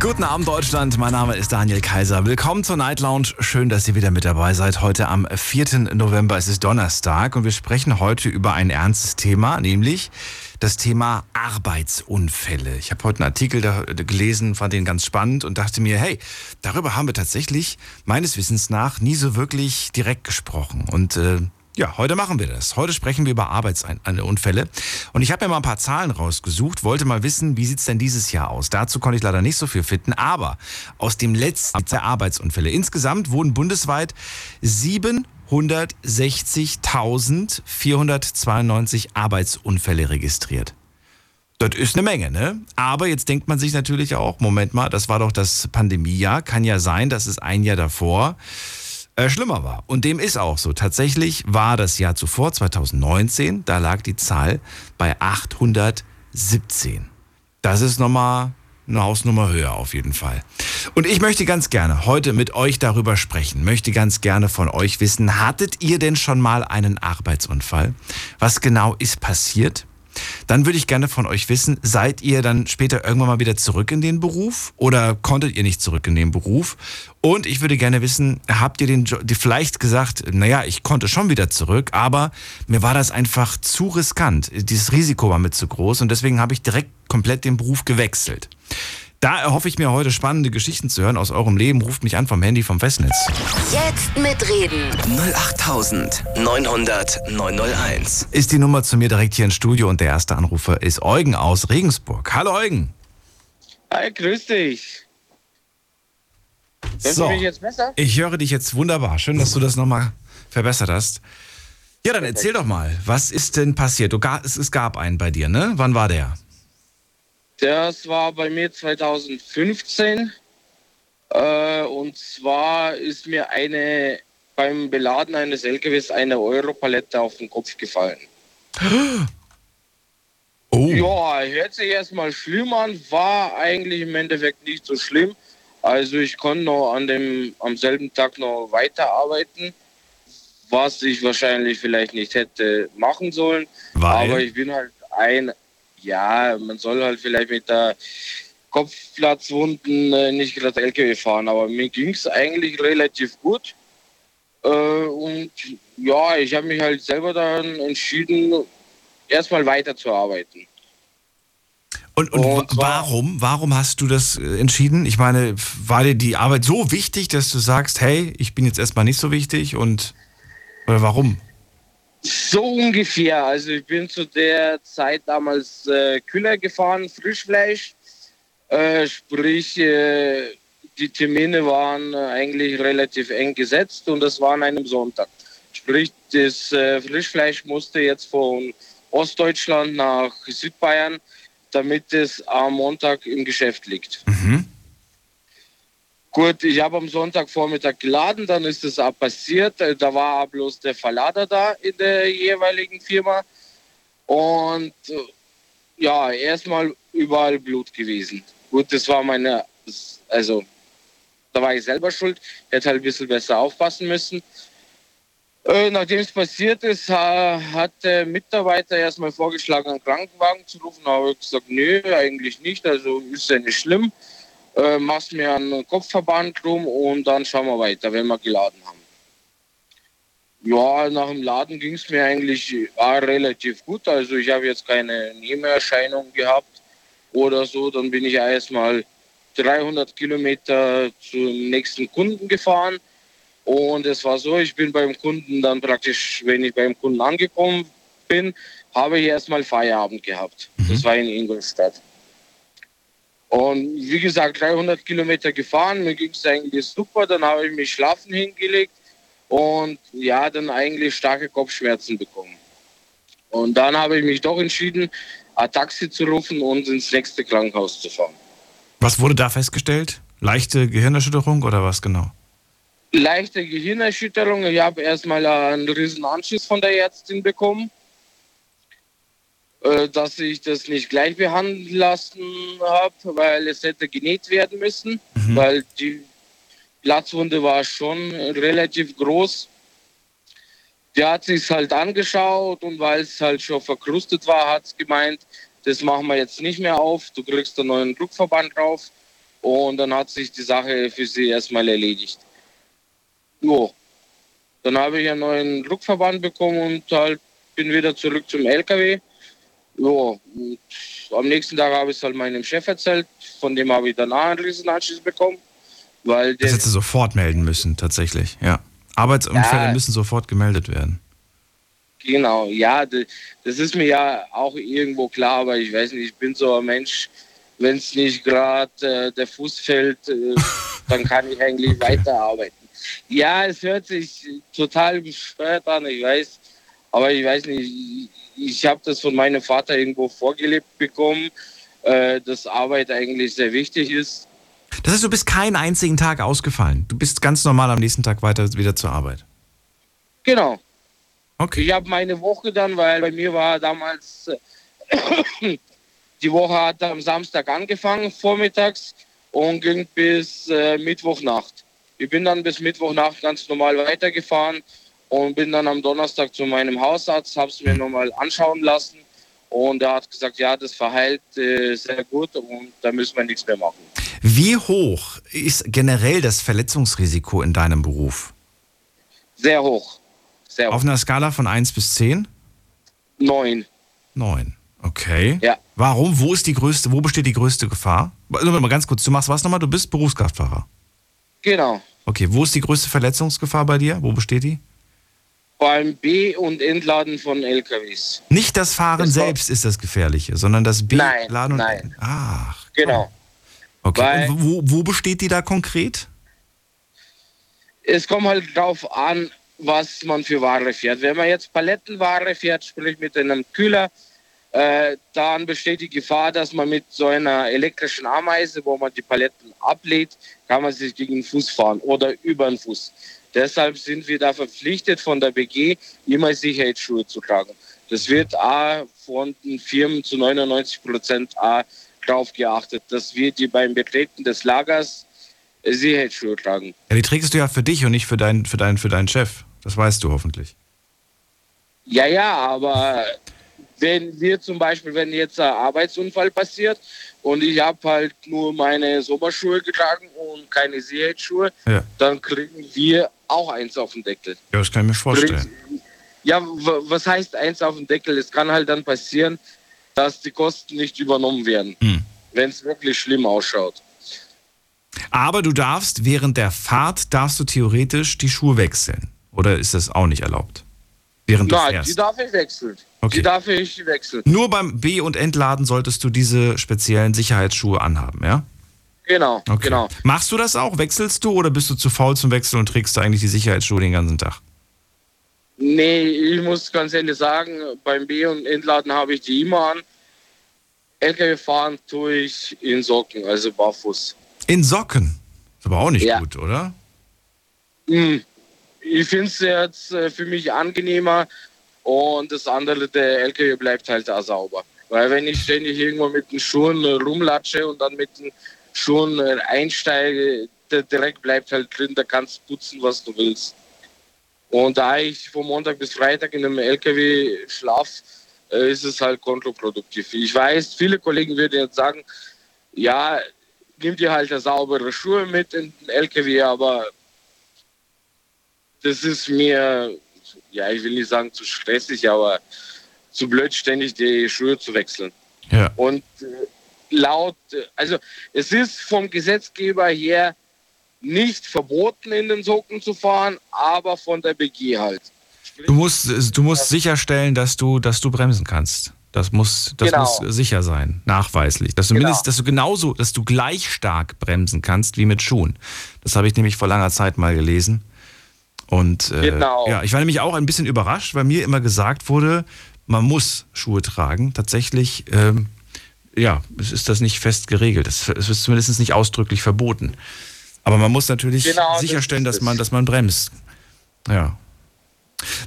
Guten Abend Deutschland, mein Name ist Daniel Kaiser. Willkommen zur Night Lounge. Schön, dass ihr wieder mit dabei seid. Heute am 4. November, es ist Donnerstag und wir sprechen heute über ein ernstes Thema, nämlich das Thema Arbeitsunfälle. Ich habe heute einen Artikel da gelesen, fand den ganz spannend und dachte mir, hey, darüber haben wir tatsächlich meines Wissens nach nie so wirklich direkt gesprochen. Und äh, ja, heute machen wir das. Heute sprechen wir über Arbeitsunfälle. Und ich habe mir mal ein paar Zahlen rausgesucht, wollte mal wissen, wie sieht's denn dieses Jahr aus? Dazu konnte ich leider nicht so viel finden, aber aus dem letzten der Arbeitsunfälle. Insgesamt wurden bundesweit 760.492 Arbeitsunfälle registriert. Das ist eine Menge, ne? Aber jetzt denkt man sich natürlich auch, Moment mal, das war doch das Pandemiejahr. Kann ja sein, dass es ein Jahr davor äh, schlimmer war. Und dem ist auch so. Tatsächlich war das Jahr zuvor, 2019, da lag die Zahl bei 817. Das ist nochmal eine Hausnummer höher auf jeden Fall. Und ich möchte ganz gerne heute mit euch darüber sprechen, möchte ganz gerne von euch wissen, hattet ihr denn schon mal einen Arbeitsunfall? Was genau ist passiert? Dann würde ich gerne von euch wissen, seid ihr dann später irgendwann mal wieder zurück in den Beruf oder konntet ihr nicht zurück in den Beruf? Und ich würde gerne wissen, habt ihr den jo vielleicht gesagt, naja, ich konnte schon wieder zurück, aber mir war das einfach zu riskant. Dieses Risiko war mir zu groß und deswegen habe ich direkt komplett den Beruf gewechselt. Da erhoffe ich mir heute spannende Geschichten zu hören aus eurem Leben. Ruft mich an vom Handy vom Festnetz. Jetzt mitreden. 08900 901. Ist die Nummer zu mir direkt hier ins Studio und der erste Anrufer ist Eugen aus Regensburg. Hallo Eugen. Hi, grüß dich. Hörst So. du mich jetzt besser? Ich höre dich jetzt wunderbar. Schön, dass du das nochmal verbessert hast. Ja, dann erzähl doch mal, was ist denn passiert? Du, es gab einen bei dir, ne? Wann war der? Das war bei mir 2015. Äh, und zwar ist mir eine beim Beladen eines LKWs eine Europalette auf den Kopf gefallen. Oh. Ja, hört sich erstmal schlimm an, war eigentlich im Endeffekt nicht so schlimm. Also ich konnte noch an dem, am selben Tag noch weiterarbeiten, was ich wahrscheinlich vielleicht nicht hätte machen sollen. Weil? Aber ich bin halt ein, ja, man soll halt vielleicht mit der Kopfplatzwunden äh, nicht gerade LKW fahren, aber mir ging es eigentlich relativ gut. Äh, und ja, ich habe mich halt selber dann entschieden, erstmal weiterzuarbeiten. Und, und Und warum? Warum hast du das äh, entschieden? Ich meine, war dir die Arbeit so wichtig, dass du sagst, hey, ich bin jetzt erstmal nicht so wichtig und oder warum? So ungefähr. Also ich bin zu der Zeit damals äh, Kühler gefahren, Frischfleisch. Äh, sprich, äh, die Termine waren äh, eigentlich relativ eng gesetzt und das war an einem Sonntag. Sprich, das äh, Frischfleisch musste jetzt von Ostdeutschland nach Südbayern, damit es am Montag im Geschäft liegt. Mhm. Gut, ich habe am Sonntagvormittag geladen, dann ist es auch passiert. Äh, Da war bloß der Verlader da in der jeweiligen Firma. Und äh, ja, erstmal überall Blut gewesen. Gut, das war meine, also da war ich selber schuld, hätte halt ein bisschen besser aufpassen müssen. Äh, nachdem es passiert ist, ha, hat der Mitarbeiter erstmal vorgeschlagen, einen Krankenwagen zu rufen. Habe ich gesagt, nö, eigentlich nicht, also ist ja nicht schlimm äh, machst mir einen Kopfverband drum und dann schauen wir weiter, wenn wir geladen haben. Ja, nach dem Laden ging es mir eigentlich auch relativ gut. Also ich habe jetzt keine Nebenerscheinungen gehabt oder so. Dann bin ich erstmal 300 Kilometer zum nächsten Kunden gefahren. Und es war so, ich bin beim Kunden dann praktisch, wenn ich beim Kunden angekommen bin, habe ich erstmal Feierabend gehabt. Das war in Ingolstadt. Und wie gesagt, 300 Kilometer gefahren, mir ging es eigentlich super. Dann habe ich mich schlafen hingelegt und ja, dann eigentlich starke Kopfschmerzen bekommen. Und dann habe ich mich doch entschieden, ein Taxi zu rufen und ins nächste Krankenhaus zu fahren. Was wurde da festgestellt? Leichte Gehirnerschütterung oder was genau? Leichte Gehirnerschütterung. Ich habe erstmal einen riesen Anschiss von der Ärztin bekommen, dass ich das nicht gleich behandeln lassen habe, weil es hätte genäht werden müssen, weil die, Platzwunde war schon relativ groß. Der hat sich halt angeschaut und weil es halt schon verkrustet war, hat es gemeint, das machen wir jetzt nicht mehr auf, du kriegst einen neuen Druckverband drauf und dann hat sich die Sache für sie erstmal erledigt. Jo. Dann habe ich einen neuen Druckverband bekommen und halt bin wieder zurück zum LKW. Und am nächsten Tag habe ich es halt meinem Chef erzählt, von dem habe ich danach einen Riesenanschluss bekommen. Weil das hättest du sofort melden müssen, tatsächlich, ja. Arbeitsunfälle ja, müssen sofort gemeldet werden. Genau, ja, das ist mir ja auch irgendwo klar, aber ich weiß nicht, ich bin so ein Mensch, wenn es nicht gerade äh, der Fuß fällt, äh, dann kann ich eigentlich okay. weiterarbeiten. Ja, es hört sich total bescheuert an, ich weiß, aber ich weiß nicht, ich, habe das von meinem Vater irgendwo vorgelebt bekommen, äh, dass Arbeit eigentlich sehr wichtig ist. Das heißt, du bist keinen einzigen Tag ausgefallen. Du bist ganz normal am nächsten Tag weiter wieder zur Arbeit. Genau. Okay. Ich habe meine Woche dann, weil bei mir war damals, äh, die Woche hat am Samstag angefangen, vormittags und ging bis äh, Mittwochnacht. Ich bin dann bis Mittwochnacht ganz normal weitergefahren und bin dann am Donnerstag zu meinem Hausarzt, habe es mir nochmal anschauen lassen und er hat gesagt, ja, das verheilt äh, sehr gut und da müssen wir nichts mehr machen. Wie hoch ist generell das Verletzungsrisiko in deinem Beruf? Sehr hoch. Sehr hoch. Auf einer Skala von 1 bis 10? 9. 9. Okay. Ja. Warum? Wo ist die größte, wo besteht die größte Gefahr? Mal ganz kurz, du machst was nochmal? Du bist Berufskraftfahrer. Genau. Okay, wo ist die größte Verletzungsgefahr bei dir? Wo besteht die? Beim B- und Entladen von LKWs. Nicht das Fahren das selbst ist das Gefährliche, sondern das B- nein, Laden und Nein. Ach. Genau. Okay. Weil und wo, wo besteht die da konkret? Es kommt halt darauf an, was man für Ware fährt. Wenn man jetzt Palettenware fährt, sprich mit einem Kühler, äh, dann besteht die Gefahr, dass man mit so einer elektrischen Ameise, wo man die Paletten ablädt, kann man sich gegen den Fuß fahren oder über den Fuß. Deshalb sind wir da verpflichtet von der BG, immer Sicherheitsschuhe zu tragen. Das wird A von den Firmen zu 99 Prozent A darauf geachtet, dass wir die beim Betreten des Lagers äh, Sicherheitsschuhe tragen. Ja, die trägst du ja für dich und nicht für, dein, für, dein, für deinen Chef. Das weißt du hoffentlich. Ja, ja, aber wenn wir zum Beispiel, wenn jetzt ein Arbeitsunfall passiert und ich habe halt nur meine Sommerschuhe getragen und keine Sicherheitsschuhe, ja. dann kriegen wir auch eins auf den Deckel. Ja, das kann ich mir vorstellen. Ja, was heißt eins auf den Deckel? Es kann halt dann passieren, dass die Kosten nicht übernommen werden, hm. wenn es wirklich schlimm ausschaut. Aber du darfst während der Fahrt, darfst du theoretisch die Schuhe wechseln. Oder ist das auch nicht erlaubt? Während Nein, du fährst? die darf ich wechseln. Okay. Die darf ich wechseln. Nur beim B- und Entladen solltest du diese speziellen Sicherheitsschuhe anhaben, ja? Genau, okay. genau. Machst du das auch? Wechselst du oder bist du zu faul zum Wechseln und trägst du eigentlich die Sicherheitsschuhe den ganzen Tag? Nee, ich muss ganz ehrlich sagen, beim B- und Entladen habe ich die immer an. LKW fahren tue ich in Socken, also barfuß. In Socken? Ist aber auch nicht ja. gut, oder? Hm. Ich finde es jetzt äh, für mich angenehmer und das andere, der LKW bleibt halt da sauber. Weil wenn ich ständig irgendwo mit den Schuhen rumlatsche und dann mit den Äh, einsteige, der Dreck bleibt halt drin, da kannst du putzen, was du willst. Und da ich von Montag bis Freitag in einem LKW schlaf, ist es halt kontraproduktiv. Ich weiß, viele Kollegen würden jetzt sagen, ja, nimm dir halt saubere Schuhe mit in den LKW, aber das ist mir, ja, ich will nicht sagen zu stressig, aber zu blöd, ständig die Schuhe zu wechseln. Ja. Und äh, laut, also es ist vom Gesetzgeber her nicht verboten, in den Socken zu fahren, aber von der BG halt. Du musst, du musst sicherstellen, dass du, dass du bremsen kannst. Das muss, das genau. muss sicher sein, nachweislich. Dass du genau. mindestens, dass du genauso, dass du gleich stark bremsen kannst wie mit Schuhen. Das habe ich nämlich vor langer Zeit mal gelesen. Und äh, genau. ja, ich war nämlich auch ein bisschen überrascht, weil mir immer gesagt wurde, man muss Schuhe tragen. Tatsächlich, ähm, ja, es ist das nicht fest geregelt. Es, ist zumindest nicht ausdrücklich verboten. Aber man muss natürlich genau, sicherstellen, das dass man, dass man bremst. Ja.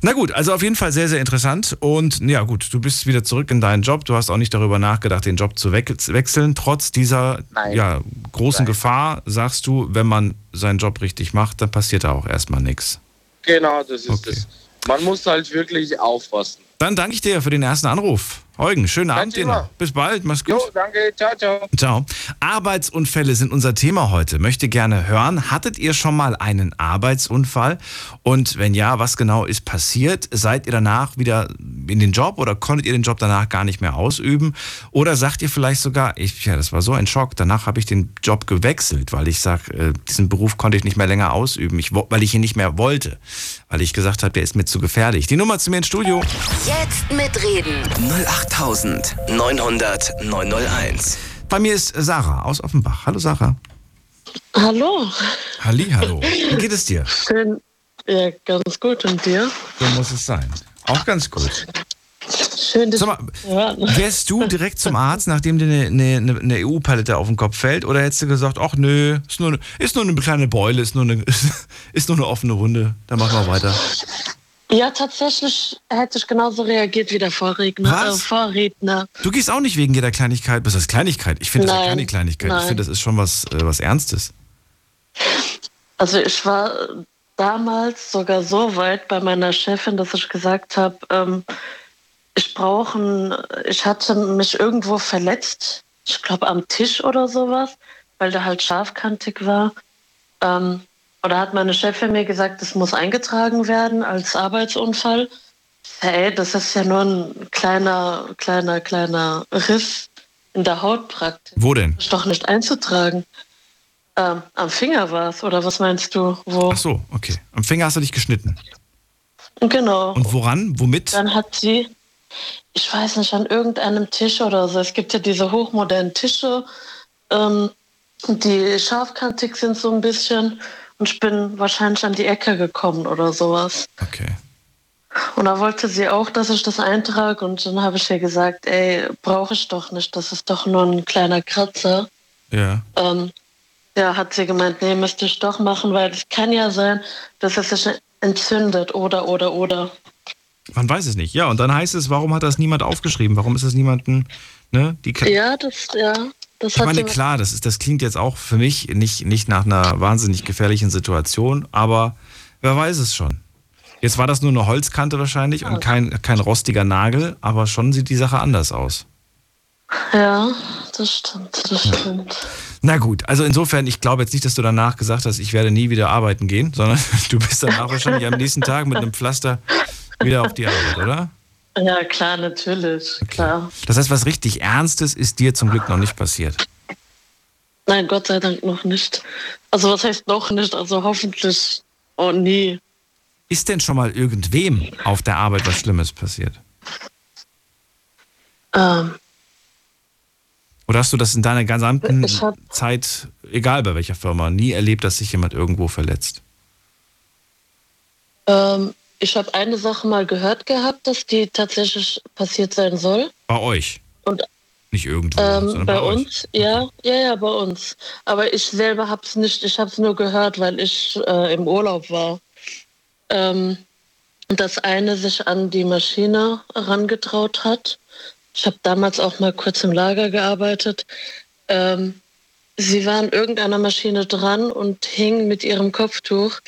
Na gut, also auf jeden Fall sehr, sehr interessant. Und ja gut, du bist wieder zurück in deinen Job. Du hast auch nicht darüber nachgedacht, den Job zu wechseln. Trotz dieser ja, großen Nein. Gefahr sagst du, wenn man seinen Job richtig macht, dann passiert da auch erstmal nichts. Genau, das ist okay. Man muss halt wirklich aufpassen. Dann danke ich dir für den ersten Anruf. Eugen, schönen Abend dir noch. Bis bald, mach's gut. Jo, danke, ciao, ciao. Ciao. Arbeitsunfälle sind unser Thema heute. Möchte gerne hören, hattet ihr schon mal einen Arbeitsunfall? Und wenn ja, was genau ist passiert? Seid ihr danach wieder in den Job oder konntet ihr den Job danach gar nicht mehr ausüben? Oder sagt ihr vielleicht sogar, ich, ja, das war so ein Schock, danach habe ich den Job gewechselt, weil ich sage, äh, diesen Beruf konnte ich nicht mehr länger ausüben, ich, weil ich ihn nicht mehr wollte, weil ich gesagt habe, der ist mir zu gefährlich. Die Nummer zu mir ins Studio. Jetzt mitreden. 08 8900 901. Bei mir ist Sarah aus Offenbach. Hallo Sarah. Hallo. Halli, hallo. Wie geht es dir? Schön. Ja, ganz gut. Und dir? So muss es sein. Auch ganz gut. Schön, dass Sag mal, wärst du direkt zum Arzt, nachdem dir eine, eine, eine EU-Palette auf den Kopf fällt? Oder hättest du gesagt, ach nö, ist nur, ist nur eine kleine Beule, ist nur eine, ist nur eine offene Wunde, dann machen wir weiter. Ja, tatsächlich hätte ich genauso reagiert wie der Vorredner. Was? Äh, Vorredner. Du gehst auch nicht wegen jeder Kleinigkeit. Was ist Kleinigkeit? Ich finde das ja keine Kleinigkeit. Nein. Ich finde, das ist schon was, äh, was Ernstes. Also ich war damals sogar so weit bei meiner Chefin, dass ich gesagt habe, ähm, ich brauche ich hatte mich irgendwo verletzt, ich glaube am Tisch oder sowas, weil der halt scharfkantig war. Ähm, oder hat meine Chefin mir gesagt, das muss eingetragen werden als Arbeitsunfall. Hey, das ist ja nur ein kleiner, kleiner, kleiner Riss in der Haut praktisch. Wo denn? Das ist doch nicht einzutragen. Ähm, am Finger war es, oder was meinst du? Wo? Ach so, okay. Am Finger hast du dich geschnitten. Genau. Und woran? Womit? Dann hat sie, ich weiß nicht, an irgendeinem Tisch oder so. Es gibt ja diese hochmodernen Tische, ähm, die scharfkantig sind so ein bisschen. Und ich bin wahrscheinlich an die Ecke gekommen oder sowas. Okay. Und da wollte sie auch, dass ich das eintrage. Und dann habe ich ihr gesagt, ey, brauche ich doch nicht. Das ist doch nur ein kleiner Kratzer. Ja. Ähm, ja, hat sie gemeint, nee, müsste ich doch machen, weil es kann ja sein, dass es sich entzündet oder, oder, oder. Man weiß es nicht. Ja, und dann heißt es, warum hat das niemand aufgeschrieben? Warum ist es niemanden, ne? Die ja, das, ja. Das ich meine, klar, das, ist, das klingt jetzt auch für mich nicht, nicht nach einer wahnsinnig gefährlichen Situation, aber wer weiß es schon. Jetzt war das nur eine Holzkante wahrscheinlich und kein, kein rostiger Nagel, aber schon sieht die Sache anders aus. Ja, das stimmt, das stimmt. Na gut, also insofern, ich glaube jetzt nicht, dass du danach gesagt hast, ich werde nie wieder arbeiten gehen, sondern du bist danach wahrscheinlich am nächsten Tag mit einem Pflaster wieder auf die Arbeit, oder? Ja, klar, natürlich. Okay. Klar. Das heißt, was richtig Ernstes ist dir zum Glück noch nicht passiert. Nein, Gott sei Dank noch nicht. Also was heißt noch nicht? Also hoffentlich oh nie. Ist denn schon mal irgendwem auf der Arbeit was Schlimmes passiert? Ähm. Oder hast du das in deiner gesamten Zeit, egal bei welcher Firma, nie erlebt, dass sich jemand irgendwo verletzt? Ähm, ich habe eine Sache mal gehört gehabt, dass die tatsächlich passiert sein soll. Bei euch? Und nicht irgendwo, ähm, bei, bei uns, okay. ja, ja, ja, bei uns. Aber ich selber habe es nicht, ich habe es nur gehört, weil ich äh, im Urlaub war. Ähm, dass eine sich an die Maschine herangetraut hat. Ich habe damals auch mal kurz im Lager gearbeitet. Ähm, sie war an irgendeiner Maschine dran und hing mit ihrem Kopftuch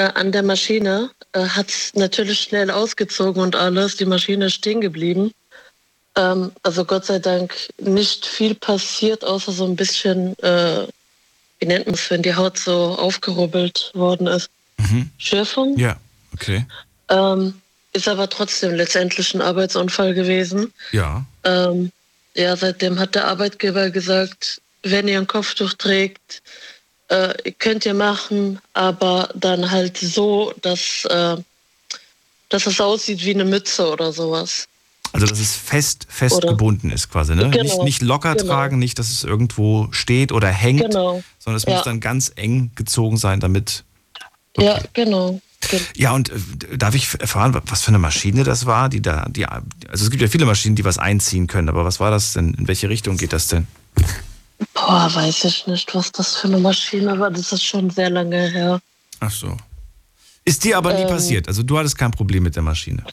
äh, an der Maschine äh, hat es natürlich schnell ausgezogen und alles. Die Maschine ist stehen geblieben. Ähm, also Gott sei Dank nicht viel passiert, außer so ein bisschen, äh, wie nennt man es, wenn die Haut so aufgerubbelt worden ist. Mhm. Schürfung? Ja, okay. Ähm, ist aber trotzdem letztendlich ein Arbeitsunfall gewesen. Ja. Ähm, ja, seitdem hat der Arbeitgeber gesagt, wenn ihr ein Kopftuch trägt, äh, könnt ihr machen, aber dann halt so, dass, äh, dass es aussieht wie eine Mütze oder sowas. Also dass es fest, fest oder? gebunden ist quasi, ne? Genau, nicht, nicht locker genau. tragen, nicht, dass es irgendwo steht oder hängt, genau. sondern es ja. muss dann ganz eng gezogen sein, damit. Okay. Ja, genau. Ja, und äh, darf ich erfahren, was für eine Maschine das war, die da, die, also es gibt ja viele Maschinen, die was einziehen können, aber was war das denn? In welche Richtung geht das denn? Boah, weiß ich nicht, was das für eine Maschine war. Das ist schon sehr lange her. Ach so. Ist dir aber nie ähm, passiert? Also du hattest kein Problem mit der Maschine?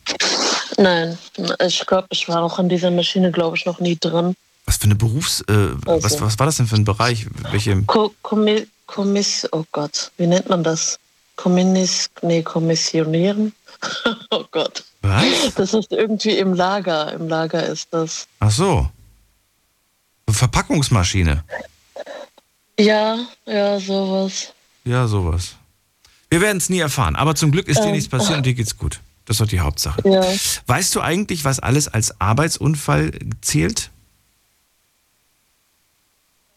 Nein, ich glaube, ich war auch an dieser Maschine, glaube ich, noch nie drin. Was für eine Berufs... Äh, also. was, was war das denn für ein Bereich? Welche... Ko Kommi Kommiss... Oh Gott, wie nennt man das? Komminis... Nee, Kommissionieren? oh Gott. Was? Das ist irgendwie im Lager. Im Lager ist das. Ach so. Verpackungsmaschine. Ja, ja, sowas. Ja, sowas. Wir werden es nie erfahren, aber zum Glück ist dir ähm, nichts passiert und dir geht's gut. Das ist doch die Hauptsache. Ja. Weißt du eigentlich, was alles als Arbeitsunfall zählt?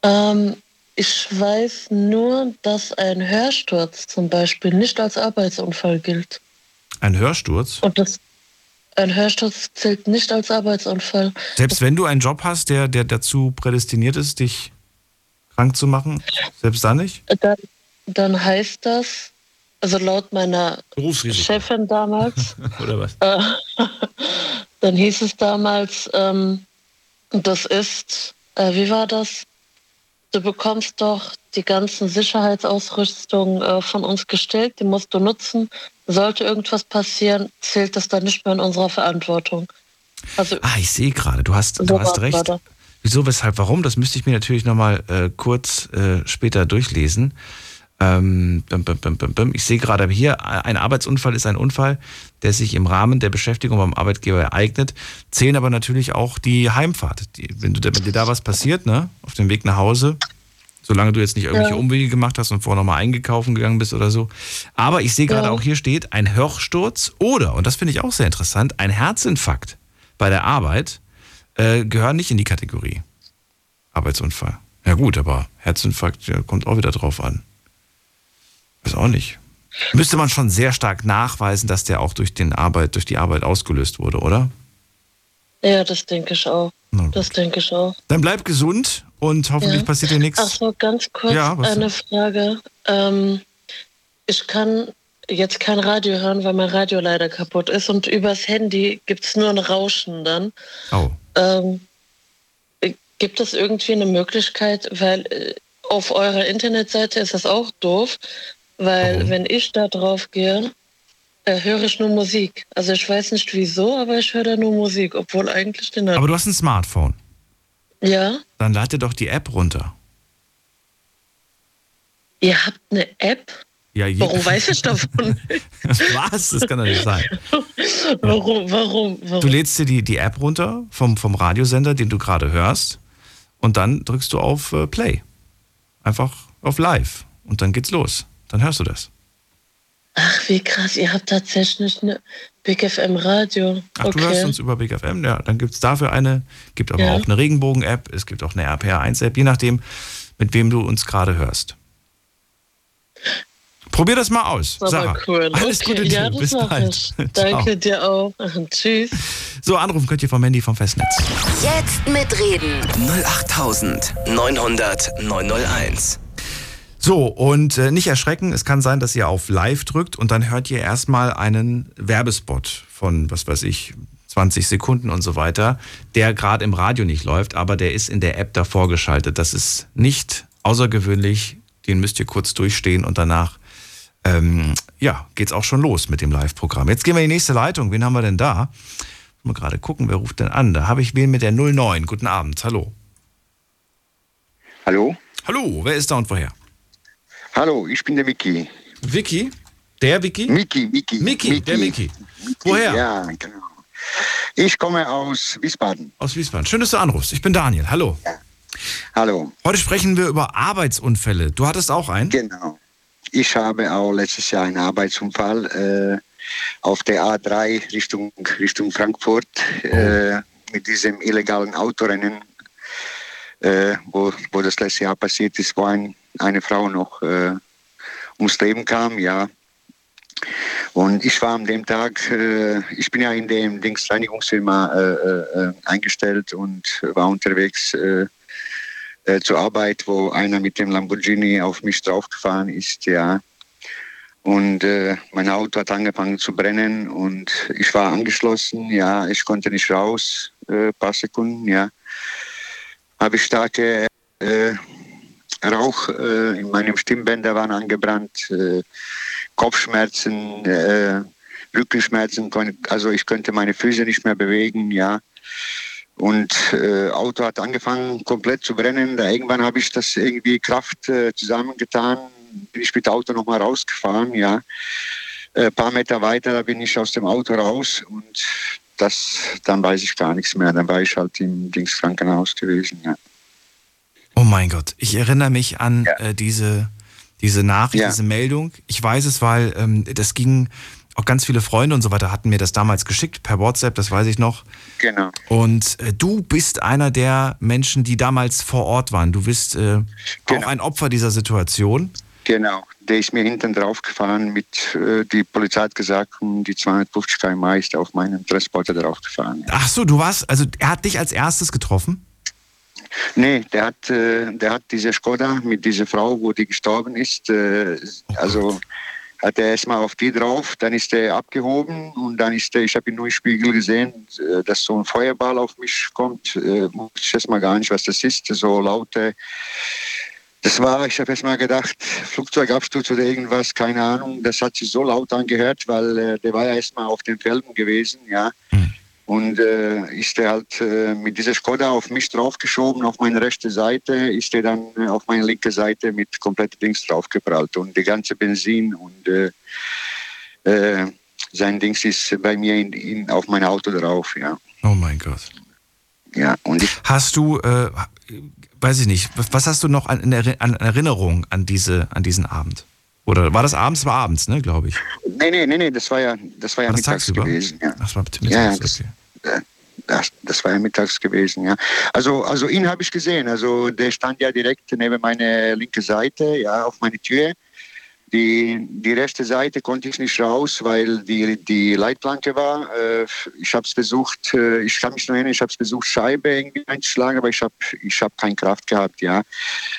Ähm, ich weiß nur, dass ein Hörsturz zum Beispiel nicht als Arbeitsunfall gilt. Ein Hörsturz? Und das, ein Hörsturz zählt nicht als Arbeitsunfall. Selbst wenn du einen Job hast, der, der dazu prädestiniert ist, dich krank zu machen, selbst dann nicht? Dann, dann heißt das, also laut meiner Chefin damals, oder was? Äh, dann hieß es damals, ähm, das ist, äh, wie war das? Du bekommst doch die ganzen Sicherheitsausrüstung äh, von uns gestellt, die musst du nutzen. Sollte irgendwas passieren, zählt das dann nicht mehr in unserer Verantwortung. Also, ah, ich sehe gerade, du hast, du hast recht. Wieso, weshalb, warum? Das müsste ich mir natürlich nochmal äh, kurz äh, später durchlesen. Ähm, ich sehe gerade hier, ein Arbeitsunfall ist ein Unfall, der sich im Rahmen der Beschäftigung beim Arbeitgeber ereignet. Zählen aber natürlich auch die Heimfahrt. Die, wenn, du, wenn dir da was passiert, ne, auf dem Weg nach Hause, solange du jetzt nicht irgendwelche ja. Umwege gemacht hast und vorher nochmal eingekaufen gegangen bist oder so. Aber ich sehe gerade ja. auch hier steht, ein Hörsturz oder, und das finde ich auch sehr interessant, ein Herzinfarkt bei der Arbeit äh, gehören nicht in die Kategorie Arbeitsunfall. Ja gut, aber Herzinfarkt ja, kommt auch wieder drauf an. Weiß auch nicht. Müsste man schon sehr stark nachweisen, dass der auch durch, den Arbeit, durch die Arbeit ausgelöst wurde, oder? Ja, das denke ich auch. Das denke ich auch. Dann bleib gesund und hoffentlich ja. passiert dir nichts. Ach so, ganz kurz ja, eine Frage. Ähm, ich kann jetzt kein Radio hören, weil mein Radio leider kaputt ist und übers Handy gibt es nur ein Rauschen dann. Oh. Ähm, gibt es irgendwie eine Möglichkeit, weil äh, auf eurer Internetseite ist das auch doof, weil Warum? wenn ich da drauf gehe, äh, höre ich nur Musik. Also ich weiß nicht wieso, aber ich höre da nur Musik, obwohl eigentlich den. Aber du hast ein Smartphone. Ja. Dann lade doch die App runter. Ihr habt eine App? Ja, warum weiß ich davon Was? Das kann doch nicht sein. warum, warum, warum? Du lädst dir die, die App runter vom, vom Radiosender, den du gerade hörst, und dann drückst du auf äh, Play. Einfach auf Live. Und dann geht's los. Dann hörst du das. Ach, wie krass, ihr habt tatsächlich eine Big FM Radio. Ach, okay. du hörst uns über Big FM, ja. Dann gibt es dafür eine, gibt aber ja. auch eine Regenbogen-App, es gibt auch eine RPR1-App, je nachdem, mit wem du uns gerade hörst. Probier das mal aus, das Sarah. Cool. Alles okay. Gute dir. Ja, Bis bald. Danke dir auch. Tschüss. So, anrufen könnt ihr vom Handy vom Festnetz. Jetzt mitreden. 08900 901. So, und äh, nicht erschrecken, es kann sein, dass ihr auf Live drückt und dann hört ihr erstmal einen Werbespot von, was weiß ich, 20 Sekunden und so weiter, der gerade im Radio nicht läuft, aber der ist in der App davor geschaltet. Das ist nicht außergewöhnlich, den müsst ihr kurz durchstehen und danach ähm, ja, geht's auch schon los mit dem Live-Programm. Jetzt gehen wir in die nächste Leitung. Wen haben wir denn da? Mal gerade gucken, wer ruft denn an? Da habe ich wen mit der 09. Guten Abend, hallo. Hallo? Hallo, wer ist da und woher? Hallo, ich bin der Mickey. Vicky? Der Vicky? Mickey, Mickey. Mickey, der Mickey. Woher? Ja, genau. Ich komme aus Wiesbaden. Aus Wiesbaden. Schön, dass du anrufst. Ich bin Daniel. Hallo. Ja. Hallo. Heute sprechen wir über Arbeitsunfälle. Du hattest auch einen? Genau. Ich habe auch letztes Jahr einen Arbeitsunfall äh, auf der A3 Richtung, Richtung Frankfurt oh. äh, mit diesem illegalen Autorennen, äh, wo, wo das letzte Jahr passiert ist, wo ein eine Frau noch äh, ums Leben kam, ja. Und ich war an dem Tag, äh, ich bin ja in dem Dingsreinigungsfirma äh, äh, eingestellt und war unterwegs äh, äh, zur Arbeit, wo einer mit dem Lamborghini auf mich draufgefahren ist, ja. Und äh, mein Auto hat angefangen zu brennen und ich war angeschlossen, ja, ich konnte nicht raus, äh, paar Sekunden, ja. Habe ich starke äh, Rauch äh, in meinem Stimmbänder waren angebrannt, äh, Kopfschmerzen, äh, Rückenschmerzen, also ich könnte meine Füße nicht mehr bewegen, ja. Und äh, Auto hat angefangen komplett zu brennen. Da irgendwann habe ich das irgendwie Kraft äh, zusammengetan, bin ich mit dem Auto nochmal rausgefahren, ja. Ein äh, paar Meter weiter, da bin ich aus dem Auto raus und das, dann weiß ich gar nichts mehr. Dann war ich halt im Dingskrankenhaus gewesen, ja. Oh mein Gott, ich erinnere mich an ja. äh, diese, diese Nachricht, ja. diese Meldung. Ich weiß es, weil ähm, das ging, auch ganz viele Freunde und so weiter hatten mir das damals geschickt per WhatsApp, das weiß ich noch. Genau. Und äh, du bist einer der Menschen, die damals vor Ort waren. Du bist äh, genau. auch ein Opfer dieser Situation. Genau, der ist mir hinten drauf gefahren mit, äh, die Polizei hat gesagt, um die 250 km ist auf meinen Transporter drauf gefahren. Ach so, du warst, also er hat dich als erstes getroffen? Nee, der hat, äh, der hat diese Skoda mit dieser Frau, wo die gestorben ist, äh, also hat er erstmal auf die drauf, dann ist er abgehoben und dann ist er, ich habe ihn nur im Spiegel gesehen, äh, dass so ein Feuerball auf mich kommt. Ich weiß mal gar nicht, was das ist, so laute. Das war, ich habe erst mal gedacht, Flugzeugabsturz oder irgendwas, keine Ahnung. Das hat sich so laut angehört, weil der war ja erstmal auf den Felgen gewesen, ja. Mhm. Und äh, ist er halt äh, mit dieser Skoda auf mich draufgeschoben, auf meine rechte Seite, ist er dann äh, auf meine linke Seite mit komplett links draufgeprallt. Und die ganze Benzin und äh, äh, sein Dings ist bei mir in, in, auf mein Auto drauf, ja. Oh mein Gott. Ja, und ich Hast du, äh, weiß ich nicht, was hast du noch an, an Erinnerung an, diese, an diesen Abend? Oder war das abends? War abends, ne, glaube ich. Nee, nee, nee, nee, das war ja, das war ja mittags tagsüber? gewesen. Ja. Das war mittags, ja, das, okay. Das, das, war ja mittags gewesen, ja. Also, also ihn habe ich gesehen. Also der stand ja direkt neben meiner linke Seite, ja, auf meine Tür. Die, die rechte Seite konnte ich nicht raus, weil die, die Leitplanke war. Äh, ich habe es versucht, äh, ich kann mich noch erinnern, ich habe es versucht, Scheibe irgendwie einzuschlagen, aber ich habe ich hab keine Kraft gehabt, ja.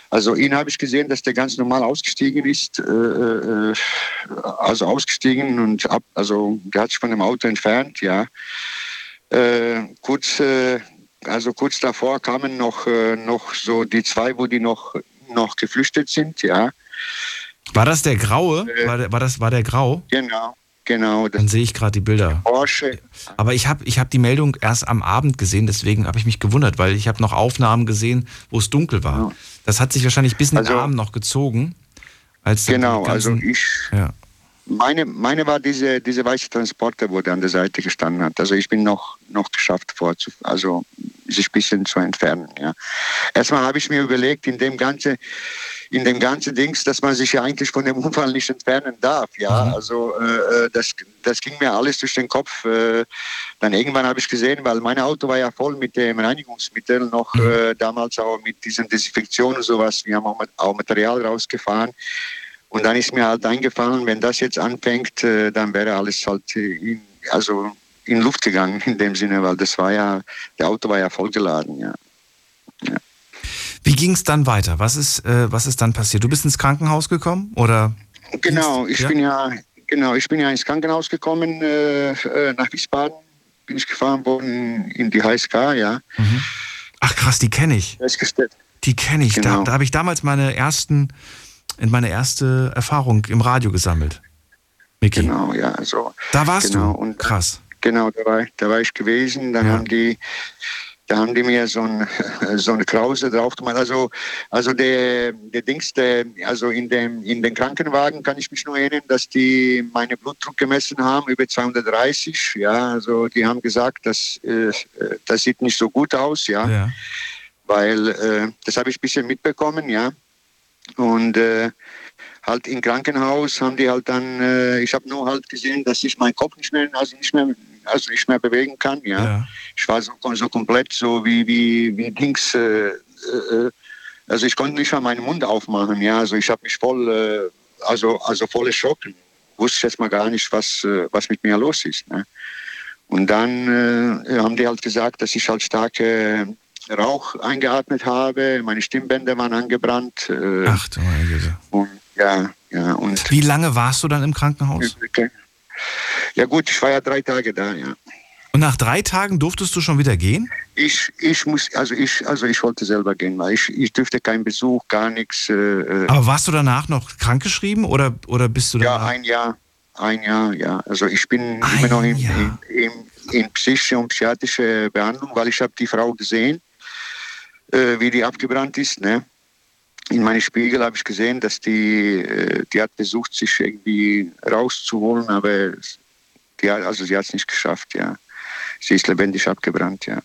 Also ihn habe ich gesehen, dass der ganz normal ausgestiegen ist, äh, also ausgestiegen und ab, also der hat sich von dem Auto entfernt, ja. Kurz, also kurz davor kamen noch, noch so die zwei, wo die noch, noch geflüchtet sind, ja. War das der Graue? Äh, war, der, war, das, war der Grau? Genau, genau. Dann sehe ich gerade die Bilder. Porsche. Aber ich habe ich hab die Meldung erst am Abend gesehen, deswegen habe ich mich gewundert, weil ich habe noch Aufnahmen gesehen, wo es dunkel war. Ja. Das hat sich wahrscheinlich bis in den also, Abend noch gezogen. Als genau, also ganzen, also ich... Ja. Meine, meine war diese, diese weiße Transporter, wo der an der Seite gestanden hat. Also ich bin noch, noch geschafft, vorzu, also sich ein bisschen zu entfernen. Ja. Erstmal habe ich mir überlegt, in dem ganzen in dem ganzen Dings, dass man sich ja eigentlich von dem Unfall nicht entfernen darf. Ja, mhm. also äh, äh, das, das ging mir alles durch den Kopf. Äh, dann irgendwann habe ich gesehen, weil mein Auto war ja voll mit dem Reinigungsmittel, noch mhm. äh, damals auch mit diesen Desinfektionen und sowas. Wir haben auch, auch Material rausgefahren. Und dann ist mir halt eingefallen, wenn das jetzt anfängt, äh, dann wäre alles halt in, also in Luft gegangen in dem Sinne, weil das war ja, der Auto war ja vollgeladen, ja. ja. Wie ging es dann weiter? Was ist, äh, was ist dann passiert? Du bist ins Krankenhaus gekommen oder? Genau, ich ja? bin ja genau, ich bin ja ins Krankenhaus gekommen äh, äh nach Wiesbaden. Bin ich gefahren worden in die HSK, ja. Mhm. Ach krass, die kenne ich. Die kenne ich. Genau. Da, da habe ich damals meine ersten, meine erste Erfahrung im Radio gesammelt. Mickey. Genau, ja. Also, da warst genau, du. Und, krass. Genau, da war, da war ich gewesen. Dann ja. haben die da haben die mir so, ein, so eine Krause drauf gemacht. Also, also der, der Dings, der, also in dem, in den Krankenwagen kann ich mich nur erinnern, dass die meine Blutdruck gemessen haben, über 230. Ja, also die haben gesagt, das, äh, das sieht nicht so gut aus, ja. ja. Weil, äh, das habe ich ein bisschen mitbekommen, ja. Und äh, halt im Krankenhaus haben die halt dann, äh, ich habe nur halt gesehen, dass ich meinen Kopf nicht mehr, also nicht mehr also nicht mehr bewegen kann. Ja, ja. ich war so, so komplett so wie wie wie Dings. Äh, äh, also ich konnte nicht mal meinen Mund aufmachen. Ja, also ich habe mich voll, äh, also also voll erschrocken. Wusste jetzt mal gar nicht, was äh, was mit mir los ist. Ne? Und dann äh, haben die halt gesagt, dass ich halt starke Rauch eingeatmet habe, meine Stimmbänder waren angebrannt. Äh, Ach du meine Güte. Und, ja, ja. Und Wie lange warst du dann im Krankenhaus? Okay. Ja gut, ich war ja drei Tage da, ja. Und nach drei Tagen durftest du schon wieder gehen? Ich, ich muss, also ich, also ich wollte selber gehen, weil ich, ich dürfte keinen Besuch, gar nichts. Äh, äh Aber warst du danach noch krankgeschrieben oder, oder bist du danach? Ja, ein Jahr. Ein Jahr, ja. Also ich bin ein immer noch in, in, in, in, psychische und psychiatrische Behandlung, weil ich habe die Frau gesehen, äh, wie die abgebrannt ist. Ne? In meinem Spiegel habe ich gesehen, dass die, äh, die hat versucht, sich irgendwie rauszuholen, aber die, also sie hat es nicht geschafft, ja. Sie ist lebendig abgebrannt, ja.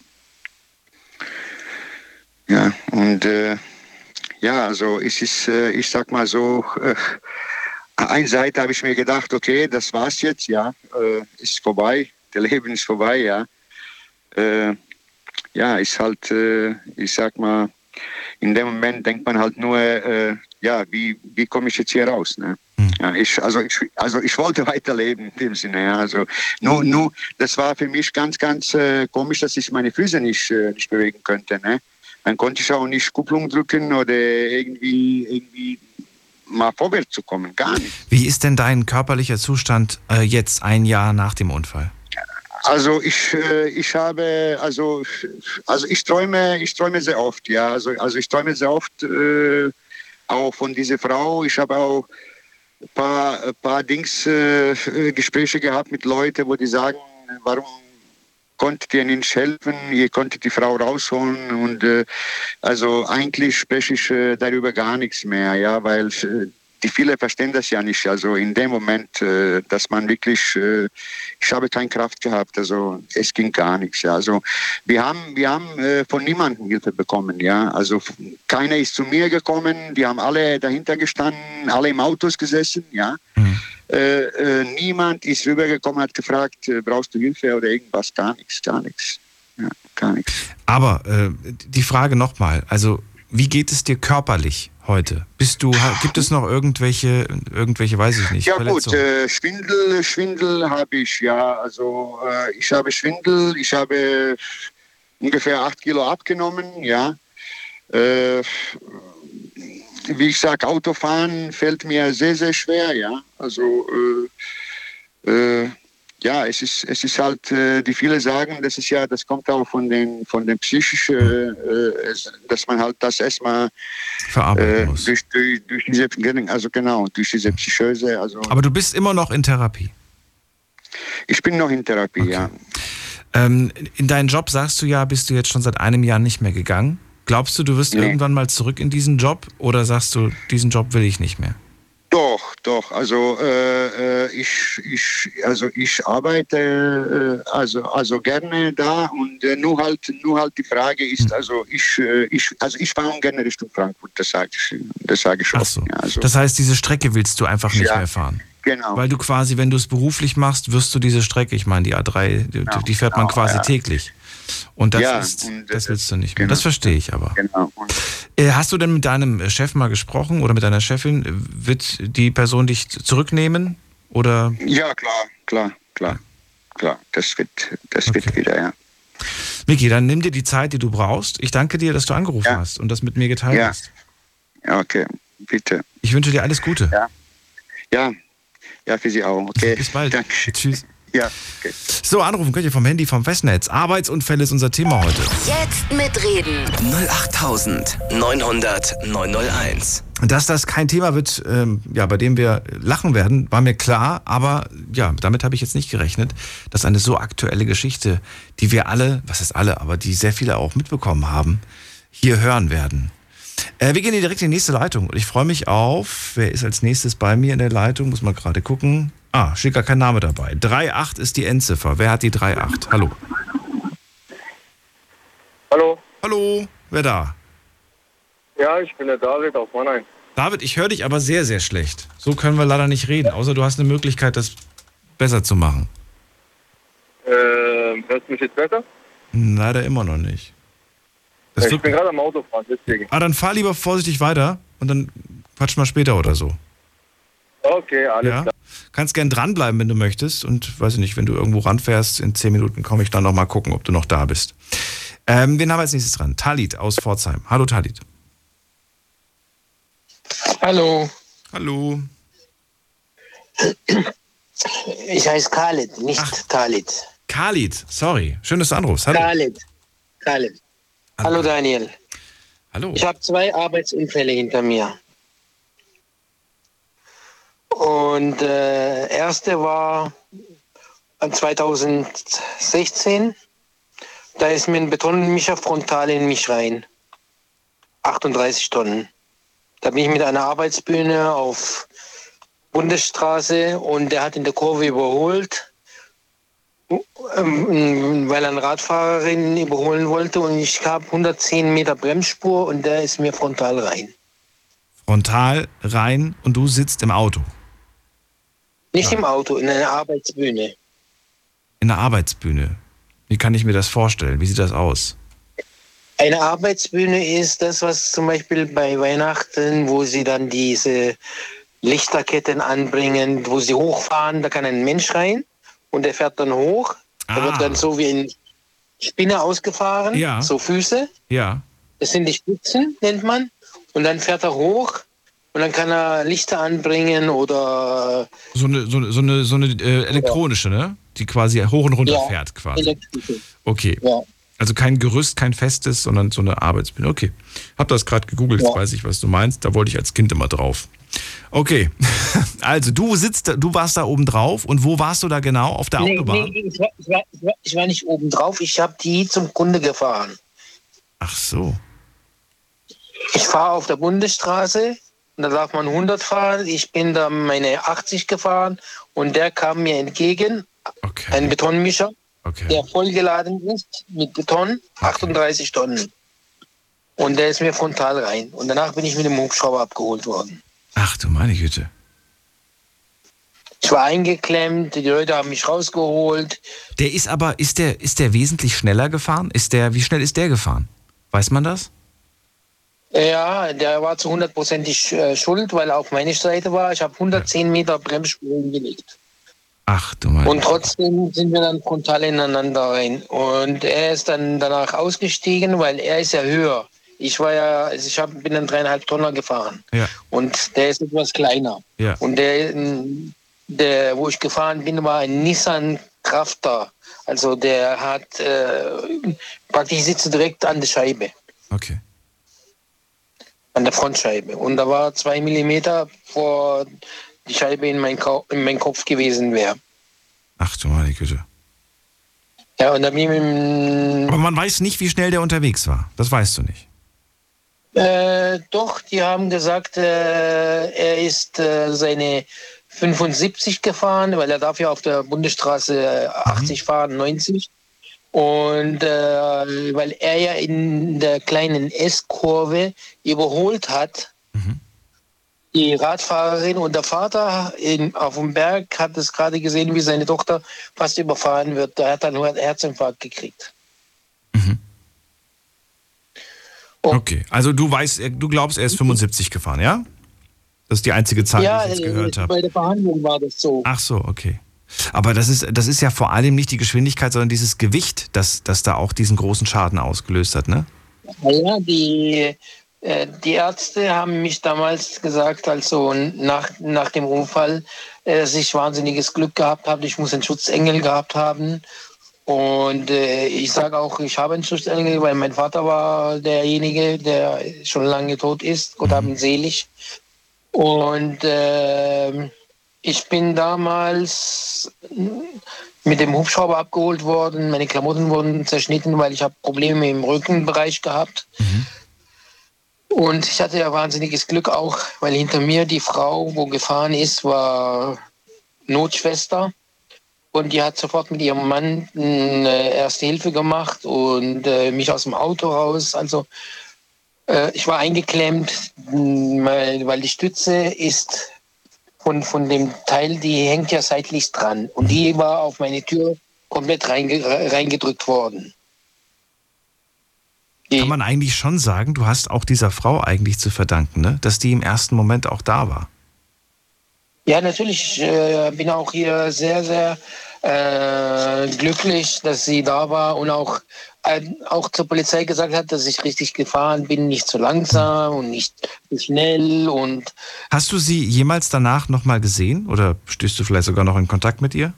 Ja, und äh, ja, also es ist, äh, ich sag mal so, äh, eine Seite habe ich mir gedacht, okay, das war's jetzt, ja, äh, ist vorbei, der Leben ist vorbei, ja. Ja, ist halt, äh, ich sag mal, in dem Moment denkt man halt nur, äh, ja, wie, wie komme ich jetzt hier raus? Ne? Hm. Ja, ich, also, ich, also ich wollte weiterleben in dem Sinne. Ja. Also nur, nur, das war für mich ganz, ganz äh, komisch, dass ich meine Füße nicht, äh, nicht bewegen könnte. Ne? Dann konnte ich auch nicht Kupplung drücken oder irgendwie, irgendwie mal vorwärts zu kommen. Gar nicht. Wie ist denn dein körperlicher Zustand äh, jetzt, ein Jahr nach dem Unfall? Also ich, äh, ich habe, also, also ich träume, ich träume sehr oft, ja. Also, also ich träume sehr oft äh, auch von dieser Frau. Ich habe auch ein paar, ein paar Dings, äh, Gespräche gehabt mit Leuten, wo die sagen, warum konntet ihr nicht helfen, ihr konntet die Frau rausholen und äh, also eigentlich spreche ich äh, darüber gar nichts mehr, ja, weil äh, die viele verstehen das ja nicht. Also in dem Moment, äh, dass man wirklich, äh, ich habe keine Kraft gehabt, also es ging gar nichts. Ja. Also wir haben, wir haben äh, von niemandem Hilfe bekommen. Ja. Also keiner ist zu mir gekommen, die haben alle dahinter gestanden, alle im Autos gesessen. Ja. Mhm. Äh, äh, niemand ist rübergekommen, hat gefragt, äh, brauchst du Hilfe oder irgendwas? Gar nichts, gar nichts. Ja, gar nichts. Aber die Frage nochmal, also wie geht es dir körperlich? heute? Bist du, gibt es noch irgendwelche, irgendwelche, weiß ich nicht. Ja gut, äh, Schwindel, Schwindel habe ich, ja. Also äh, ich habe Schwindel, ich habe ungefähr acht Kilo abgenommen, ja. Äh, wie ich sage, Autofahren fällt mir sehr, sehr schwer, ja. Also äh, äh, ja, es ist, es ist halt, äh, die viele sagen, das ist ja, das kommt auch von den, von den psychischen, äh, dass man halt das erstmal verarbeiten äh, muss. Durch, durch, durch, diese, also genau, durch diese psychöse. Also Aber du bist immer noch in Therapie? Ich bin noch in Therapie, okay. ja. Ähm, in deinen Job sagst du ja, bist du jetzt schon seit einem Jahr nicht mehr gegangen. Glaubst du, du wirst nee. irgendwann mal zurück in diesen Job oder sagst du, diesen Job will ich nicht mehr? Doch, doch. Also äh, äh, ich, ich, also ich arbeite äh, also, also gerne da und äh, nur halt nur halt die Frage ist, hm. also ich, äh, ich also ich fahre gerne Richtung Frankfurt, das sage ich, das sage ich schon. So. Ja, also. Das heißt, diese Strecke willst du einfach nicht ja, mehr fahren. Genau. Weil du quasi, wenn du es beruflich machst, wirst du diese Strecke, ich meine, die A3, die, genau, die fährt man genau, quasi ja. täglich. Und das, ja, ist, und das willst du nicht mehr. Genau. Das verstehe ich aber. Genau. Äh, hast du denn mit deinem Chef mal gesprochen oder mit deiner Chefin? Wird die Person dich zurücknehmen? Oder? Ja, klar, klar, klar. Klar, das wird, das okay. wird wieder, ja. Miki, dann nimm dir die Zeit, die du brauchst. Ich danke dir, dass du angerufen ja. hast und das mit mir geteilt ja. hast. Ja, okay, bitte. Ich wünsche dir alles Gute. Ja, ja, ja für Sie auch. Okay. Bis bald. Danke. Tschüss. Ja, okay. So, anrufen könnt ihr vom Handy, vom Festnetz. Arbeitsunfälle ist unser Thema heute. Jetzt mitreden. 08900 901. Dass das kein Thema wird, ähm, ja, bei dem wir lachen werden, war mir klar, aber ja, damit habe ich jetzt nicht gerechnet, dass eine so aktuelle Geschichte, die wir alle, was ist alle, aber die sehr viele auch mitbekommen haben, hier hören werden. Äh, wir gehen direkt in die nächste Leitung und ich freue mich auf, wer ist als nächstes bei mir in der Leitung, muss man gerade gucken. Ah, steht gar kein Name dabei. 3.8 ist die Endziffer. Wer hat die 3.8? Hallo. Hallo. Hallo, wer da? Ja, ich bin der David aus Mannheim. David, ich höre dich aber sehr, sehr schlecht. So können wir leider nicht reden, außer du hast eine Möglichkeit, das besser zu machen. Äh, hörst du mich jetzt besser? Leider immer noch nicht. Das ich bin gerade am Autofahren, deswegen. Ah, dann fahr lieber vorsichtig weiter und dann quatsch mal später oder so. Okay, alles ja? klar. Kannst gern dranbleiben, wenn du möchtest. Und weiß ich nicht, wenn du irgendwo ranfährst, in zehn Minuten komme ich dann noch mal gucken, ob du noch da bist. Ähm, wen haben wir als nächstes dran? Talit aus Pforzheim. Hallo Talit. Hallo. Hallo. Ich heiße Khalid, nicht Ach, Talit. Khalid, sorry. Schön, dass du anrufst. Hallo. Khalid. Khalid. Hallo Daniel. Hallo. Ich habe zwei Arbeitsunfälle hinter mir. Und äh, erste war 2016. Da ist mir ein Betonmischer frontal in mich rein. 38 Tonnen. Da bin ich mit einer Arbeitsbühne auf Bundesstraße und der hat in der Kurve überholt, ähm, weil er eine Radfahrerin überholen wollte und ich habe 110 Meter Bremsspur und der ist mir frontal rein. Frontal rein und du sitzt im Auto. Nicht im Auto, in einer Arbeitsbühne. In der Arbeitsbühne. Wie kann ich mir das vorstellen? Wie sieht das aus? Eine Arbeitsbühne ist das, was zum Beispiel bei Weihnachten, wo sie dann diese Lichterketten anbringen, wo sie hochfahren, da kann ein Mensch rein und der fährt dann hoch. Da Ah. wird dann so wie ein Spinne ausgefahren, Ja. so Füße. Ja. Das sind die Spitzen, nennt man. Und dann fährt er hoch und dann kann er Lichter anbringen oder So eine, so eine, so eine, so eine äh, elektronische, ne? Die quasi hoch und runter Ja, fährt quasi. elektrische. Okay. Ja. Also kein Gerüst, kein festes, sondern so eine Arbeitsbühne. Okay. Hab das gerade gegoogelt, jetzt Ja. weiß ich, was du meinst. Da wollte ich als Kind immer drauf. Okay. Also du sitzt, du warst da oben drauf und wo warst du da genau? Auf der Nee, Autobahn? nee, ich, war, ich, war, ich, war, ich war nicht oben drauf, ich habe die zum Kunde gefahren. Ach so. Ich fahre auf der Bundesstraße und da darf man 100 fahren. Ich bin da meine 80 gefahren und der kam mir entgegen, Okay. ein Betonmischer, Okay. der vollgeladen ist mit Beton, 38 Tonnen. Und der ist mir frontal rein. Und danach bin ich mit dem Hubschrauber abgeholt worden. Ach du meine Güte. Ich war eingeklemmt, die Leute haben mich rausgeholt. Der ist aber, ist der, ist der wesentlich schneller gefahren? Ist der, wie schnell ist der gefahren? Weiß man das? Ja, der war zu hundertprozentig äh, schuld, weil er auf meine Seite war. Ich habe 110 Meter Bremsspuren gelegt. Ach du meine Und trotzdem sind wir dann frontal ineinander rein. Und er ist dann danach ausgestiegen, weil er ist ja höher. Ich war ja, also ich hab, bin dann dreieinhalb Tonner gefahren. Ja. Und der ist etwas kleiner. Ja. Und der, der, wo ich gefahren bin, war ein Nissan Crafter. Also der hat äh, praktisch sitzt direkt an der Scheibe, Okay. An der Frontscheibe. Und da war zwei Millimeter vor die Scheibe in mein, in mein Kopf gewesen wäre. Ach du meine Güte. Ja, und dann bin ich Aber man weiß nicht, wie schnell der unterwegs war. Das weißt du nicht. Äh, doch, die haben gesagt, äh, er ist äh, seine 75 gefahren, weil er darf ja auf der Bundesstraße äh, 80 fahren, 90. Und äh, weil er ja in der kleinen S-Kurve überholt hat, die Radfahrerin und der Vater in, auf dem Berg hat es gerade gesehen, wie seine Tochter fast überfahren wird. Da hat er nur einen Herzinfarkt gekriegt. Oh. Okay. Also du weißt, du glaubst, er ist 75 gefahren, ja? Das ist die einzige Zahl, ja, die ich jetzt gehört äh, habe. bei der Verhandlung war das so. Ach so, okay. Aber das ist, das ist ja vor allem nicht die Geschwindigkeit, sondern dieses Gewicht, das, das da auch diesen großen Schaden ausgelöst hat, ne? Ja, die, äh, die Ärzte haben mich damals gesagt, also nach, nach dem Unfall, äh, dass ich wahnsinniges Glück gehabt habe. Ich muss einen Schutzengel gehabt haben. Und äh, ich sage auch, ich habe einen Schutzengel, weil mein Vater war derjenige, der schon lange tot ist. Gott hab ihn selig. Und äh, ich bin damals mit dem Hubschrauber abgeholt worden. Meine Klamotten wurden zerschnitten, weil ich habe Probleme im Rückenbereich gehabt. Und ich hatte ja wahnsinniges Glück auch, weil hinter mir die Frau, wo gefahren ist, war Notschwester. Und die hat sofort mit ihrem Mann eine Erste Hilfe gemacht und äh, mich aus dem Auto raus. Also äh, ich war eingeklemmt, weil die Stütze ist von, von dem Teil, die hängt ja seitlich dran. Und die war auf meine Tür komplett reinge reingedrückt worden. Die, Kann man eigentlich schon sagen, du hast auch dieser Frau eigentlich zu verdanken, ne? Dass die im ersten Moment auch da war. Ja, natürlich. Ich äh, bin auch hier sehr, sehr äh, glücklich, dass sie da war und auch, auch zur Polizei gesagt hat, dass ich richtig gefahren bin, nicht zu langsam und nicht zu schnell. Und Hast du sie jemals danach nochmal gesehen oder stehst du vielleicht sogar noch in Kontakt mit ihr?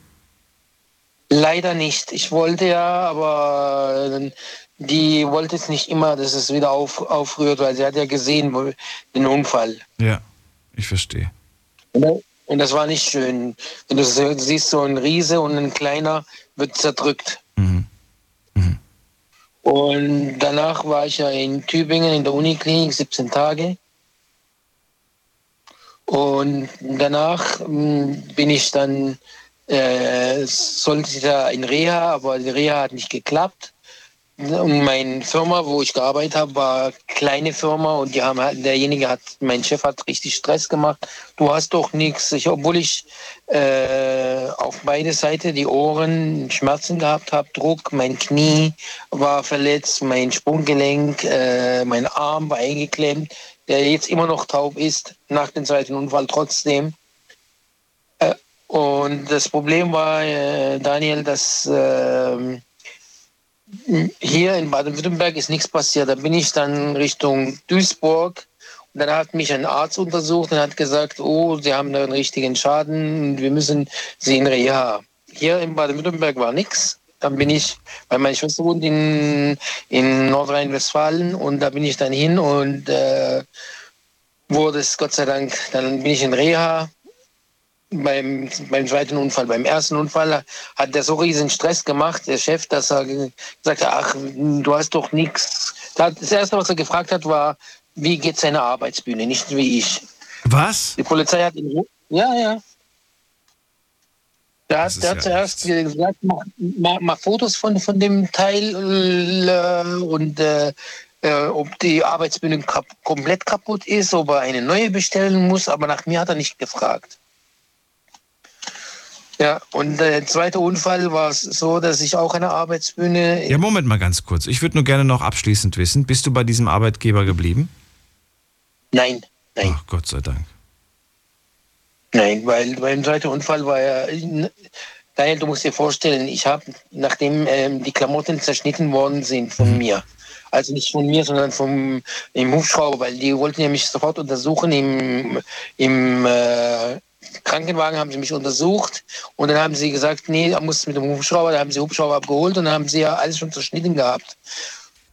Leider nicht. Ich wollte ja, aber äh, die wollte es nicht immer, dass es wieder auf, aufrührt, weil sie hat ja gesehen, wo, den Unfall. Ja, ich verstehe. Und das war nicht schön. Wenn du siehst, so ein Riese und ein kleiner wird zerdrückt. Und danach war ich ja in Tübingen in der Uniklinik 17 Tage. Und danach mh, bin ich dann, äh, sollte ich da in Reha, aber die Reha hat nicht geklappt. Meine Firma, wo ich gearbeitet habe, war eine kleine Firma und die haben derjenige hat, mein Chef hat richtig Stress gemacht. Du hast doch nichts. Ich, obwohl ich äh, auf beide Seiten die Ohren Schmerzen gehabt habe, Druck, mein Knie war verletzt, mein Sprunggelenk, äh, mein Arm war eingeklemmt, der jetzt immer noch taub ist, nach dem zweiten Unfall trotzdem. Äh, und das Problem war, äh, Daniel, dass ähm, hier in Baden-Württemberg ist nichts passiert. Da bin ich dann Richtung Duisburg und dann hat mich ein Arzt untersucht und hat gesagt, oh, Sie haben da einen richtigen Schaden und wir müssen Sie in Reha. Hier in Baden-Württemberg war nichts. Dann bin ich, weil meine Schwester wohnt in, in Nordrhein-Westfalen und da bin ich dann hin und äh, wurde es Gott sei Dank, dann bin ich in Reha beim, beim zweiten Unfall. Beim ersten Unfall hat der so riesen Stress gemacht, der Chef, dass er gesagt hat, ach, du hast doch nichts. Das erste, was er gefragt hat, war, wie geht seine Arbeitsbühne, nicht wie ich. Was? Die Polizei hat ihn. Ja, ja. Der hat, der hat ja zuerst gesagt, mach, mach, mach, Fotos von, von dem Teil äh, und äh, äh, ob die Arbeitsbühne kap komplett kaputt ist, ob er eine neue bestellen muss, aber nach mir hat er nicht gefragt. Ja, und der zweite Unfall war es so, dass ich auch eine Arbeitsbühne. Ja, Moment mal ganz kurz. Ich würde nur gerne noch abschließend wissen, bist du bei diesem Arbeitgeber geblieben? Nein, nein. Ach, Gott sei Dank. Nein, weil beim zweiten Unfall war ja. Daniel, du musst dir vorstellen, ich habe, nachdem ähm, die Klamotten zerschnitten worden sind von mhm. mir, also nicht von mir, sondern vom im Hubschrauber, weil die wollten ja mich sofort untersuchen im, im äh, Krankenwagen haben sie mich untersucht und dann haben sie gesagt, nee, er muss mit dem Hubschrauber, da haben sie Hubschrauber abgeholt und dann haben sie ja alles schon zerschnitten gehabt.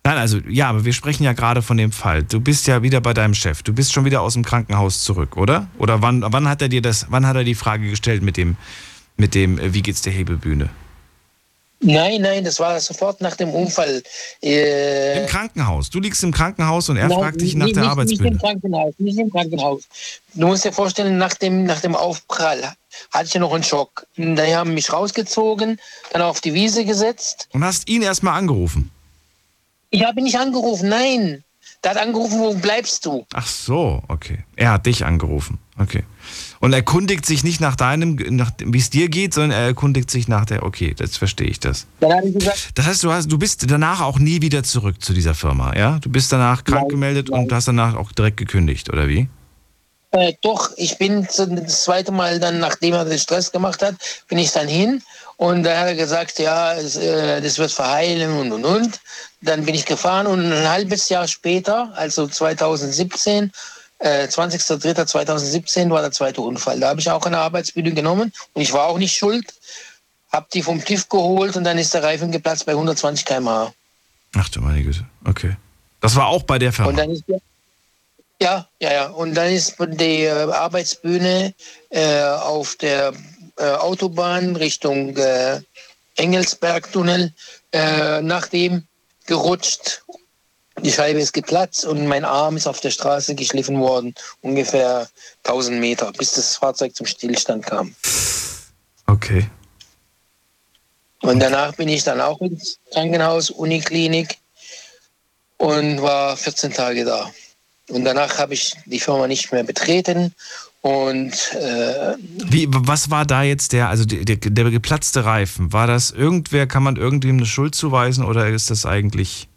Nein, also ja, aber wir sprechen ja gerade von dem Fall. Du bist ja wieder bei deinem Chef. Du bist schon wieder aus dem Krankenhaus zurück, oder? Oder wann, wann hat er dir das, wann hat er die Frage gestellt mit dem, mit dem, äh, wie geht's der Hebebühne? Nein, nein, das war sofort nach dem Unfall. Äh, Im Krankenhaus. Du liegst im Krankenhaus und er nein, fragt dich nach nicht, der Arbeitsbühne. Nicht im Krankenhaus, nicht im Krankenhaus. Du musst dir vorstellen, nach dem, nach dem Aufprall hatte ich ja noch einen Schock. Die haben mich rausgezogen, dann auf die Wiese gesetzt. Und hast ihn erstmal angerufen? Ich habe ihn nicht angerufen, nein. Der hat angerufen, wo bleibst du? Ach so, okay. Er hat dich angerufen. Okay. Und erkundigt sich nicht nach deinem, nach, wie es dir geht, sondern er erkundigt sich nach der, okay, jetzt verstehe ich das. Dann habe ich gesagt, das heißt, du, hast, du bist danach auch nie wieder zurück zu dieser Firma, ja? Du bist danach krank gemeldet und hast danach auch direkt gekündigt, oder wie? Äh, doch, ich bin das zweite Mal dann, nachdem er den Stress gemacht hat, bin ich dann hin und da hat er gesagt, ja, es, äh, das wird verheilen und und und. Dann bin ich gefahren und ein halbes Jahr später, also 2017, 20.03.2017 äh, war der zweite Unfall. Da habe ich auch eine Arbeitsbühne genommen und ich war auch nicht schuld. Habe die vom TÜV geholt und dann ist der Reifen geplatzt bei 120 km/h. Ach du meine Güte, okay. Das war auch bei der Firma? Und dann ist ja, ja, ja. Und dann ist die äh, Arbeitsbühne äh, auf der äh, Autobahn Richtung äh, Engelsbergtunnel äh, nach dem gerutscht die Scheibe ist geplatzt und mein Arm ist auf der Straße geschliffen worden, ungefähr 1000 Meter, bis das Fahrzeug zum Stillstand kam. Okay. Und danach bin ich dann auch ins Krankenhaus, Uniklinik und war 14 Tage da. Und danach habe ich die Firma nicht mehr betreten. Und äh, wie, was war da jetzt der, also der, der, der geplatzte Reifen? War das irgendwer, kann man irgendwem eine Schuld zuweisen oder ist das eigentlich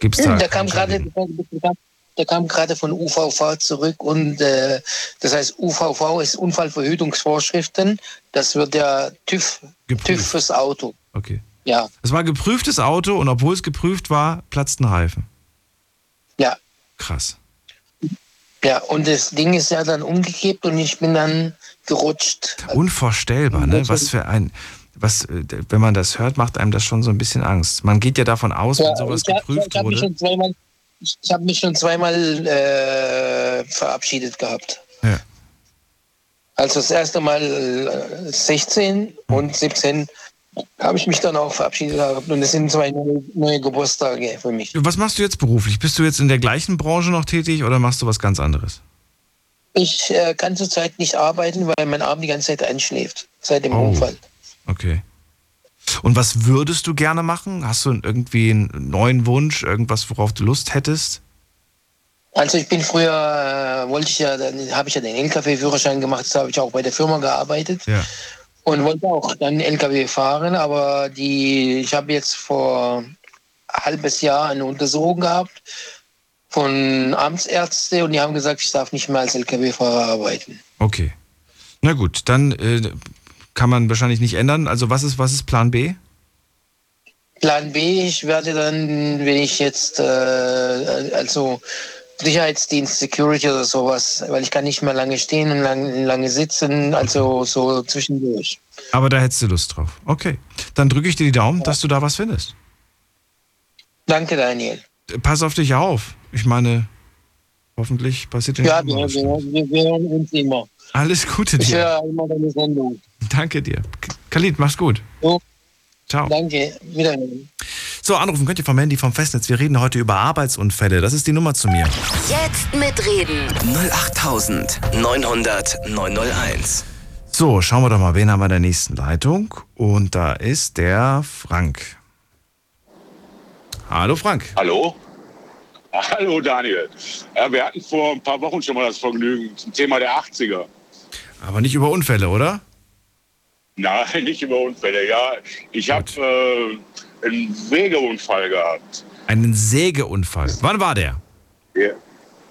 Gibt's da der kam gerade der kam gerade von UVV zurück und äh, das heißt UVV ist Unfallverhütungsvorschriften. Das wird der TÜV, TÜV fürs Auto. Okay. Ja. Es war geprüftes Auto und obwohl es geprüft war, platzten Reifen. Ja. Krass. Ja, und das Ding ist ja dann umgekippt und ich bin dann gerutscht. Unvorstellbar, ne? Was für ein was, äh, wenn man das hört, macht einem das schon so ein bisschen Angst. Man geht ja davon aus, wenn sowas ich geprüft ich mich wurde. schon zweimal, ich habe mich schon zweimal äh, verabschiedet gehabt. Ja. Also das erste Mal äh, 16 und 17 habe ich mich dann auch verabschiedet gehabt. Und es sind zwei neue, neue Geburtstage für mich. Was machst du jetzt beruflich? Bist du jetzt in der gleichen Branche noch tätig oder machst du was ganz anderes? Ich äh, kann zurzeit nicht arbeiten, weil mein Arm die ganze Zeit einschläft seit dem Oh. Unfall. Okay. Und was würdest du gerne machen? Hast du irgendwie einen neuen Wunsch, irgendwas, worauf du Lust hättest? Also ich bin früher, äh, wollte ich ja, dann habe ich ja den LKW-Führerschein gemacht, da habe ich auch bei der Firma gearbeitet Ja. Und wollte auch dann LKW fahren, aber die, ich habe jetzt vor halbes Jahr eine Untersuchung gehabt von Amtsärzte und die haben gesagt, ich darf nicht mehr als LKW-Fahrer arbeiten. Okay. Na gut, dann äh, kann man wahrscheinlich nicht ändern. Also was ist, was ist Plan B? Plan B, ich werde dann, wenn ich jetzt, äh, also Sicherheitsdienst, Security oder sowas, weil ich kann nicht mehr lange stehen und lang, lange sitzen, also so zwischendurch. Aber da hättest du Lust drauf. Okay. Dann drücke ich dir die Daumen, dass du da was findest. Danke, Daniel. Pass auf dich auf. Ich meine, hoffentlich passiert dir Ja, nicht wir, wir, hören uns immer. Alles Gute Ich dir. höre immer deine Sendung. Danke dir. Khalid, mach's gut. Jo. Ciao. Danke, wiederhören. So, anrufen könnt ihr vom Handy vom Festnetz. Wir reden heute über Arbeitsunfälle. Das ist die Nummer zu mir. Jetzt mitreden. 08900 901. So, schauen wir doch mal, wen haben wir in der nächsten Leitung? Und da ist der Frank. Hallo Frank. Hallo? Hallo Daniel. Ja, wir hatten vor ein paar Wochen schon mal das Vergnügen zum Thema der 80er. Aber nicht über Unfälle, oder? Nein, nicht über Unfälle. Ja, ich habe äh, einen Wegeunfall gehabt. Einen Sägeunfall. Wann war der? Der,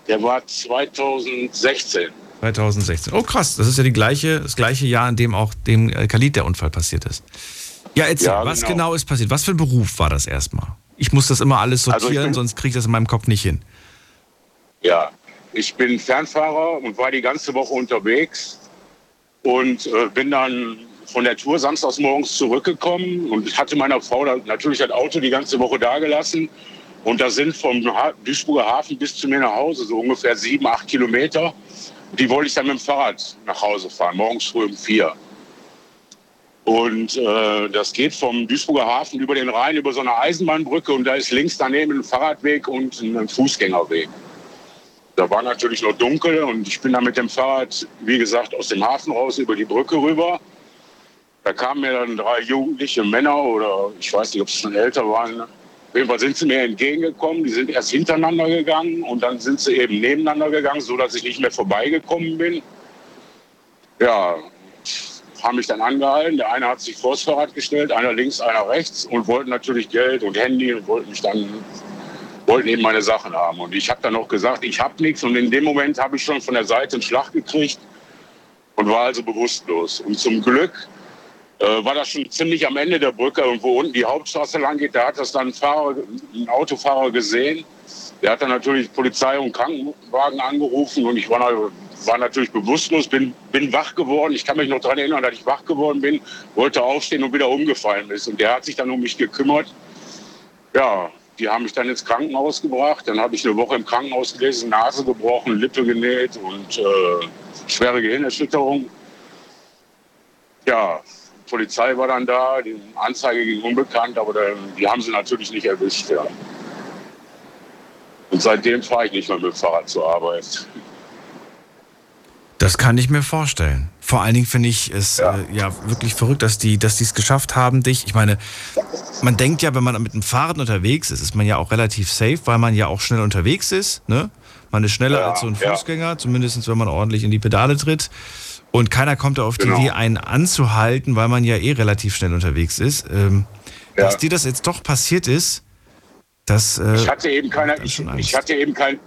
der war 2016. 2016. Oh krass, das ist ja die gleiche, das gleiche Jahr, in dem auch dem äh, Khalid der Unfall passiert ist. Ja, erzähl, Ja, was genau. genau ist passiert? Was für ein Beruf war das erstmal? Ich muss das immer alles Also sortieren, bin- sonst kriege ich das in meinem Kopf nicht hin. Ja, ich bin Fernfahrer und war die ganze Woche unterwegs und äh, bin dann von der Tour samstags morgens zurückgekommen und hatte meiner Frau natürlich das Auto die ganze Woche dagelassen. Und da sind vom Duisburger Hafen bis zu mir nach Hause so ungefähr sieben, acht Kilometer. Die wollte ich dann mit dem Fahrrad nach Hause fahren, morgens früh um vier. Und äh, das geht vom Duisburger Hafen über den Rhein, über so eine Eisenbahnbrücke und da ist links daneben ein Fahrradweg und ein Fußgängerweg. Da war natürlich noch dunkel und ich bin dann mit dem Fahrrad, wie gesagt, aus dem Hafen raus über die Brücke rüber. Da kamen mir dann drei jugendliche Männer oder ich weiß nicht, ob sie schon älter waren. Auf jeden Fall sind sie mir entgegengekommen. Die sind erst hintereinander gegangen und dann sind sie eben nebeneinander gegangen, sodass ich nicht mehr vorbeigekommen bin. Ja, haben mich dann angehalten. Der eine hat sich vors Fahrrad gestellt, einer links, einer rechts und wollten natürlich Geld und Handy und wollten mich dann wollten eben meine Sachen haben. Und ich habe dann noch gesagt, ich habe nichts. Und in dem Moment habe ich schon von der Seite einen Schlag gekriegt und war also bewusstlos. Und zum Glück äh, war das schon ziemlich am Ende der Brücke und wo unten die Hauptstraße lang geht, da hat das dann ein, Fahrer, ein Autofahrer gesehen. Der hat dann natürlich Polizei und Krankenwagen angerufen und ich war, war natürlich bewusstlos, bin, bin wach geworden. Ich kann mich noch daran erinnern, dass ich wach geworden bin, wollte aufstehen und wieder umgefallen ist. Und der hat sich dann um mich gekümmert. Ja, die haben mich dann ins Krankenhaus gebracht. Dann habe ich eine Woche im Krankenhaus gelesen, Nase gebrochen, Lippe genäht und äh, schwere Gehirnerschütterung. Ja, Polizei war dann da, die Anzeige ging unbekannt, aber die haben sie natürlich nicht erwischt. Ja. Und seitdem fahre ich nicht mehr mit dem Fahrrad zur Arbeit. Das kann ich mir vorstellen. Vor allen Dingen finde ich es ja. Äh, ja wirklich verrückt, dass die dass es geschafft haben, dich. Ich meine, man denkt ja, wenn man mit dem Fahrrad unterwegs ist, ist man ja auch relativ safe, weil man ja auch schnell unterwegs ist. Ne? Man ist schneller Ja, als so ein ja. Fußgänger, zumindest wenn man ordentlich in die Pedale tritt. Und keiner kommt auf Genau. die Idee, einen anzuhalten, weil man ja eh relativ schnell unterwegs ist. Ähm, Ja. Dass dir das jetzt doch passiert ist, das. Äh, Ich hatte eben keine, ich, ich hatte eben kein,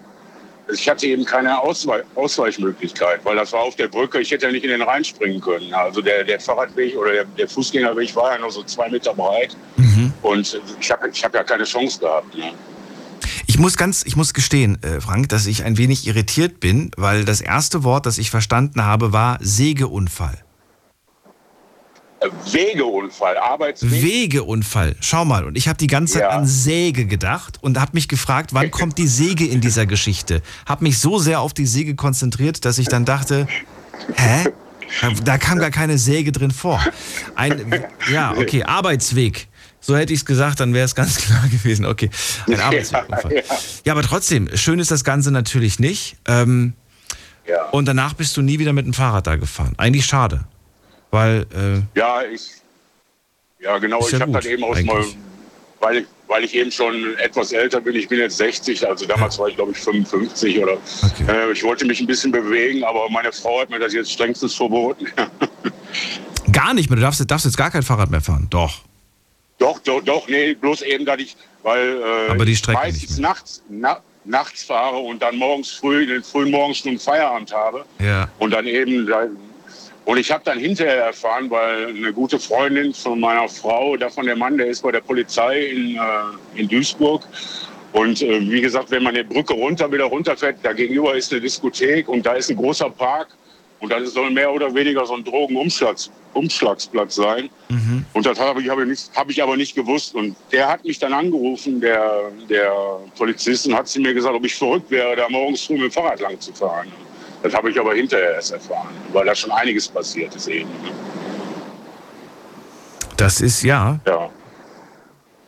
ich hatte eben keine Ausweich, Ausweichmöglichkeit, weil das war auf der Brücke. Ich hätte ja nicht in den Rhein springen können. Also der, der Fahrradweg oder der, der Fußgängerweg war ja nur so zwei Meter breit Mhm. und ich habe ich hab ja keine Chance gehabt. Ne? Ich muss ganz, ich muss gestehen, äh, Frank, dass ich ein wenig irritiert bin, weil das erste Wort, das ich verstanden habe, war Sägeunfall. Wegeunfall, Arbeitsweg. Wegeunfall. Schau mal, und ich habe die ganze Zeit Ja. an Säge gedacht und habe mich gefragt, wann kommt die Säge in dieser Geschichte? Habe mich so sehr auf die Säge konzentriert, dass ich dann dachte, hä? Da kam gar keine Säge drin vor. Ein, ja, okay, Arbeitsweg. So hätte ich es gesagt, dann wäre es ganz klar gewesen. Okay, ein Arbeitswegunfall. Ja, Ja, aber trotzdem, schön ist das Ganze natürlich nicht. Ähm, ja. und danach bist du nie wieder mit dem Fahrrad da gefahren. Eigentlich schade. Weil, äh, Ja, ich, ja genau, ja ich habe dann eben aus mal, weil ich, weil ich eben schon etwas älter bin, ich bin jetzt 60, also damals war ich glaube ich 55 oder Okay. äh, ich wollte mich ein bisschen bewegen, aber meine Frau hat mir das jetzt strengstens verboten. gar nicht mehr. Du darfst, darfst jetzt gar kein Fahrrad mehr fahren. Doch. Doch, doch, doch, nee, bloß eben, dass ich, weil äh, Aber die Strecke meistens nachts, na, nachts fahre und dann morgens früh, in den frühen Morgenstunden Feierabend habe. Ja. Und dann eben, und ich habe dann hinterher erfahren, weil eine gute Freundin von meiner Frau, davon der Mann, der ist bei der Polizei in, äh, in Duisburg. Und äh, wie gesagt, wenn man die Brücke runter wieder runterfährt, da gegenüber ist eine Diskothek und da ist ein großer Park. Und das soll mehr oder weniger so ein Drogenumschlags, Umschlagsplatz sein. Und das habe ich, habe, ich nicht, habe ich aber nicht gewusst. Und der hat mich dann angerufen, der, der Polizist, und hat zu mir gesagt, ob ich verrückt wäre, da morgens früh mit dem Fahrrad lang zu fahren. Das habe ich aber hinterher erst erfahren, weil da schon einiges passiert ist eben. Das ist, ja, Ja.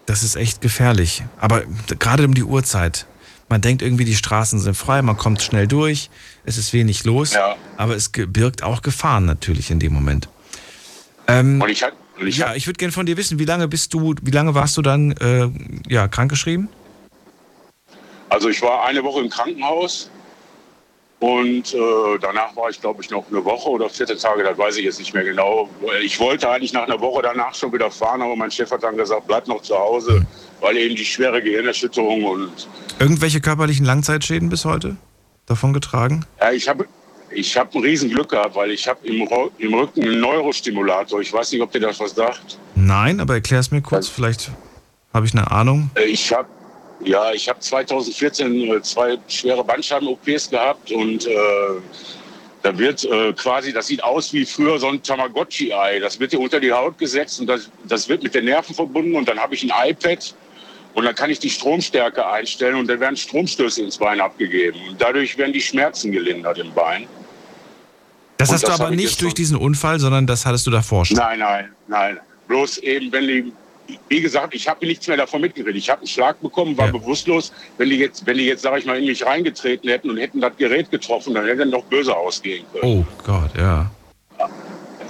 das ist echt gefährlich. Aber gerade um die Uhrzeit. Man denkt irgendwie, die Straßen sind frei, man kommt schnell durch, es ist wenig los. Ja. Aber es birgt auch Gefahren natürlich in dem Moment. Ähm, Und ich hatte, und ich ja, ich würde gerne von dir wissen, wie lange bist du, wie lange warst du dann äh, ja, krankgeschrieben? also ich war eine Woche im Krankenhaus und äh, danach war ich, glaube ich, noch eine Woche oder 14 Tage, das weiß ich jetzt nicht mehr genau. Ich wollte eigentlich nach einer Woche danach schon wieder fahren, aber mein Chef hat dann gesagt, bleib noch zu Hause, weil eben die schwere Gehirnerschütterung und Irgendwelche körperlichen Langzeitschäden bis heute davon getragen? Ja, ich habe ich hab ein Riesenglück gehabt, weil ich habe im, im Rücken einen Neurostimulator. Ich weiß nicht, ob dir das was sagt. Nein, aber erklär es mir kurz, vielleicht habe ich eine Ahnung. Ich habe ja, ich habe 2014 äh, zwei schwere Bandscheiben-OPs gehabt und äh, da wird äh, quasi, das sieht aus wie früher so ein Tamagotchi-Ei. Das wird dir unter die Haut gesetzt und das, das wird mit den Nerven verbunden und dann habe ich ein iPad und dann kann ich die Stromstärke einstellen und dann werden Stromstöße ins Bein abgegeben. Und dadurch werden die Schmerzen gelindert im Bein. Das Und hast du das aber habe ich nicht durch diesen Unfall, sondern das hattest du davor schon. Nein, nein, nein. Bloß eben, wenn die, wie gesagt, ich habe nichts mehr davon mitgeredet. Ich habe einen Schlag bekommen, war Ja. bewusstlos. Wenn die jetzt, wenn die jetzt, sage ich mal, in mich reingetreten hätten und hätten das Gerät getroffen, dann hätte es noch böse ausgehen können. Oh Gott, ja.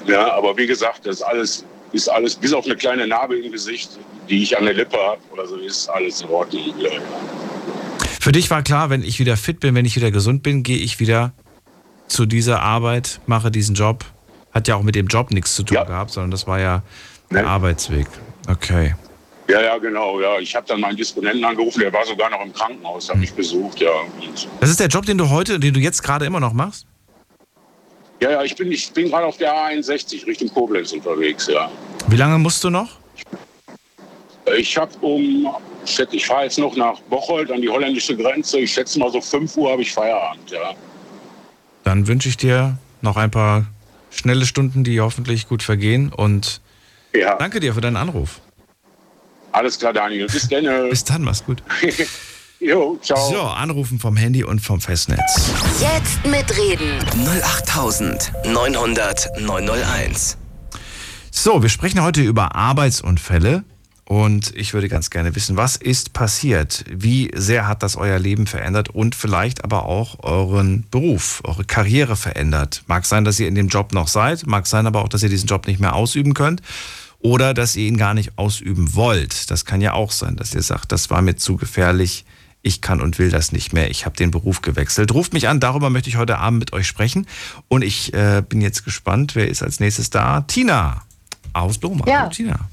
Ja, aber wie gesagt, das alles ist alles, bis auf eine kleine Narbe im Gesicht, die ich an der Lippe habe oder so, ist alles in Ordnung. Für dich war klar, wenn ich wieder fit bin, wenn ich wieder gesund bin, gehe ich wieder zu dieser Arbeit, mache diesen Job. Hat ja auch mit dem Job nichts zu tun Ja. gehabt, sondern das war ja der Nee. Arbeitsweg. Okay. Ja, ja, genau. Ja. Ich habe dann meinen Disponenten angerufen, der war sogar noch im Krankenhaus, habe mich besucht. Ja. Das ist der Job, den du heute, den du jetzt gerade immer noch machst? ja, ja, ich bin, ich bin gerade auf der A61 Richtung Koblenz unterwegs, ja. Wie lange musst du noch? Ich habe um, ich fahre jetzt noch nach Bocholt an die holländische Grenze. Ich schätze mal so 5 Uhr habe ich Feierabend, ja. Dann wünsche ich dir noch ein paar schnelle Stunden, die hoffentlich gut vergehen. Und Ja, danke dir für deinen Anruf. alles klar, Daniel. Bis dann. Bis dann, mach's gut. jo, ciao. So, anrufen vom Handy und vom Festnetz. Jetzt mitreden. 08900 901. So, wir sprechen heute über Arbeitsunfälle und ich würde ganz gerne wissen, was ist passiert? Wie sehr hat das euer Leben verändert und vielleicht aber auch euren Beruf, eure Karriere verändert? Mag sein, dass ihr in dem Job noch seid, mag sein aber auch, dass ihr diesen Job nicht mehr ausüben könnt oder dass ihr ihn gar nicht ausüben wollt. Das kann ja auch sein, dass ihr sagt, das war mir zu gefährlich. Ich kann und will das nicht mehr. Ich habe den Beruf gewechselt. Ruft mich an, darüber möchte ich heute Abend mit euch sprechen. Und ich äh, bin jetzt gespannt, wer ist als nächstes da? Tina aus Lohmann. Ja. Hallo, Tina.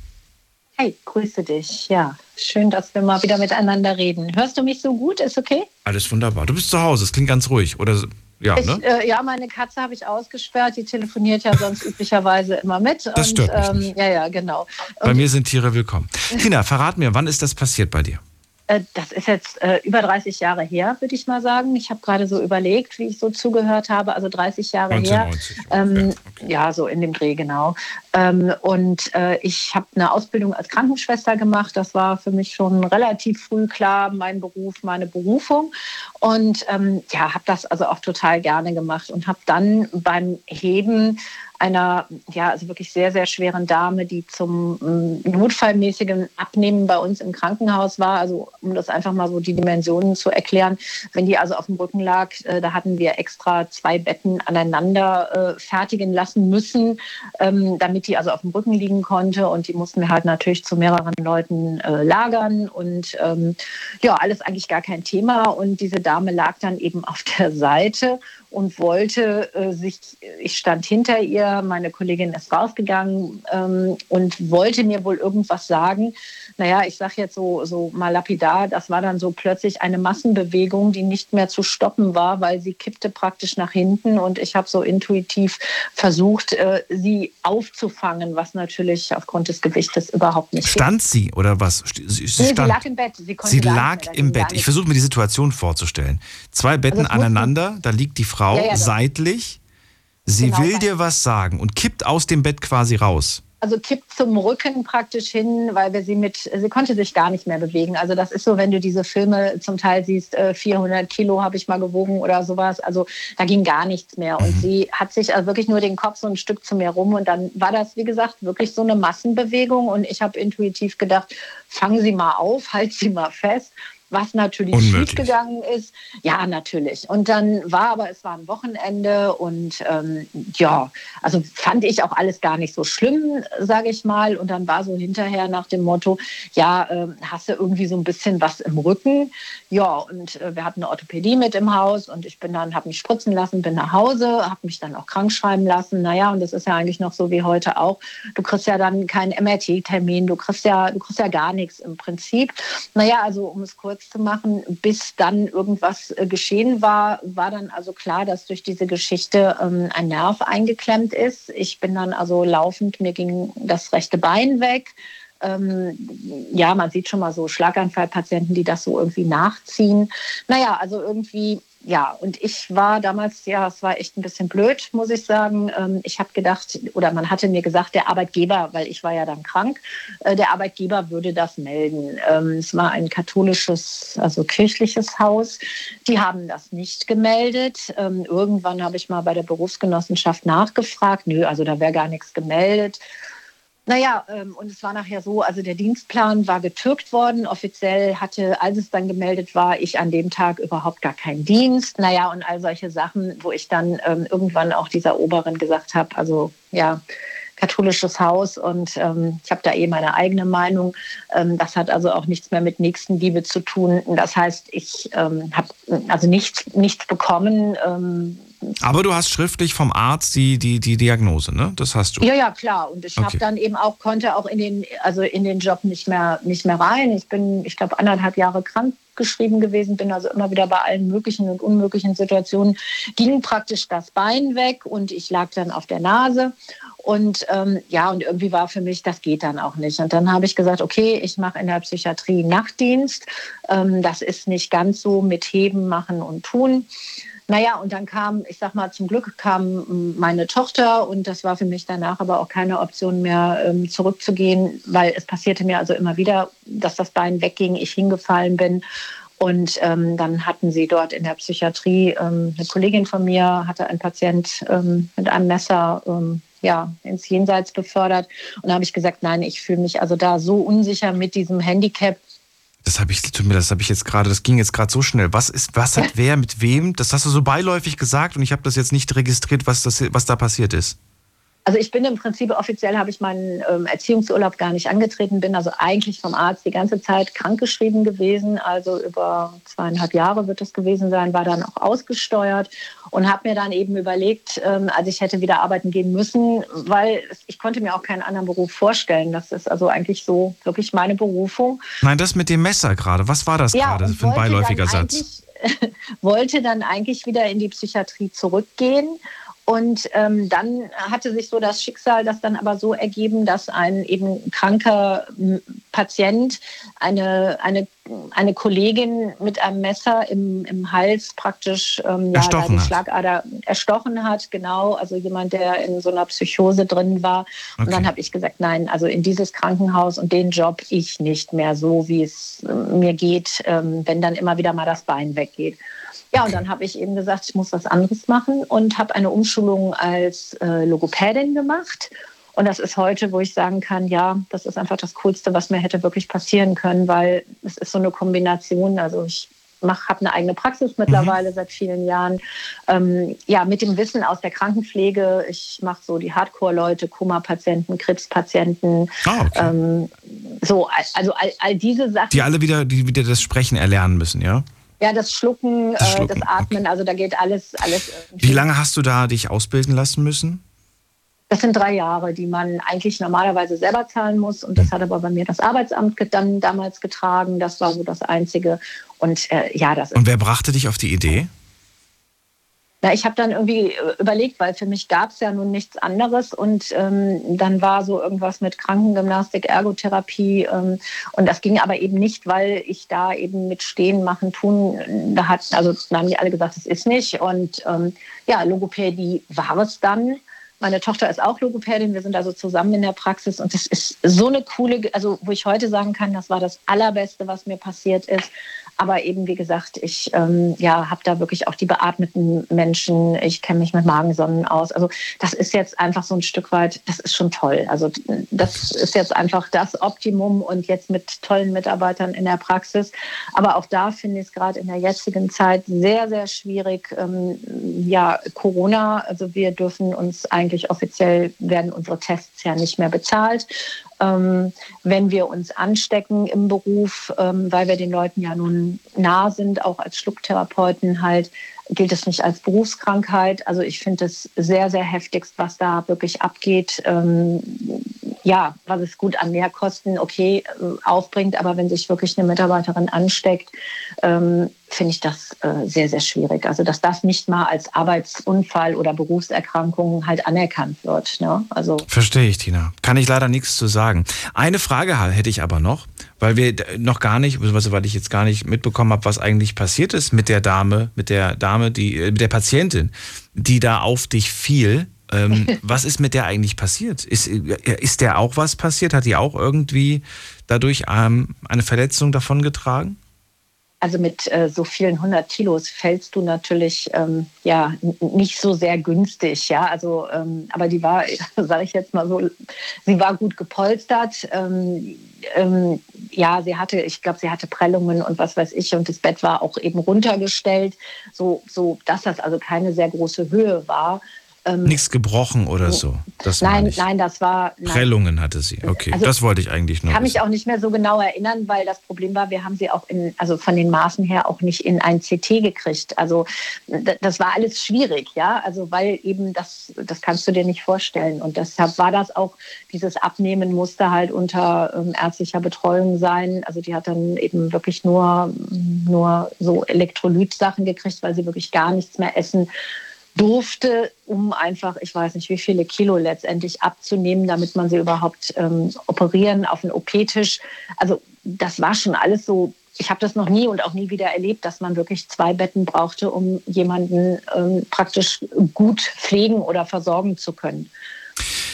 Hey, grüße dich. Ja, schön, dass wir mal wieder miteinander reden. Hörst du mich so gut? Ist okay? Alles wunderbar. Du bist zu Hause, es klingt ganz ruhig. Oder ja, Ich, ne? äh, ja, meine Katze habe ich ausgesperrt. Die telefoniert ja sonst üblicherweise immer mit. Das stört mich ähm, nicht. Ja, ja, genau. Bei Und mir sind Tiere willkommen. Tina, verrat mir, wann ist das passiert bei dir? Äh, das ist jetzt äh, über 30 Jahre her, würde ich mal sagen. Ich habe gerade so überlegt, wie ich so zugehört habe. Also 30 Jahre 1990, her. Ähm, okay. Ja, so in dem Dreh, genau. Ähm, und äh, ich habe eine Ausbildung als Krankenschwester gemacht. Das war für mich schon relativ früh klar, mein Beruf, meine Berufung. Und ähm, ja, habe das also auch total gerne gemacht und habe dann beim Heben einer ja also wirklich sehr sehr schweren Dame, die zum ähm, notfallmäßigen Abnehmen bei uns im Krankenhaus war. Also um das einfach mal so die Dimensionen zu erklären, wenn die also auf dem Rücken lag, äh, da hatten wir extra zwei Betten aneinander äh, fertigen lassen müssen, ähm, damit die also auf dem Rücken liegen konnte. Und die mussten wir halt natürlich zu mehreren Leuten äh, lagern. Und ähm, ja alles eigentlich gar kein Thema. Und diese Dame lag dann eben auf der Seite und wollte sich, ich stand hinter ihr, meine Kollegin ist rausgegangen ähm, und wollte mir wohl irgendwas sagen. Naja, ich sage jetzt so, so mal lapidar, das war dann so plötzlich eine Massenbewegung, die nicht mehr zu stoppen war, weil sie kippte praktisch nach hinten und ich habe so intuitiv versucht, äh, sie aufzufangen, was natürlich aufgrund des Gewichtes überhaupt nicht Stand geht. sie oder was? Sie, sie, nee, sie lag im Bett. Sie, sie lag im Bett. Ich versuche mir die Situation vorzustellen. Zwei Betten also aneinander, da liegt die Frau Frau ja, ja, seitlich. Sie genau, will dir was sagen und kippt aus dem Bett quasi raus. Also kippt zum Rücken praktisch hin, weil wir sie mit, sie konnte sich gar nicht mehr bewegen. Also das ist so, wenn du diese Filme zum Teil siehst, 400 äh, Kilo habe ich mal gewogen oder sowas. Also da ging gar nichts mehr. Und mhm. sie hat sich also wirklich nur den Kopf so ein Stück zu mir rum. Und dann war das, wie gesagt, wirklich so eine Massenbewegung. Und ich habe intuitiv gedacht, fangen Sie mal auf, halt Sie mal fest was natürlich Unmöglich. schiefgegangen ist. Ja, natürlich. Und dann war aber, es war ein Wochenende und ähm, ja, also fand ich auch alles gar nicht so schlimm, sage ich mal. Und dann war so hinterher nach dem Motto, ja, äh, hast du irgendwie so ein bisschen was im Rücken? Ja, und äh, wir hatten eine Orthopädie mit im Haus und ich bin dann, habe mich spritzen lassen, bin nach Hause, habe mich dann auch krank schreiben lassen. Naja, und das ist ja eigentlich noch so wie heute auch. Du kriegst ja dann keinen MRT-Termin, du kriegst ja, du kriegst ja gar nichts im Prinzip. Naja, also um es kurz zu machen, bis dann irgendwas äh, geschehen war, war dann also klar, dass durch diese Geschichte ähm, ein Nerv eingeklemmt ist. Ich bin dann also laufend, mir ging das rechte Bein weg. Ähm, ja, man sieht schon mal so Schlaganfallpatienten, die das so irgendwie nachziehen. Naja, also irgendwie ja, und ich war damals, ja, es war echt ein bisschen blöd, muss ich sagen. Ähm, ich habe gedacht, oder man hatte mir gesagt, der Arbeitgeber, weil ich war ja dann krank, äh, der Arbeitgeber würde das melden. Ähm, es war ein katholisches, also kirchliches Haus. Die haben das nicht gemeldet. Ähm, irgendwann habe ich mal bei der Berufsgenossenschaft nachgefragt. Nö, also da wäre gar nichts gemeldet. Naja, ähm, und es war nachher so, also der Dienstplan war getürkt worden. Offiziell hatte, als es dann gemeldet war, ich an dem Tag überhaupt gar keinen Dienst. Naja, und all solche Sachen, wo ich dann ähm, irgendwann auch dieser Oberin gesagt habe, also ja, katholisches Haus und ähm, ich habe da eh meine eigene Meinung. Ähm, das hat also auch nichts mehr mit Nächstenliebe zu tun. Das heißt, ich ähm, habe also nichts, nichts bekommen ähm, aber du hast schriftlich vom Arzt die, die, die Diagnose, ne? Das hast du. Ja, ja, klar. Und ich okay. habe dann eben auch, konnte auch in den, also in den Job nicht mehr, nicht mehr rein. Ich bin, ich glaube, anderthalb Jahre krank geschrieben gewesen, bin also immer wieder bei allen möglichen und unmöglichen Situationen, ging praktisch das Bein weg und ich lag dann auf der Nase. Und ähm, ja, und irgendwie war für mich, das geht dann auch nicht. Und dann habe ich gesagt, okay, ich mache in der Psychiatrie Nachtdienst. Ähm, das ist nicht ganz so mit Heben, Machen und Tun. Naja, und dann kam, ich sag mal, zum Glück kam meine Tochter und das war für mich danach aber auch keine Option mehr, ähm, zurückzugehen, weil es passierte mir also immer wieder, dass das Bein wegging, ich hingefallen bin. Und ähm, dann hatten sie dort in der Psychiatrie, ähm, eine Kollegin von mir hatte einen Patient ähm, mit einem Messer ähm, ja, ins Jenseits befördert. Und da habe ich gesagt, nein, ich fühle mich also da so unsicher mit diesem Handicap, das habe ich, tut mir, das habe ich jetzt gerade, das ging jetzt gerade so schnell. Was ist, was hat wer mit wem? Das hast du so beiläufig gesagt und ich habe das jetzt nicht registriert, was, das, was da passiert ist. Also ich bin im Prinzip offiziell habe ich meinen ähm, Erziehungsurlaub gar nicht angetreten, bin also eigentlich vom Arzt die ganze Zeit krankgeschrieben gewesen, also über zweieinhalb Jahre wird es gewesen sein, war dann auch ausgesteuert und habe mir dann eben überlegt, ähm, als ich hätte wieder arbeiten gehen müssen, weil ich konnte mir auch keinen anderen Beruf vorstellen. Das ist also eigentlich so wirklich meine Berufung. Nein, das mit dem Messer gerade, was war das ja, gerade für ein beiläufiger Satz? wollte dann eigentlich wieder in die Psychiatrie zurückgehen Und ähm, dann hatte sich so das Schicksal das dann aber so ergeben, dass ein eben kranker Patient eine, eine, eine Kollegin mit einem Messer im, im Hals praktisch ähm, ja, die Schlagader erstochen hat. Genau, also jemand, der in so einer Psychose drin war. Okay. Und dann habe ich gesagt, nein, also in dieses Krankenhaus und den Job ich nicht mehr so, wie es äh, mir geht, ähm, wenn dann immer wieder mal das Bein weggeht. Ja, und dann habe ich eben gesagt, ich muss was anderes machen und habe eine Umschulung als äh, Logopädin gemacht. Und das ist heute, wo ich sagen kann, ja, das ist einfach das Coolste, was mir hätte wirklich passieren können, weil es ist so eine Kombination. Also ich habe eine eigene Praxis mittlerweile mhm. seit vielen Jahren. Ähm, ja, mit dem Wissen aus der Krankenpflege. Ich mache so die Hardcore-Leute, Koma-Patienten, Krebspatienten. Ah, okay. ähm, so, also all, all, diese Sachen. Die alle wieder, die wieder das Sprechen erlernen müssen, ja? Ja, das Schlucken, das, Schlucken, äh, das Atmen, okay. also da geht alles, alles. Wie lange hast du da dich ausbilden lassen müssen? Das sind drei Jahre, die man eigentlich normalerweise selber zahlen muss. Und das hm. hat aber bei mir das Arbeitsamt dann damals getragen. Das war so das Einzige. Und äh, ja, das. Und wer brachte dich auf die Idee? Na, ich habe dann irgendwie äh, überlegt, weil für mich gab es ja nun nichts anderes und ähm, dann war so irgendwas mit Krankengymnastik, Ergotherapie ähm, und das ging aber eben nicht, weil ich da eben mit Stehen, Machen, Tun, da hat, also da haben die alle gesagt, das ist nicht und ähm, ja, Logopädie war es dann. Meine Tochter ist auch Logopädin, wir sind also zusammen in der Praxis und das ist so eine coole, also wo ich heute sagen kann, das war das Allerbeste, was mir passiert ist, aber eben, wie gesagt, ich ähm, ja, habe da wirklich auch die beatmeten Menschen. Ich kenne mich mit Magensonnen aus. Also das ist jetzt einfach so ein Stück weit, das ist schon toll. Also das ist jetzt einfach das Optimum und jetzt mit tollen Mitarbeitern in der Praxis. Aber auch da finde ich es gerade in der jetzigen Zeit sehr, sehr schwierig. Ähm, ja, Corona, also wir dürfen uns eigentlich offiziell, werden unsere Tests ja nicht mehr bezahlt wenn wir uns anstecken im Beruf, ähm, weil wir den Leuten ja nun nah sind, auch als Schlucktherapeuten halt, gilt es nicht als Berufskrankheit. Also ich finde es sehr, sehr heftigst, was da wirklich abgeht. Ja, was es gut an Mehrkosten, okay, äh, aufbringt, aber wenn sich wirklich eine Mitarbeiterin ansteckt, ähm, finde ich das äh, sehr, sehr schwierig. Also dass das nicht mal als Arbeitsunfall oder Berufserkrankung halt anerkannt wird. Ne? Also Verstehe ich, Tina. Kann ich leider nichts zu sagen. Eine Frage hätte ich aber noch, weil wir noch gar nicht, beziehungsweise weil ich jetzt gar nicht mitbekommen habe, was eigentlich passiert ist mit der Dame, mit der Dame, die, äh, mit der Patientin, die da auf dich fiel. Ähm, was ist mit der eigentlich passiert? Ist, ist der auch was passiert? Hat die auch irgendwie dadurch ähm, eine Verletzung davongetragen? Also mit äh, so vielen hundert Kilos fällst du natürlich ähm, ja nicht so sehr günstig, ja. Also, ähm, aber die war, sage ich jetzt mal so, sie war gut gepolstert. Ähm, ähm ja, sie hatte, ich glaube, sie hatte Prellungen und was weiß ich, und das Bett war auch eben runtergestellt, so, so dass das also keine sehr große Höhe war. Ähm, Nichts gebrochen oder so. Das nein, nein, das war. Nein. Prellungen hatte sie. Okay, also, das wollte ich eigentlich nur. Ich kann mich auch nicht mehr so genau erinnern, weil das Problem war, wir haben sie auch in, also von den Maßen her auch nicht in ein CT gekriegt. Also das war alles schwierig, ja. Also weil eben das, das kannst du dir nicht vorstellen. Und deshalb war das auch, dieses Abnehmen musste halt unter ähm, ärztlicher Betreuung sein. Also die hat dann eben wirklich nur, nur so Elektrolytsachen gekriegt, weil sie wirklich gar nichts mehr essen durfte, um einfach, ich weiß nicht, wie viele Kilo letztendlich abzunehmen, damit man sie überhaupt ähm, operieren auf den OP-Tisch. Also das war schon alles so. Ich habe das noch nie und auch nie wieder erlebt, dass man wirklich zwei Betten brauchte, um jemanden ähm, praktisch gut pflegen oder versorgen zu können.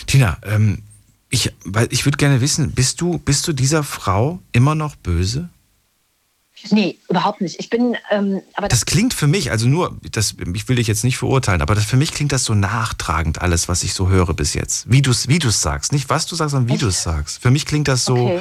Tina, ähm, ich, ich würde gerne wissen, bist du, bist du dieser Frau immer noch böse? Nee, überhaupt nicht. Ich bin, ähm, aber das, das, klingt für mich, also nur, das, ich will dich jetzt nicht verurteilen, aber das, für mich klingt das so nachtragend alles, was ich so höre bis jetzt. Wie du es wie sagst, nicht was du sagst, sondern wie du es sagst. Für mich klingt das so, okay.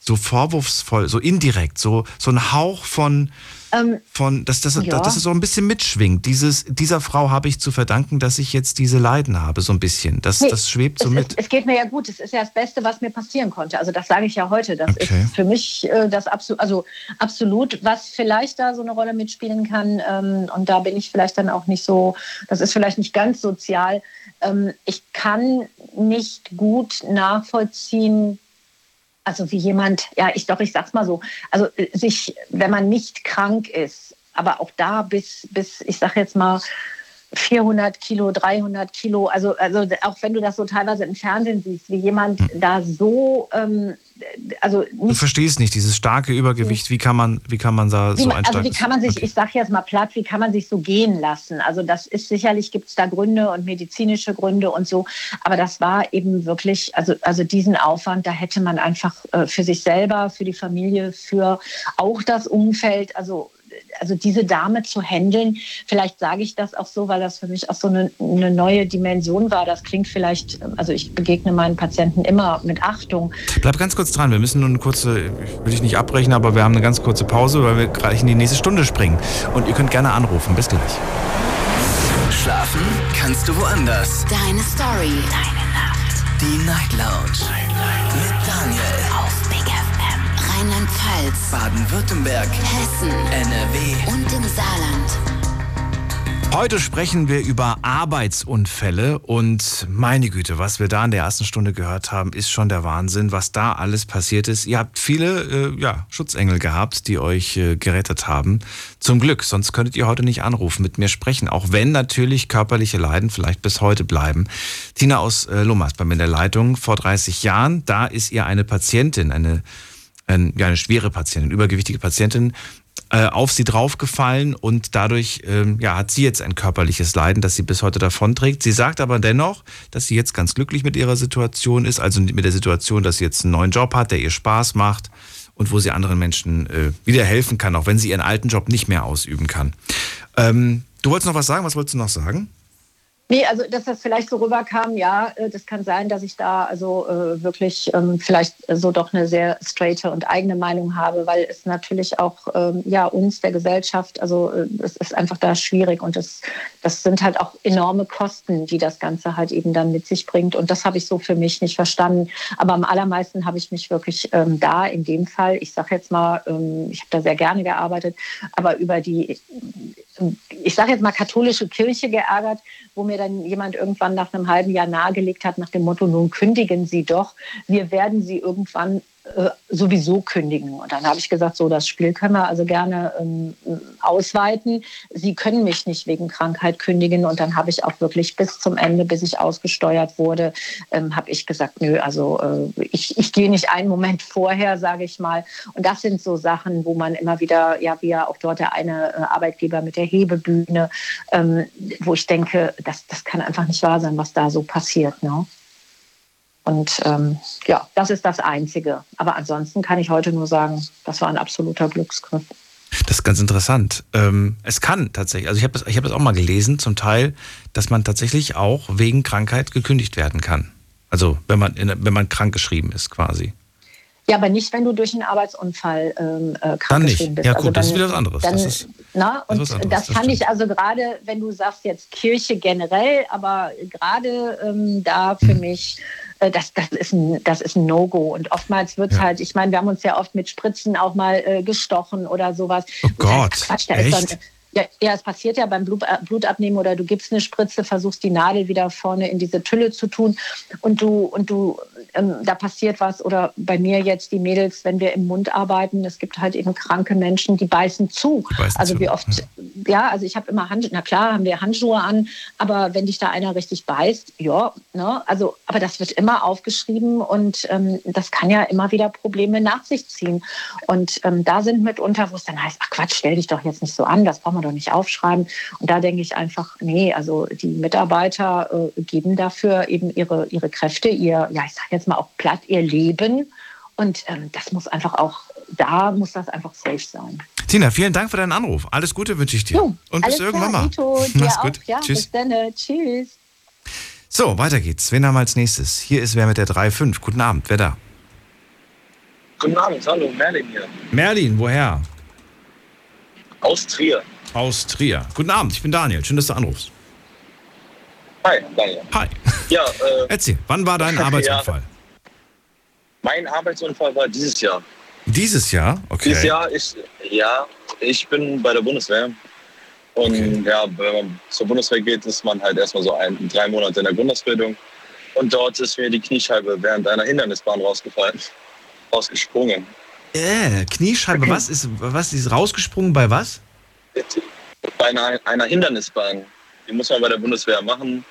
so vorwurfsvoll, so indirekt, so, so ein Hauch von, ähm, von, dass, dass, ja. dass es so ein bisschen mitschwingt. Dieses, dieser Frau habe ich zu verdanken, dass ich jetzt diese Leiden habe, so ein bisschen. Das, nee, das schwebt so es, mit. Es, es, geht mir ja gut. Es ist ja das Beste, was mir passieren konnte. Also das sage ich ja heute. Das okay. ist für mich äh, das absolut, also absolut, was vielleicht da so eine Rolle mitspielen kann. Ähm, und da bin ich vielleicht dann auch nicht so, das ist vielleicht nicht ganz sozial. Ähm, ich kann nicht gut nachvollziehen, also wie jemand, ja, ich doch, ich sag's mal so, also äh, sich, wenn man nicht krank ist, aber auch da bis, bis ich sag jetzt mal, 400 Kilo, 300 Kilo, also, also auch wenn du das so teilweise im Fernsehen siehst, wie jemand hm. da so, ähm, also Du verstehst nicht, dieses starke Übergewicht, wie kann man, wie kann man da so einsteigen? Also wie kann man sich, okay. ich sage jetzt mal platt, wie kann man sich so gehen lassen? Also das ist sicherlich, gibt es da Gründe und medizinische Gründe und so, aber das war eben wirklich, also, also diesen Aufwand, da hätte man einfach äh, für sich selber, für die Familie, für auch das Umfeld, also also diese Dame zu handeln, vielleicht sage ich das auch so, weil das für mich auch so eine, eine, neue Dimension war. Das klingt vielleicht, also ich begegne meinen Patienten immer mit Achtung. Bleib ganz kurz dran, wir müssen nur eine kurze, will ich nicht abbrechen, aber wir haben eine ganz kurze Pause, weil wir gleich in die nächste Stunde springen. Und ihr könnt gerne anrufen. Bis gleich. Schlafen kannst du woanders. Deine Story. Deine Nacht. Die Night Lounge. Night, Mit Daniel. Rheinland-Pfalz, Baden-Württemberg, Hessen, NRW und im Saarland. Heute sprechen wir über Arbeitsunfälle und meine Güte, was wir da in der ersten Stunde gehört haben, ist schon der Wahnsinn, was da alles passiert ist. Ihr habt viele äh, ja, Schutzengel gehabt, die euch äh, gerettet haben. Zum Glück, sonst könntet ihr heute nicht anrufen, mit mir sprechen, auch wenn natürlich körperliche Leiden vielleicht bis heute bleiben. Tina aus äh, Lomas bei mir in der Leitung vor 30 Jahren, da ist ihr eine Patientin, eine ein, ja, eine schwere Patientin, übergewichtige Patientin, äh, auf sie draufgefallen und dadurch ähm, ja, hat sie jetzt ein körperliches Leiden, das sie bis heute davonträgt. Sie sagt aber dennoch, dass sie jetzt ganz glücklich mit ihrer Situation ist, also mit der Situation, dass sie jetzt einen neuen Job hat, der ihr Spaß macht und wo sie anderen Menschen äh, wieder helfen kann, auch wenn sie ihren alten Job nicht mehr ausüben kann. Ähm, du wolltest noch was sagen? Was wolltest du noch sagen? Nee, also dass das vielleicht so rüberkam, ja, äh, das kann sein, dass ich da also äh, wirklich ähm, vielleicht so doch eine sehr straighte und eigene Meinung habe, weil es natürlich auch ähm, ja uns der Gesellschaft, also äh, es ist einfach da schwierig und das, das sind halt auch enorme Kosten, die das Ganze halt eben dann mit sich bringt und das habe ich so für mich nicht verstanden. Aber am allermeisten habe ich mich wirklich ähm, da in dem Fall, ich sage jetzt mal, ähm, ich habe da sehr gerne gearbeitet, aber über die ich sage jetzt mal, katholische Kirche geärgert, wo mir dann jemand irgendwann nach einem halben Jahr nahegelegt hat, nach dem Motto, nun kündigen Sie doch, wir werden Sie irgendwann äh, sowieso kündigen. Und dann habe ich gesagt, so das Spiel können wir also gerne ähm, ausweiten. Sie können mich nicht wegen Krankheit kündigen. Und dann habe ich auch wirklich bis zum Ende, bis ich ausgesteuert wurde, ähm, habe ich gesagt, nö, also äh, ich, ich gehe nicht einen Moment vorher, sage ich mal. Und das sind so Sachen, wo man immer wieder, ja, wie ja auch dort der eine äh, Arbeitgeber mit der Hebebühne, ähm, wo ich denke, das, das kann einfach nicht wahr sein, was da so passiert. Ne? Und ähm, ja, das ist das Einzige. Aber ansonsten kann ich heute nur sagen, das war ein absoluter Glücksgriff. Das ist ganz interessant. Ähm, es kann tatsächlich, also ich habe das, hab das auch mal gelesen, zum Teil, dass man tatsächlich auch wegen Krankheit gekündigt werden kann. Also wenn man, in, wenn man krank geschrieben ist quasi. Ja, aber nicht, wenn du durch einen Arbeitsunfall ähm, äh, krank geschrieben bist. Ja, gut, also dann, das ist wieder was anderes. Dann, das ist, na, und das, anderes, das fand das ich also gerade, wenn du sagst jetzt Kirche generell, aber gerade ähm, da für hm. mich äh, das, das ist ein, das ist ein No-Go. Und oftmals wird es ja. halt, ich meine, wir haben uns ja oft mit Spritzen auch mal äh, gestochen oder sowas. Oh Gott, Quatsch, da Echt? ist dann, ja, ja, es passiert ja beim äh, Blutabnehmen oder du gibst eine Spritze, versuchst die Nadel wieder vorne in diese Tülle zu tun und du, und du, ähm, da passiert was oder bei mir jetzt die Mädels, wenn wir im Mund arbeiten, es gibt halt eben kranke Menschen, die beißen zu. Die beißen also zu. wie oft, ja, ja also ich habe immer Handschuhe, na klar haben wir Handschuhe an, aber wenn dich da einer richtig beißt, ja, ne, also, aber das wird immer aufgeschrieben und ähm, das kann ja immer wieder Probleme nach sich ziehen. Und ähm, da sind mitunter, wo es dann heißt, ach Quatsch, stell dich doch jetzt nicht so an, das braucht man doch nicht aufschreiben. Und da denke ich einfach, nee, also die Mitarbeiter äh, geben dafür eben ihre, ihre Kräfte, ihr, ja, ich sage jetzt mal auch platt, ihr Leben. Und ähm, das muss einfach auch, da muss das einfach safe sein. Tina, vielen Dank für deinen Anruf. Alles Gute wünsche ich dir. Jo, Und bis irgendwann mal. Ito, Mach's gut. Ja, Tschüss. Bis dann. Tschüss. So, weiter geht's. Wen haben wir als nächstes? Hier ist wer mit der 3.5. Guten Abend, wer da? Guten Abend, hallo, Merlin hier. Merlin, woher? Aus Trier aus Trier. Guten Abend, ich bin Daniel. Schön, dass du anrufst. Hi, Daniel. Hi. Ja, äh, Erzähl, wann war dein Arbeitsunfall? Ja, mein Arbeitsunfall war dieses Jahr. Dieses Jahr? Okay. Dieses Jahr ist, ja, ich bin bei der Bundeswehr. Und okay. ja, wenn man zur Bundeswehr geht, ist man halt erstmal so ein, drei Monate in der Grundausbildung. Und dort ist mir die Kniescheibe während einer Hindernisbahn rausgefallen. Rausgesprungen. Äh, Kniescheibe, was ist, was ist rausgesprungen bei was? Bei einer, einer Hindernisbahn. Die muss man bei der Bundeswehr machen.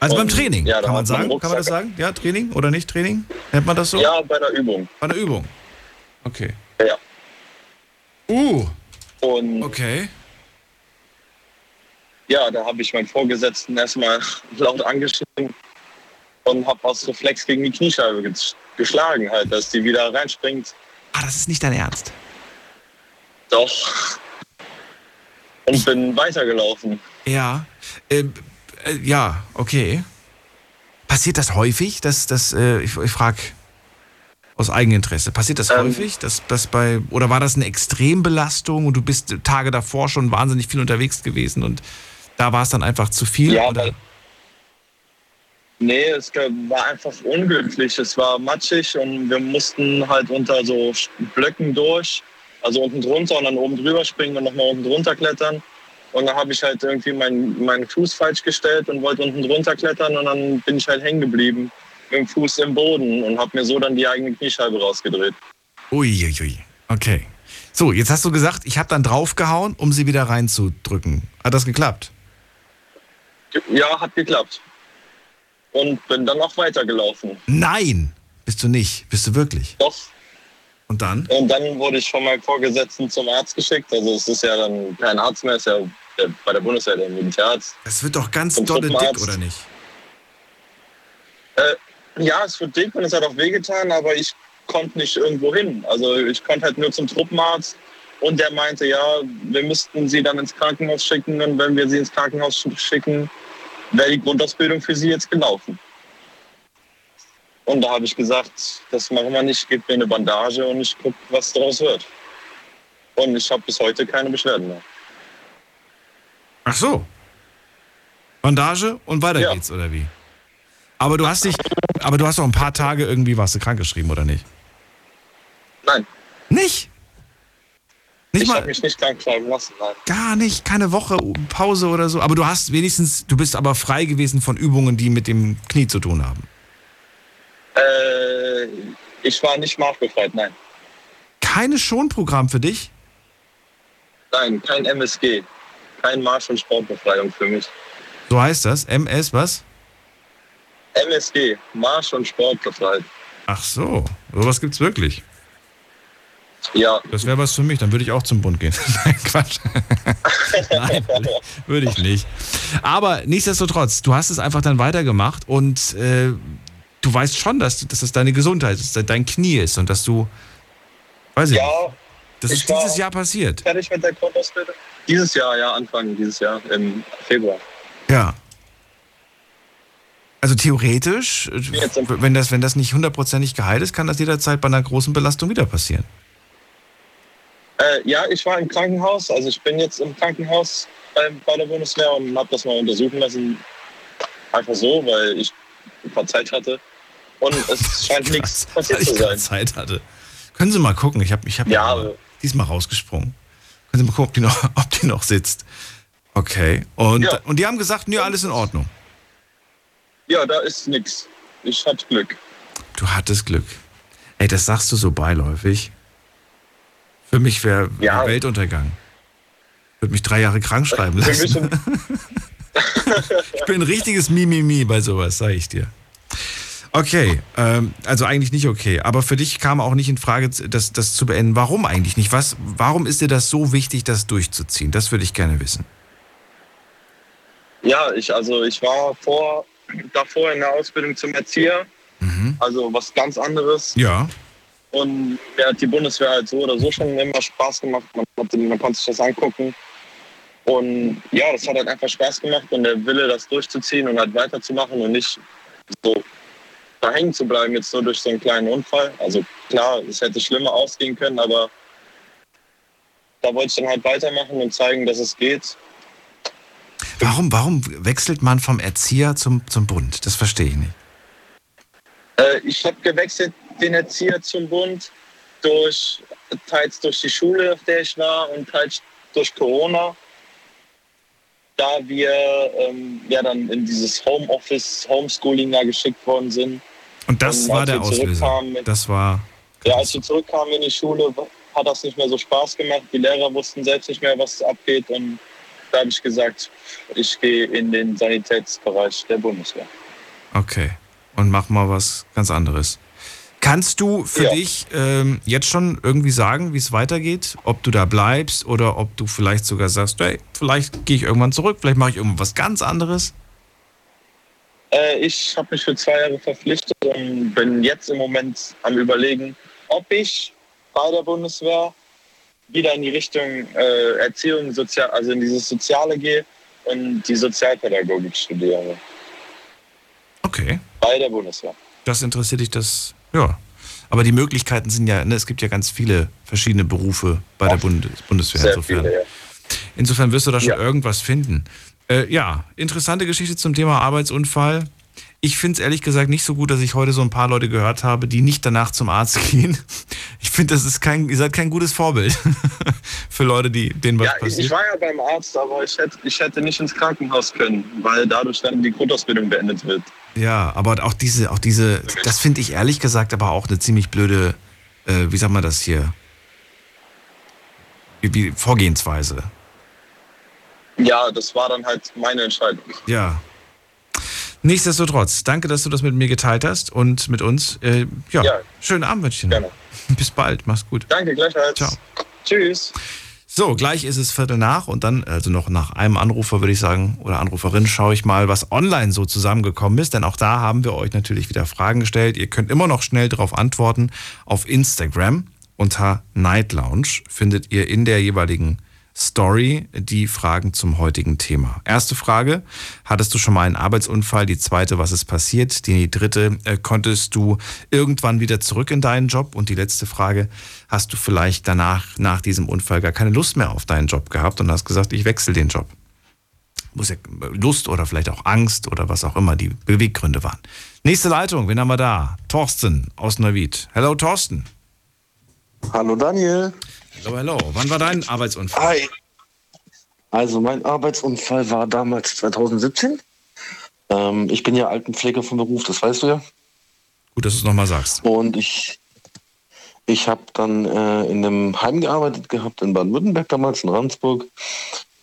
Also beim Und, Training, ja, kann man sagen? Kann man das sagen? Ja, Training oder nicht Training? Nennt man das so? Ja, bei der Übung. Bei einer Übung. Okay. Ja. Uh. Und Okay. ja, da habe ich meinen Vorgesetzten erstmal laut angeschrieben und habe aus Reflex gegen die Kniescheibe ges- geschlagen, halt, dass die wieder reinspringt. Ah, das ist nicht dein Ernst. Doch. Und bin weitergelaufen. Ja. Äh, äh, ja, okay. Passiert das häufig? Dass, dass, äh, ich ich frage aus Eigeninteresse. Passiert das Ähm. häufig? Dass, dass bei, oder war das eine Extrembelastung und du bist Tage davor schon wahnsinnig viel unterwegs gewesen und da war es dann einfach zu viel? Ja, oder? Nee, es war einfach unglücklich. Es war matschig und wir mussten halt unter so Blöcken durch. Also unten drunter und dann oben drüber springen und nochmal unten drunter klettern. Und dann habe ich halt irgendwie meinen meinen Fuß falsch gestellt und wollte unten drunter klettern und dann bin ich halt hängen geblieben mit dem Fuß im Boden und habe mir so dann die eigene Kniescheibe rausgedreht. Uiuiui. Okay. So, jetzt hast du gesagt, ich habe dann draufgehauen, um sie wieder reinzudrücken. Hat das geklappt? Ja, hat geklappt. Und bin dann auch weitergelaufen. Nein! Bist du nicht. Bist du wirklich? Doch. Und dann? Und dann wurde ich von meinem Vorgesetzten zum Arzt geschickt. Also es ist ja dann kein Arzt mehr, es ist ja bei der Bundeswehr der Militärarzt. Das wird doch ganz dolle dick, oder nicht? Äh, ja, es wird dick und es hat auch wehgetan, aber ich konnte nicht irgendwo hin. Also ich konnte halt nur zum Truppenarzt und der meinte, ja, wir müssten sie dann ins Krankenhaus schicken und wenn wir sie ins Krankenhaus sch- schicken, wäre die Grundausbildung für sie jetzt gelaufen. Und da habe ich gesagt, das machen wir nicht, gib mir eine Bandage und ich gucke, was daraus wird. Und ich habe bis heute keine Beschwerden mehr. Ach so. Bandage und weiter Ja. geht's, oder wie? Aber du hast dich, aber du hast doch ein paar Tage irgendwie warst du krankgeschrieben, oder nicht? Nein. Nicht? Nicht ich habe mich nicht krank schreiben lassen, nein. Gar nicht, keine Woche Pause oder so. Aber du hast wenigstens, du bist aber frei gewesen von Übungen, die mit dem Knie zu tun haben. Äh, ich war nicht marschbefreit, nein. Keine Schonprogramm für dich? Nein, kein MSG. Kein Marsch- und Sportbefreiung für mich. So heißt das? MS was? MSG, Marsch- und Sportbefreit. Ach so, sowas gibt's wirklich. Ja. Das wäre was für mich, dann würde ich auch zum Bund gehen. Nein, Quatsch. Nein, würde ich nicht. Aber nichtsdestotrotz, du hast es einfach dann weitergemacht und äh, du weißt schon, dass, dass das deine Gesundheit ist, dass dein Knie ist und dass du, weiß ich Ja, nicht, das ist dieses Jahr passiert. Fertig mit der Grundausbildung? Dieses Jahr, ja, Anfang dieses Jahr, im Februar. Ja. Also theoretisch, wenn das, wenn das nicht hundertprozentig geheilt ist, kann das jederzeit bei einer großen Belastung wieder passieren. Äh, ja, ich war im Krankenhaus. Also ich bin jetzt im Krankenhaus bei, bei der Bundeswehr und habe das mal untersuchen lassen. Einfach so, weil ich ein paar Zeit hatte. Und es scheint nichts passiert Weil ich zu keine sein. Zeit hatte. Können Sie mal gucken, ich habe ich hab Ja, mal- die ist mal rausgesprungen. Können Sie mal gucken, ob die noch, ob die noch sitzt. Okay. Und, Ja. und die haben gesagt, nee, alles in Ordnung. Ja, da ist nichts. Ich hatte Glück. Du hattest Glück. Ey, das sagst du so beiläufig. Für mich wäre wär Weltuntergang. Würde mich drei Jahre krank schreiben lassen. ich bin ein richtiges Mimimi bei sowas, sag ich dir. Okay, ähm, also eigentlich nicht okay. Aber für dich kam auch nicht in Frage, das, das zu beenden. Warum eigentlich nicht? Was, warum ist dir das so wichtig, das durchzuziehen? Das würde ich gerne wissen. Ja, ich, also ich war vor, davor in der Ausbildung zum Erzieher. Also was ganz anderes. Ja. Und mir hat die Bundeswehr halt so oder so schon immer Spaß gemacht. Man, hat, man konnte sich das angucken. Und ja, das hat halt einfach Spaß gemacht und der Wille, das durchzuziehen und halt weiterzumachen und nicht so da hängen zu bleiben, jetzt nur durch so einen kleinen Unfall. Also klar, es hätte schlimmer ausgehen können, aber da wollte ich dann halt weitermachen und zeigen, dass es geht. Warum, warum wechselt man vom Erzieher zum, zum Bund? Das verstehe ich nicht. Äh, ich habe gewechselt den Erzieher zum Bund durch teils durch die Schule, auf der ich war, und teils durch Corona. Da wir ähm, ja dann in dieses Homeoffice, Homeschooling da geschickt worden sind. Und das Und war der Auslöser. zurückkamen- Das war. Ja, als wir zurückkamen in die Schule, hat das nicht mehr so Spaß gemacht. Die Lehrer wussten selbst nicht mehr, was abgeht. Und da habe ich gesagt, ich gehe in den Sanitätsbereich der Bundeswehr. Okay. Und mach mal was ganz anderes. Kannst du für Ja. dich ähm, jetzt schon irgendwie sagen, wie es weitergeht? Ob du da bleibst oder ob du vielleicht sogar sagst, hey, vielleicht gehe ich irgendwann zurück, vielleicht mache ich irgendwas ganz anderes? Äh, ich habe mich für zwei Jahre verpflichtet und bin jetzt im Moment am Überlegen, ob ich bei der Bundeswehr wieder in die Richtung äh, Erziehung, Sozial also in dieses Soziale gehe und die Sozialpädagogik studiere. Okay. Bei der Bundeswehr. Das interessiert dich, das, ja. Aber die Möglichkeiten sind ja, ne, es gibt ja ganz viele verschiedene Berufe bei der Bundes Bundeswehr. Insofern. viele, ja. insofern wirst du da schon Ja. irgendwas finden. Äh, ja, interessante Geschichte zum Thema Arbeitsunfall. Ich finde es ehrlich gesagt nicht so gut, dass ich heute so ein paar Leute gehört habe, die nicht danach zum Arzt gehen. Ich finde, das ist kein, ihr seid kein gutes Vorbild für Leute, die, denen was Ja, passiert. ich war ja beim Arzt, aber ich hätte, ich hätte nicht ins Krankenhaus können, weil dadurch dann die Grundausbildung beendet wird. Ja, aber auch diese, auch diese, das finde ich ehrlich gesagt aber auch eine ziemlich blöde, äh, wie sagt man das hier? Wie, wie Vorgehensweise. Ja, das war dann halt meine Entscheidung. Ja. Nichtsdestotrotz, danke, dass du das mit mir geteilt hast und mit uns. Äh, ja, Ja. schönen Abend wünsche ich dir. noch. Bis bald, mach's gut. Danke, gleichfalls. Ciao. Tschüss. So, gleich ist es Viertel nach und dann, also noch nach einem Anrufer würde ich sagen, oder Anruferin, schaue ich mal, was online so zusammengekommen ist, denn auch da haben wir euch natürlich wieder Fragen gestellt. Ihr könnt immer noch schnell darauf antworten. Auf Instagram unter Night Lounge findet ihr in der jeweiligen Story die Fragen zum heutigen Thema. Erste Frage, hattest du schon mal einen Arbeitsunfall? Die zweite, was ist passiert? Die dritte, äh, konntest du irgendwann wieder zurück in deinen Job? Und die letzte Frage, hast du vielleicht danach, nach diesem Unfall gar keine Lust mehr auf deinen Job gehabt und hast gesagt, ich wechsle den Job? Muss ja Lust oder vielleicht auch Angst oder was auch immer die Beweggründe waren. Nächste Leitung, wen haben wir da? Thorsten aus Neuwied. Hello, Thorsten. Hallo Daniel. Hello, hello. Wann war dein Arbeitsunfall? Hi. Also mein Arbeitsunfall war damals 2017. Ähm, ich bin ja Altenpfleger vom Beruf, das weißt du ja. Gut, dass du es nochmal sagst. Und ich, ich habe dann äh, in einem Heim gearbeitet gehabt in Baden-Württemberg damals, in Randsburg.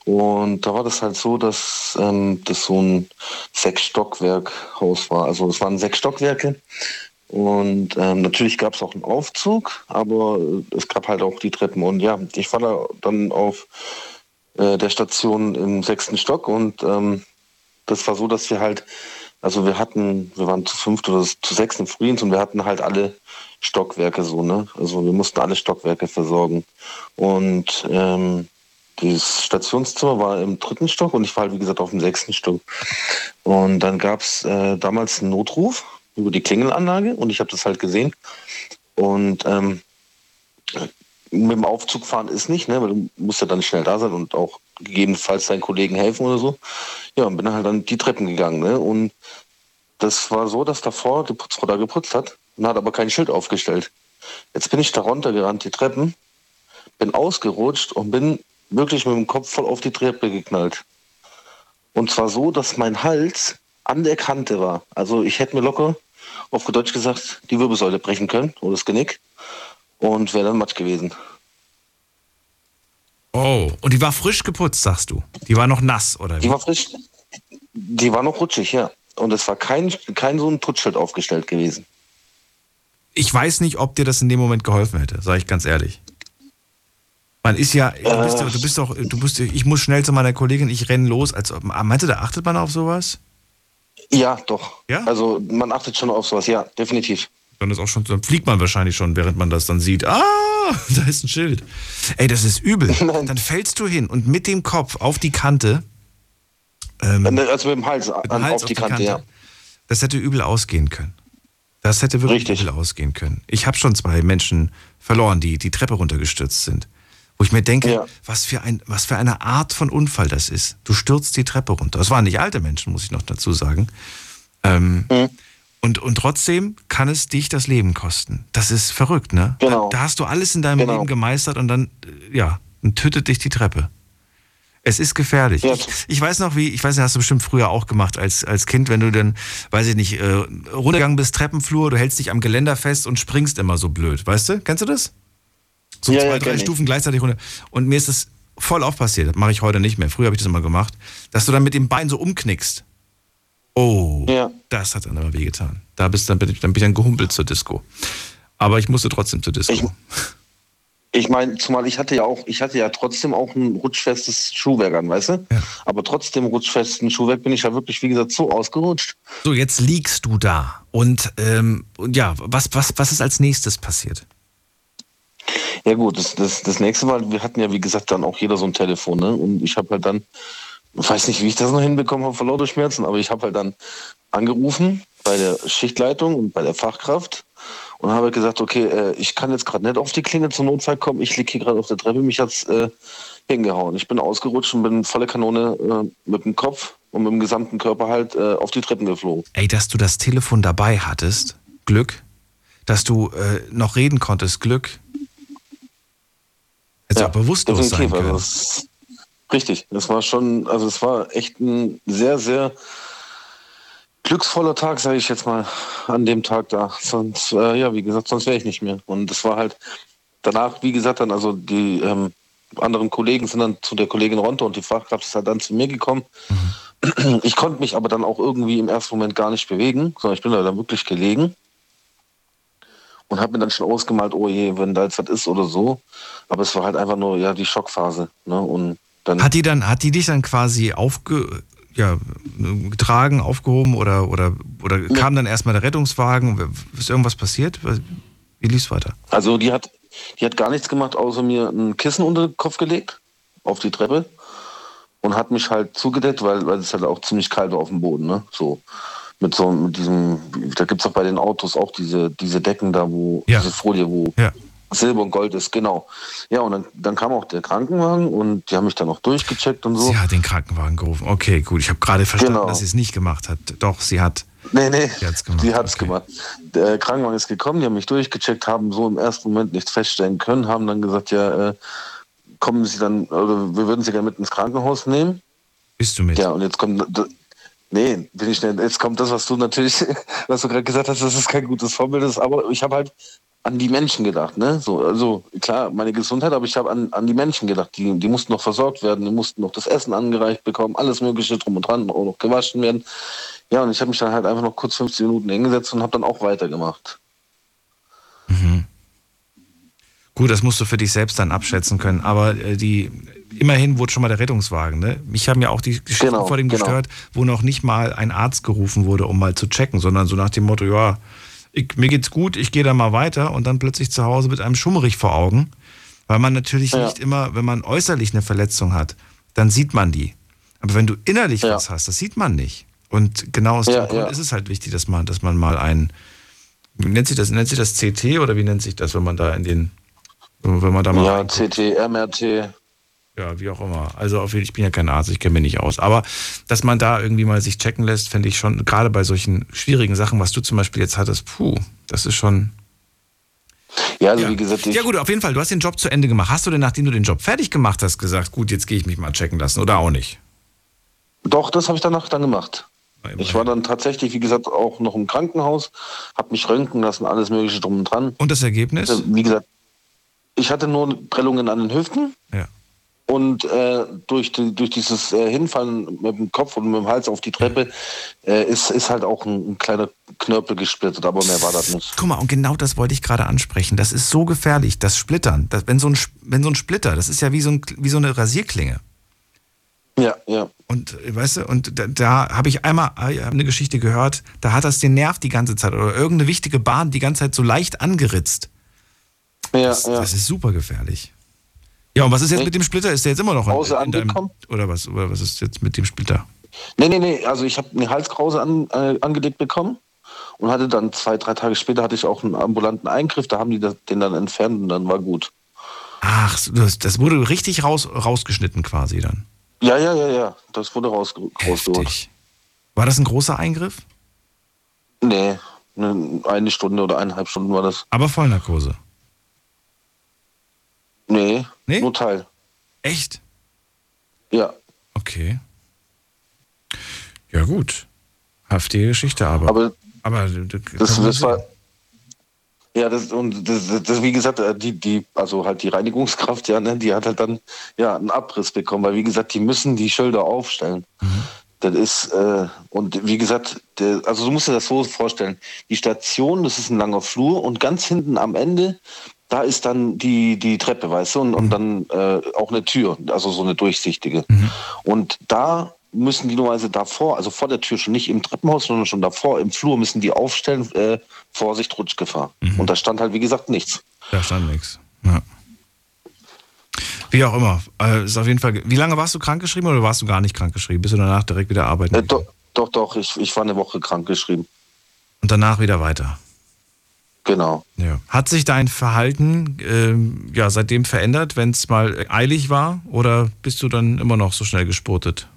Und da war das halt so, dass ähm, das so ein Sechs-Stockwerk-Haus war. Also es waren sechs Stockwerke. Und ähm, natürlich gab es auch einen Aufzug, aber es gab halt auch die Treppen. Und ja, ich war da dann auf äh, der Station im sechsten Stock und ähm, das war so, dass wir halt, also wir hatten, wir waren zu fünft oder zu sechs im Frühdienst und wir hatten halt alle Stockwerke so, ne? Also wir mussten alle Stockwerke versorgen. Und ähm, das Stationszimmer war im dritten Stock und ich war halt, wie gesagt, auf dem sechsten Stock. Und dann gab es äh, damals einen Notruf über die Klingelanlage und ich habe das halt gesehen. Und ähm, mit dem Aufzug fahren ist nicht, ne, weil du musst ja dann schnell da sein und auch gegebenenfalls deinen Kollegen helfen oder so. Ja, und bin halt dann die Treppen gegangen. Ne? Und das war so, dass davor die Putzfrau da geputzt hat und hat aber kein Schild aufgestellt. Jetzt bin ich da runtergerannt, die Treppen, bin ausgerutscht und bin wirklich mit dem Kopf voll auf die Treppe geknallt. Und zwar so, dass mein Hals an der Kante war. Also ich hätte mir locker, auf Deutsch gesagt, die Wirbelsäule brechen können oder das Genick und wäre dann Matsch gewesen. Oh, und die war frisch geputzt, sagst du? Die war noch nass, oder wie? Die war frisch, die war noch rutschig, ja. Und es war kein, kein so ein Putzschild aufgestellt gewesen. Ich weiß nicht, ob dir das in dem Moment geholfen hätte, sage ich ganz ehrlich. Man ist ja, du bist, doch- du bist doch, du bist, ich muss schnell zu meiner Kollegin, ich renne los. Als, meinst du, da achtet man auf sowas? Ja, doch. Ja? Also man achtet schon auf sowas, ja, definitiv. Dann ist auch schon, dann fliegt man wahrscheinlich schon, während man das dann sieht. Ah, da ist ein Schild. Ey, das ist übel. Dann fällst du hin und mit dem Kopf auf die Kante. Ähm, also mit dem Hals, mit dem Hals auf die Kante, ja. Das hätte übel ausgehen können. Das hätte wirklich übel ausgehen können. Ich habe schon zwei Menschen verloren, die die Treppe runtergestürzt sind. Wo ich mir denke, was, für ein, was für eine Art von Unfall das ist. Du stürzt die Treppe runter. Das waren nicht alte Menschen, muss ich noch dazu sagen. Ähm, und, und trotzdem kann es dich das Leben kosten. Das ist verrückt, ne? Genau. Da, da hast du alles in deinem Genau. Leben gemeistert und dann, äh, ja, dann tötet dich die Treppe. Es ist gefährlich. Ich, ich weiß noch, wie, ich weiß nicht, hast du bestimmt früher auch gemacht als, als Kind, wenn du dann, weiß ich nicht, äh, runtergegangen bist, Treppenflur, du hältst dich am Geländer fest und springst immer so blöd, weißt du? Kennst du das? So Ja, zwei, ja, drei kenn ich. Stufen gleichzeitig runter. Und mir ist es voll oft passiert. Das mache ich heute nicht mehr. Früher habe ich das immer gemacht. Dass du dann mit dem Bein so umknickst. Oh, Ja. das hat dann aber wehgetan. Da bist, dann, bin ich, dann bin ich dann gehumpelt zur Disco. Aber ich musste trotzdem zur Disco. Ich meine, zumal ich hatte ja auch, ich hatte ja trotzdem auch ein rutschfestes Schuhwerk an, weißt du? Aber trotzdem rutschfesten Schuhwerk bin ich ja wirklich, wie gesagt, so ausgerutscht. So, jetzt liegst du da. Und, ähm, ja, was, was, was ist als nächstes passiert? Ja gut, das, das, das nächste Mal, wir hatten ja wie gesagt dann auch jeder so ein Telefon, ne? Und ich habe halt dann, weiß nicht, wie ich das noch hinbekommen habe vor lauter Schmerzen, aber ich habe halt dann angerufen bei der Schichtleitung und bei der Fachkraft und habe gesagt, okay, äh, ich kann jetzt gerade nicht auf die Klinge zum Notfall kommen, ich liege hier gerade auf der Treppe, mich hat's äh, hingehauen. Ich bin ausgerutscht und bin volle Kanone äh, mit dem Kopf und mit dem gesamten Körper halt äh, auf die Treppen geflogen. Ey, dass du das Telefon dabei hattest, Glück. Dass du äh, noch reden konntest, Glück. Hättest ja, auch bewusstlos sein können. Also das, richtig, das war schon, also es war echt ein sehr, sehr glücksvoller Tag, sage ich jetzt mal, an dem Tag da. Sonst, äh, ja, wie gesagt, sonst wäre ich nicht mehr. Und es war halt danach, wie gesagt, dann, also die ähm, anderen Kollegen sind dann zu der Kollegin runter und die Fachkraft ist halt dann zu mir gekommen. Ich konnte mich aber dann auch irgendwie im ersten Moment gar nicht bewegen, sondern ich bin da dann wirklich gelegen und habe mir dann schon ausgemalt, oh je, wenn da jetzt was ist oder so. Aber es war halt einfach nur ja die Schockphase. Ne? Und dann Hat die dann, hat die dich dann quasi aufge, ja, getragen, aufgehoben oder, oder, oder kam dann erstmal der Rettungswagen? Ist irgendwas passiert? Wie lief's weiter? Also die hat, die hat gar nichts gemacht, außer mir ein Kissen unter den Kopf gelegt, auf die Treppe und hat mich halt zugedeckt, weil, weil es halt auch ziemlich kalt war auf dem Boden, ne? So. Mit so mit diesem, da gibt es auch bei den Autos auch diese, diese Decken da, wo, Ja. diese Folie, wo Ja. Silber und Gold ist, genau. Ja, und dann, dann kam auch der Krankenwagen und die haben mich dann auch durchgecheckt und so. Sie hat den Krankenwagen gerufen. Okay, gut. Ich habe gerade verstanden, Genau. dass sie es nicht gemacht hat. Doch, sie hat. Nee, nee, Sie hat's gemacht. hat's gemacht. Der Krankenwagen ist gekommen, die haben mich durchgecheckt, haben so im ersten Moment nichts feststellen können, haben dann gesagt, ja, äh, kommen Sie dann, oder wir würden Sie gerne mit ins Krankenhaus nehmen. Bist du mit? Ja, und jetzt kommt, nee, bin ich nicht. Jetzt kommt das, was du natürlich, was du gerade gesagt hast, dass es kein gutes Vorbild ist, aber ich habe halt an die Menschen gedacht, ne? So, also klar, meine Gesundheit, aber ich habe an, an die Menschen gedacht. Die, die mussten noch versorgt werden, die mussten noch das Essen angereicht bekommen, alles Mögliche drum und dran, auch noch gewaschen werden. Ja, und ich habe mich dann halt einfach noch kurz 15 Minuten hingesetzt und habe dann auch weitergemacht. Gut, das musst du für dich selbst dann abschätzen können. Aber äh, die, immerhin wurde schon mal der Rettungswagen. Ne? Mich haben ja auch die Geschichten Genau, vor dem genau. gestört, wo noch nicht mal ein Arzt gerufen wurde, um mal zu checken, sondern so nach dem Motto, ja, ich, mir geht's gut, ich gehe da mal weiter und dann plötzlich zu Hause mit einem Schummerich vor Augen. Weil man natürlich Ja. nicht immer, wenn man äußerlich eine Verletzung hat, dann sieht man die. Aber wenn du innerlich Ja. was hast, das sieht man nicht. Und genau aus Ja, dem Grund ja. ist es halt wichtig, dass man, dass man mal ein, wie nennt sich das, nennt sich das CT oder wie nennt sich das, wenn man da in den, wenn man da mal Ja, reinguckt? CT, MRT. Ja, wie auch immer. Also auf jeden ich bin ja kein Arzt, ich kenne mich nicht aus. Aber dass man da irgendwie mal sich checken lässt, finde ich schon, gerade bei solchen schwierigen Sachen, was du zum Beispiel jetzt hattest, puh, das ist schon. Ja, also Ja. wie gesagt, ich, Ja gut, auf jeden Fall, du hast den Job zu Ende gemacht. Hast du denn, nachdem du den Job fertig gemacht hast, gesagt, gut, jetzt gehe ich mich mal checken lassen oder auch nicht? doch, das habe ich danach dann gemacht. Ich war dann tatsächlich, wie gesagt, auch noch im Krankenhaus, habe mich röntgen lassen, alles Mögliche drum und dran. Und das Ergebnis? Wie gesagt, ich hatte nur Prellungen an den Hüften. Ja. Und äh, durch, durch dieses äh, Hinfallen mit dem Kopf und mit dem Hals auf die Treppe äh, ist, ist halt auch ein, ein kleiner Knörpel gesplittert, aber mehr war das nicht. Guck mal, und genau das wollte ich gerade ansprechen. Das ist so gefährlich, das Splittern. Das, wenn, so ein, wenn so ein Splitter, das ist ja wie so, ein, wie so eine Rasierklinge. Ja, ja. Und äh, weißt du, und da, da habe ich einmal hab eine Geschichte gehört, da hat das den Nerv die ganze Zeit oder irgendeine wichtige Bahn die ganze Zeit so leicht angeritzt. Ja, Das, ja. das ist super gefährlich. Ja, und was ist jetzt mit dem Splitter? Ist der jetzt immer noch Hause in, in deinem, oder was? Oder was ist jetzt mit dem Splitter? Nee, nee, nee. Also ich habe eine Halskrause an, äh, angelegt bekommen und hatte dann zwei, drei Tage später hatte ich auch einen ambulanten Eingriff. Da haben die das, den dann entfernt und dann war gut. Ach, das, das wurde richtig raus, rausgeschnitten quasi dann. Ja, ja, ja, ja. Das wurde raus, rausgeholt. War das ein großer Eingriff? Nee, ne, eine Stunde oder eineinhalb Stunden war das. Aber Vollnarkose. Nee, Nee? nur Teil. Echt? Ja. Okay. Ja, gut. Haftige Geschichte, aber. Aber aber das, das war. Ja, das und das, das, wie gesagt, äh, die, die, also halt die Reinigungskraft, ja, ne, die hat halt dann ja einen Abriss bekommen, weil wie gesagt, die müssen die Schilder aufstellen. Mhm. Das ist, äh, und wie gesagt, der, also du musst dir das so vorstellen, die Station, das ist ein langer Flur und ganz hinten am Ende, da ist dann die, die Treppe, weißt du, und, und dann äh, auch eine Tür, also so eine durchsichtige. Mhm. Und da müssen die normalerweise davor, also vor der Tür schon nicht im Treppenhaus, sondern schon davor im Flur müssen die aufstellen, äh, Vorsicht, Rutschgefahr. Mhm. Und da stand halt, wie gesagt, nichts. Da stand nichts. Ja. Wie auch immer. Äh, ist auf jeden Fall. Wie lange warst du krankgeschrieben oder warst du gar nicht krankgeschrieben? Bist du danach direkt wieder arbeiten? Äh, doch, doch, doch, ich, ich war eine Woche krankgeschrieben. Und danach wieder weiter. Genau. Ja. Hat sich dein Verhalten ähm, ja, seitdem verändert, wenn es mal eilig war? Oder bist du dann immer noch so schnell gespurtet?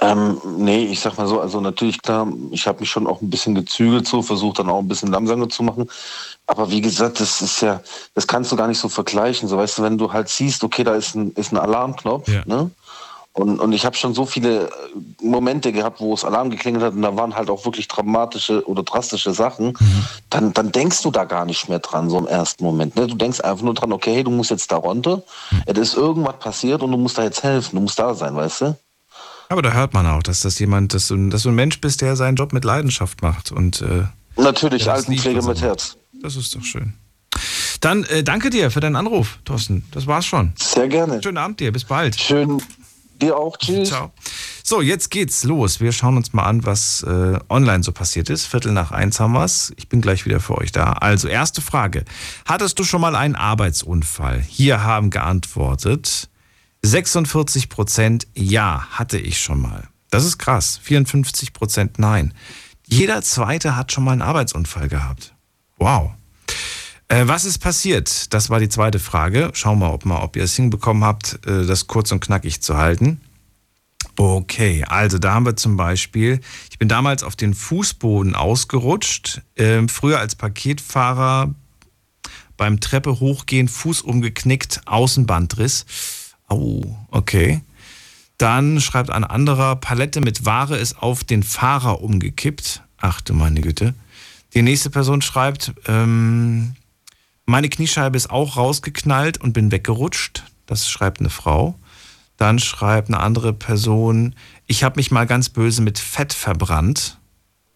Ähm, nee, ich sag mal so, also natürlich klar, ich habe mich schon auch ein bisschen gezügelt, so versucht dann auch ein bisschen langsamer zu machen. Aber wie gesagt, das ist ja, das kannst du gar nicht so vergleichen. So weißt du, wenn du halt siehst, okay, da ist ein, ist ein Alarmknopf, ja. ne? Und, und ich habe schon so viele äh, Momente gehabt, wo es Alarm geklingelt hat und da waren halt auch wirklich dramatische oder drastische Sachen. Mhm. Dann, dann denkst du da gar nicht mehr dran, so im ersten Moment. Ne? Du denkst einfach nur dran, okay, du musst jetzt da runter. Mhm. Es ist irgendwas passiert und du musst da jetzt helfen. Du musst da sein, weißt du? Aber da hört man auch, dass das jemand, dass du, dass du ein Mensch bist, der seinen Job mit Leidenschaft macht. Und, äh, Natürlich, Altenpflege mit Herz. Das ist doch schön. Dann äh, danke dir für deinen Anruf, Thorsten. Das war's schon. Sehr gerne. Schönen Abend dir, bis bald. Schön. Dir auch. Tschüss. Ciao. So, jetzt geht's los. Wir schauen uns mal an, was äh, online so passiert ist. Viertel nach eins haben wir's. Ich bin gleich wieder für euch da. Also, erste Frage. Hattest du schon mal einen Arbeitsunfall? Hier haben geantwortet 46 Prozent ja, hatte ich schon mal. Das ist krass. 54 Prozent nein. Jeder zweite hat schon mal einen Arbeitsunfall gehabt. Wow. Äh, was ist passiert? Das war die zweite Frage. Schauen wir mal, ob ihr es hinbekommen habt, äh, das kurz und knackig zu halten. Okay, also da haben wir zum Beispiel, ich bin damals auf den Fußboden ausgerutscht, äh, früher als Paketfahrer beim Treppe hochgehen, Fuß umgeknickt, Außenbandriss. Oh, okay. Dann schreibt ein anderer, Palette mit Ware ist auf den Fahrer umgekippt. Ach du meine Güte. Die nächste Person schreibt, ähm, meine Kniescheibe ist auch rausgeknallt und bin weggerutscht. Das schreibt eine Frau. Dann schreibt eine andere Person, ich habe mich mal ganz böse mit Fett verbrannt.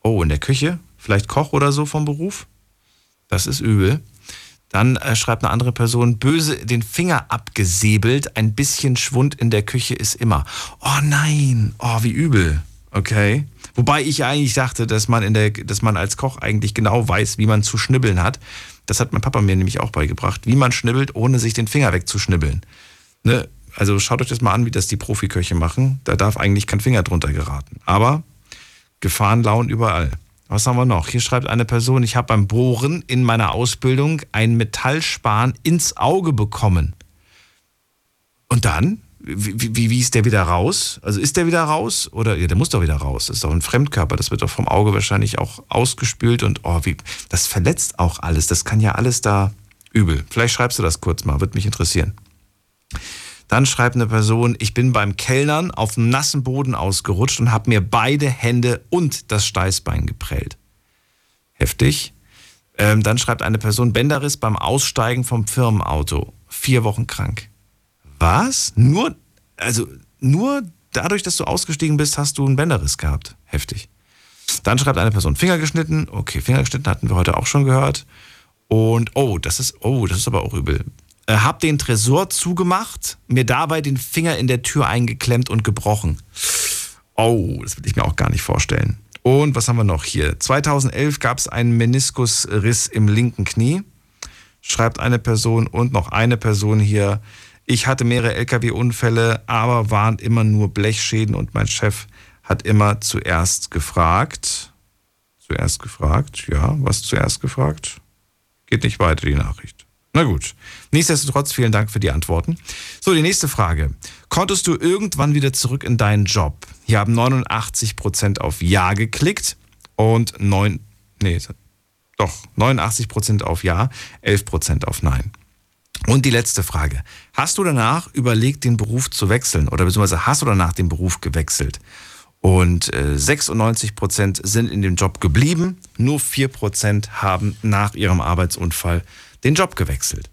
Oh, in der Küche? Vielleicht Koch oder so vom Beruf? Das ist übel. Dann äh, schreibt eine andere Person, böse den Finger abgesäbelt, ein bisschen Schwund in der Küche ist immer. Oh nein, oh wie übel. Okay. Wobei ich eigentlich dachte, dass man, in der, dass man als Koch eigentlich genau weiß, wie man zu schnibbeln hat. Das hat mein Papa mir nämlich auch beigebracht, wie man schnibbelt, ohne sich den Finger wegzuschnibbeln. Ne? Also schaut euch das mal an, wie das die Profiköche machen. Da darf eigentlich kein Finger drunter geraten. Aber Gefahren lauern überall. Was haben wir noch? Hier schreibt eine Person, ich habe beim Bohren in meiner Ausbildung einen Metallspan ins Auge bekommen. Und dann? Wie, wie, wie ist der wieder raus? Also ist der wieder raus? Oder ja, der muss doch wieder raus. Das ist doch ein Fremdkörper. Das wird doch vom Auge wahrscheinlich auch ausgespült und oh, wie, das verletzt auch alles. Das kann ja alles da übel. Vielleicht schreibst du das kurz mal, würde mich interessieren. Dann schreibt eine Person, ich bin beim Kellnern auf dem nassen Boden ausgerutscht und habe mir beide Hände und das Steißbein geprellt. Heftig. Ähm, dann schreibt eine Person, Bänderriss beim Aussteigen vom Firmenauto. Vier Wochen krank. Was? Nur, also nur dadurch, dass du ausgestiegen bist, hast du einen Bänderriss gehabt. Heftig. Dann schreibt eine Person, Finger geschnitten. Okay, Finger geschnitten hatten wir heute auch schon gehört. Und, oh, das ist, oh, das ist aber auch übel. Äh, hab den Tresor zugemacht, mir dabei den Finger in der Tür eingeklemmt und gebrochen. Oh, das will ich mir auch gar nicht vorstellen. Und was haben wir noch hier? 2011 gab es einen Meniskusriss im linken Knie, schreibt eine Person und noch eine Person hier. Ich hatte mehrere Lkw-Unfälle, aber waren immer nur Blechschäden und mein Chef hat immer zuerst gefragt. Zuerst gefragt, ja, was zuerst gefragt? Geht nicht weiter die Nachricht. Na gut. Nichtsdestotrotz vielen Dank für die Antworten. So, die nächste Frage. Konntest du irgendwann wieder zurück in deinen Job? Hier haben 89% auf Ja geklickt und 9, nee, doch, 89% auf Ja, 11% auf Nein. Und die letzte Frage. Hast du danach überlegt, den Beruf zu wechseln? Oder beziehungsweise hast du danach den Beruf gewechselt? Und äh, 96 Prozent sind in dem Job geblieben. Nur 4 Prozent haben nach ihrem Arbeitsunfall den Job gewechselt.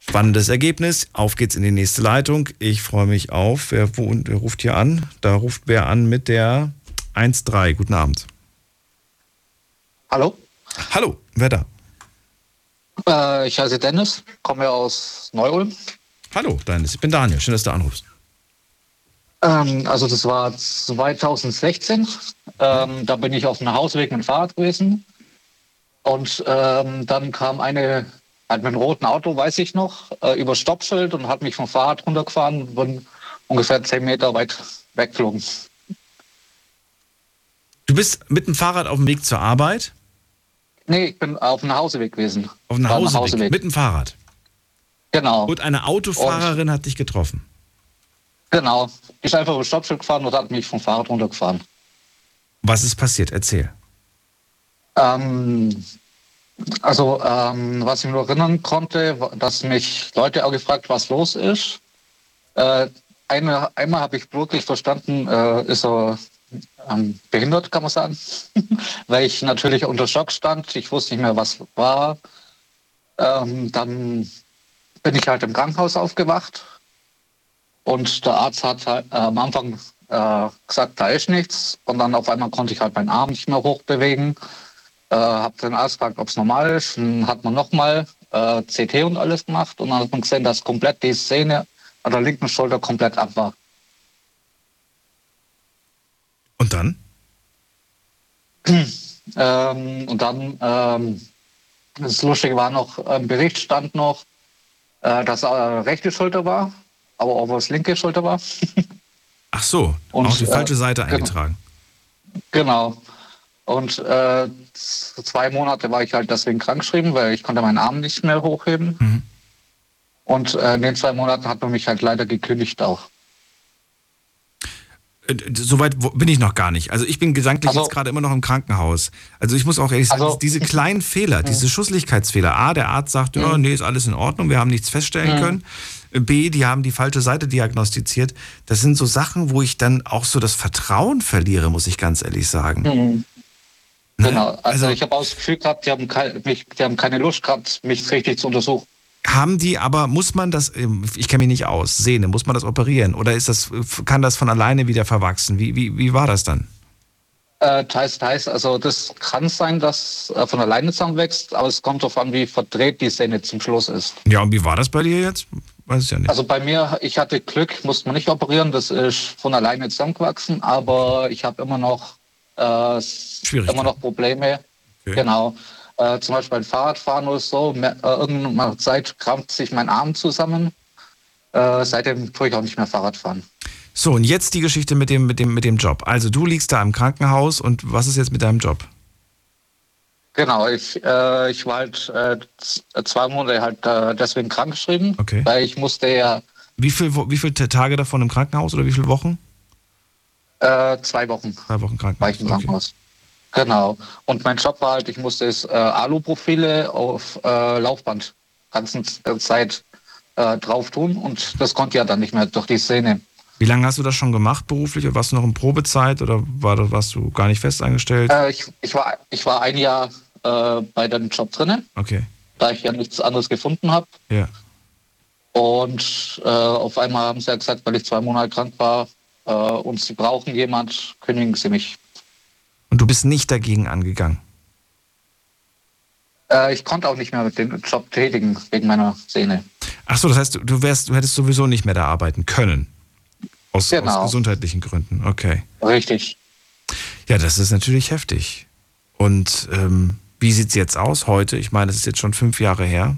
Spannendes Ergebnis. Auf geht's in die nächste Leitung. Ich freue mich auf. Wer, wo, wer ruft hier an? Da ruft wer an mit der 1.3. Guten Abend. Hallo? Hallo, wer da? Äh, ich heiße Dennis, komme aus Neu-Ulm. Hallo, Dennis. Ich bin Daniel. Schön, dass du anrufst. Ähm, also das war 2016. Ähm, da bin ich auf einem Hausweg mit dem Fahrrad gewesen. Und ähm, dann kam eine, halt mit einem roten Auto, weiß ich noch, äh, über Stoppschild und hat mich vom Fahrrad runtergefahren und bin ungefähr 10 Meter weit weggeflogen. Du bist mit dem Fahrrad auf dem Weg zur Arbeit? Nee, ich bin auf einem Hauseweg gewesen. Auf ein Hauseweg, Hauseweg. mit dem Fahrrad. Genau. Und eine Autofahrerin hat dich getroffen. Genau. Ich bin einfach über Stoppschild gefahren und hat mich vom Fahrrad runtergefahren. Was ist passiert? Erzähl. Ähm, also, ähm, was ich mir erinnern konnte, dass mich Leute auch gefragt, was los ist. Äh, eine, einmal habe ich wirklich verstanden, äh, ist er ähm, behindert, kann man sagen. Weil ich natürlich unter Schock stand. Ich wusste nicht mehr, was war. Ähm, dann bin ich halt im Krankenhaus aufgewacht. Und der Arzt hat äh, am Anfang äh, gesagt, da ist nichts. Und dann auf einmal konnte ich halt meinen Arm nicht mehr hochbewegen. Äh, habe den Arzt gefragt, ob es normal ist. Dann hat man nochmal äh, CT und alles gemacht. Und dann hat man gesehen, dass komplett die Szene an der linken Schulter komplett ab war. Und dann? ähm, und dann, ähm, das Lustige war noch, im Bericht stand noch, äh, dass er rechte Schulter war, aber auch was linke Schulter war. Ach so, Und, auf die äh, falsche Seite genau. eingetragen. Genau. Und äh, zwei Monate war ich halt deswegen krankgeschrieben, weil ich konnte meinen Arm nicht mehr hochheben. Mhm. Und äh, in den zwei Monaten hat man mich halt leider gekündigt auch. Äh, Soweit bin ich noch gar nicht. Also ich bin gedanklich Also- jetzt gerade immer noch im Krankenhaus. Also ich muss auch ehrlich sagen, Also- diese kleinen Fehler, diese Schusslichkeitsfehler. A, der Arzt sagt, ja, nee, ist alles in Ordnung, wir haben nichts feststellen Mhm. können. B, die haben die falsche Seite diagnostiziert. Das sind so Sachen, wo ich dann auch so das Vertrauen verliere, muss ich ganz ehrlich sagen. Mhm. Ne? Genau. Also, ich habe auch das Gefühl gehabt, die haben, kein, mich, die haben keine Lust gehabt, mich richtig zu untersuchen. Haben die aber, muss man das, ähm, ich kenne mich nicht aus, Sehne, muss man das operieren? Oder ist das, kann das von alleine wieder verwachsen? Wie, wie, wie war das dann? Äh, teils, teils. Also das kann sein, dass äh, von alleine zusammenwächst, aber es kommt darauf an, wie verdreht die Szene zum Schluss ist. Ja, und wie war das bei dir jetzt? Weiß ich ja nicht. Also bei mir, ich hatte Glück, musste man nicht operieren, das ist von alleine zusammengewachsen, aber ich habe immer noch äh, immer noch Probleme. Okay. Genau. Äh, zum Beispiel beim Fahrradfahren oder so, mer- äh, irgendeiner Zeit krampft sich mein Arm zusammen. Äh, seitdem tue ich auch nicht mehr Fahrrad fahren. So, und jetzt die Geschichte mit dem, mit, dem, mit dem Job. Also du liegst da im Krankenhaus und was ist jetzt mit deinem Job? Genau, ich, äh, ich war halt äh, zwei Monate halt äh, deswegen krankgeschrieben, Okay. weil ich musste ja Wie viele wie viel Tage davon im Krankenhaus oder wie viele Wochen? äh, zwei Wochen Zwei Wochen war ich Krankenhaus. im Krankenhaus. Genau. Und mein Job war halt, ich musste es, äh, Aluprofile auf äh, Laufband ganzen Z- Zeit äh, drauf tun und das konnte ja dann nicht mehr durch die Szene. Wie lange hast du das schon gemacht beruflich? Oder warst du noch in Probezeit oder war, warst du gar nicht festangestellt? Äh, ich, ich, war, ich war ein Jahr äh, bei dem Job drinnen, Okay, da ich ja nichts anderes gefunden habe. ja. Und äh, auf einmal haben sie ja gesagt, weil ich zwei Monate krank war äh, und sie brauchen jemand, kündigen sie mich. Und du bist nicht dagegen angegangen. Äh, ich konnte auch nicht mehr mit dem Job tätigen wegen meiner Szene. Ach so, das heißt, du, du, wärst, du hättest sowieso nicht mehr da arbeiten können. Aus, Genau. aus gesundheitlichen Gründen. Okay. Richtig. Ja, das ist natürlich heftig. Und ähm, wie sieht es jetzt aus heute? Ich meine, es ist jetzt schon fünf Jahre her.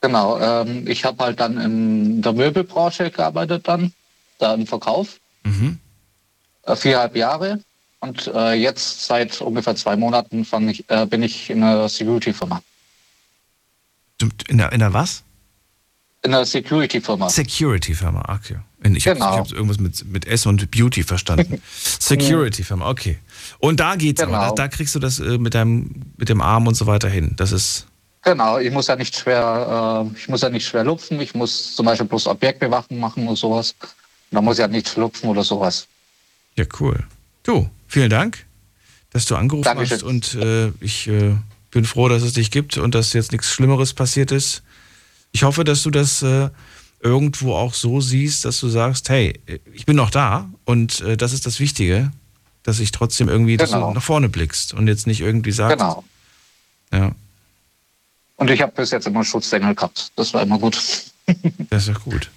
Genau. Ähm, ich habe halt dann in der Möbelbranche gearbeitet dann, da im Verkauf, Mhm. äh, viereinhalb Jahre. Und äh, jetzt seit ungefähr zwei Monaten ich, äh, bin ich in einer Security-Firma. In der, in der was? In einer Security-Firma. Security-Firma, okay. Ich habe Genau. hab irgendwas mit, mit S und Beauty verstanden. Security-Firma, okay. Und da geht's Genau. aber, da, da kriegst du das äh, mit, deinem, mit dem Arm und so weiter hin. Das ist, Genau, ich muss ja nicht schwer, äh, ich muss ja nicht schwer lupfen, ich muss zum Beispiel bloß Objektbewachung machen oder sowas. Da muss ich ja nicht lupfen oder sowas. Ja, cool. Du, vielen Dank, dass du angerufen Dankeschön. hast und äh, ich äh, bin froh, dass es dich gibt und dass jetzt nichts Schlimmeres passiert ist. Ich hoffe, dass du das äh, irgendwo auch so siehst, dass du sagst, hey, ich bin noch da und äh, das ist das Wichtige, dass ich trotzdem irgendwie Genau. nach vorne blickst und jetzt nicht irgendwie sagst. Genau. Ja, Und ich habe bis jetzt immer Schutzengel gehabt. Das war immer gut. das ist doch gut.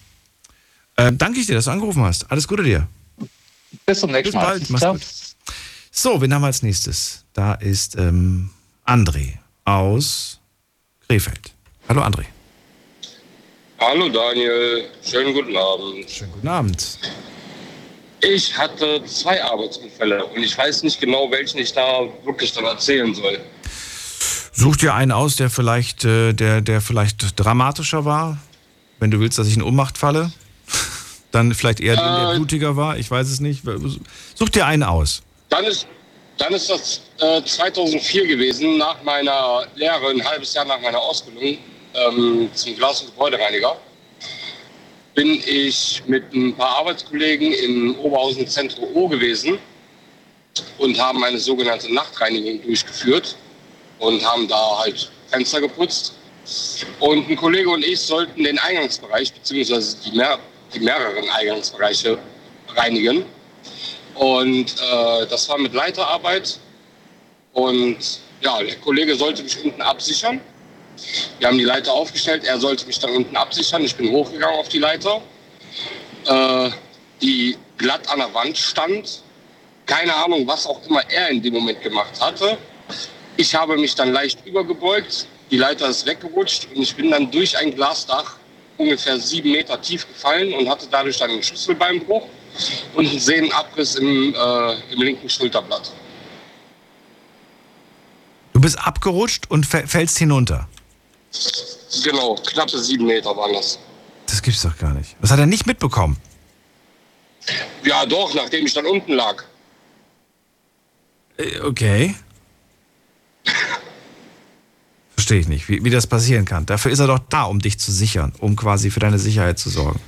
Ähm, danke ich dir, dass du angerufen hast. Alles Gute dir. Bis zum nächsten Bis Mal. bald. Mach's Ciao. gut. So, wen haben wir als nächstes? Da ist ähm, André aus Krefeld. Hallo André. Hallo Daniel, schönen guten Abend. Schönen guten Abend. Ich hatte zwei Arbeitsunfälle und ich weiß nicht genau, welchen ich da wirklich dann erzählen soll. Such dir einen aus, der vielleicht, äh, der, der vielleicht dramatischer war. Wenn du willst, dass ich in Ohnmacht falle. Dann vielleicht eher den, der Äh. blutiger war. Ich weiß es nicht. Such dir einen aus. Dann ist, dann ist das äh, 2004 gewesen, nach meiner Lehre, ein halbes Jahr nach meiner Ausbildung ähm, zum Glas- und Gebäudereiniger. Bin ich mit ein paar Arbeitskollegen in Oberhausen Zentrum O gewesen und haben eine sogenannte Nachtreinigung durchgeführt und haben da halt Fenster geputzt. Und ein Kollege und ich sollten den Eingangsbereich beziehungsweise die, die mehreren Eingangsbereiche reinigen. Und äh, das war mit Leiterarbeit. Und ja, der Kollege sollte mich unten absichern. Wir haben die Leiter aufgestellt, er sollte mich dann unten absichern. Ich bin hochgegangen auf die Leiter, äh, die glatt an der Wand stand. Keine Ahnung, was auch immer er in dem Moment gemacht hatte. Ich habe mich dann leicht übergebeugt, die Leiter ist weggerutscht und ich bin dann durch ein Glasdach ungefähr sieben Meter tief gefallen und hatte dadurch dann einen Schlüsselbeinbruch und einen Sehnenabriss im, äh, im linken Schulterblatt. Du bist abgerutscht und fä- fällst hinunter. Genau, knappe sieben Meter waren das. Das gibt's doch gar nicht. Das hat er nicht mitbekommen. Ja, doch, nachdem ich dann unten lag. Äh, Okay. Verstehe ich nicht, wie, wie das passieren kann. Dafür ist er doch da, um dich zu sichern, um quasi für deine Sicherheit zu sorgen.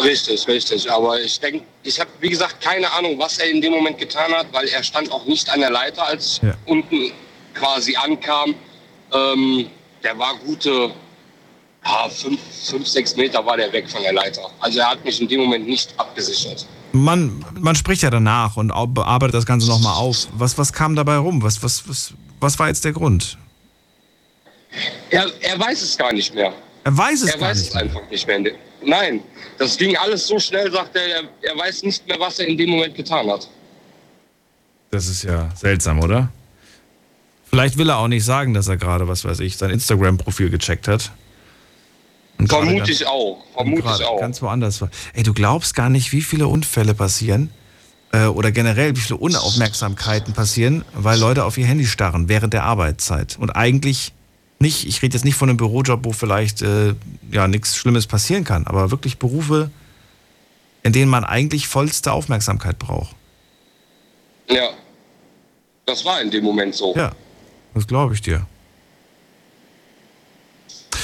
Richtig, richtig. Aber ich denke, ich habe, wie gesagt, keine Ahnung, was er in dem Moment getan hat, weil er stand auch nicht an der Leiter, als ich Ja. unten quasi ankam. Ähm, der war gute ja, fünf, fünf, sechs Meter war der weg von der Leiter. Also er hat mich in dem Moment nicht abgesichert. Man, man spricht ja danach und bearbeitet das Ganze nochmal auf. Was, was kam dabei rum? Was, was, was, was war jetzt der Grund? Er, er weiß es gar nicht mehr. Er weiß es er gar weiß nicht es einfach nicht mehr. Nein, das ging alles so schnell, sagt er, er, er weiß nicht mehr, was er in dem Moment getan hat. Das ist ja seltsam, oder? Vielleicht will er auch nicht sagen, dass er gerade, was weiß ich, sein Instagram-Profil gecheckt hat. Und Vermute ich auch. Vermute ich auch. Ganz woanders war. Ey, du glaubst gar nicht, wie viele Unfälle passieren äh, oder generell wie viele Unaufmerksamkeiten passieren, weil Leute auf ihr Handy starren während der Arbeitszeit. Und eigentlich nicht, ich rede jetzt nicht von einem Bürojob, wo vielleicht äh, ja nichts Schlimmes passieren kann, aber wirklich Berufe, in denen man eigentlich vollste Aufmerksamkeit braucht. Ja. Das war in dem Moment so. Ja, das glaube ich dir.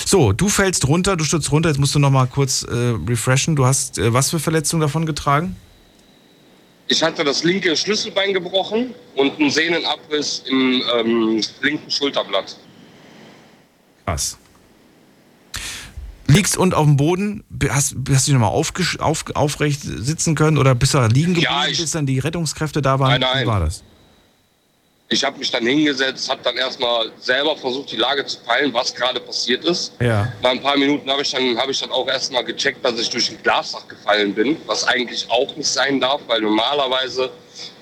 So, du fällst runter, du stürzt runter, jetzt musst du noch mal kurz äh, refreshen. Du hast äh, was für Verletzungen davon getragen? Ich hatte das linke Schlüsselbein gebrochen und einen Sehnenabriss im ähm, linken Schulterblatt. Krass. Liegst und auf dem Boden, hast, hast du dich nochmal auf, aufrecht sitzen können oder bist du da liegen geblieben, Ja, ich- bis dann die Rettungskräfte da waren? Nein, nein. Wie war das? Ich habe mich dann hingesetzt, habe dann erstmal selber versucht, die Lage zu peilen, was gerade passiert ist. Ja. Nach ein paar Minuten habe ich, dann- habe ich dann auch erstmal gecheckt, dass ich durch ein Glasdach gefallen bin, was eigentlich auch nicht sein darf, weil normalerweise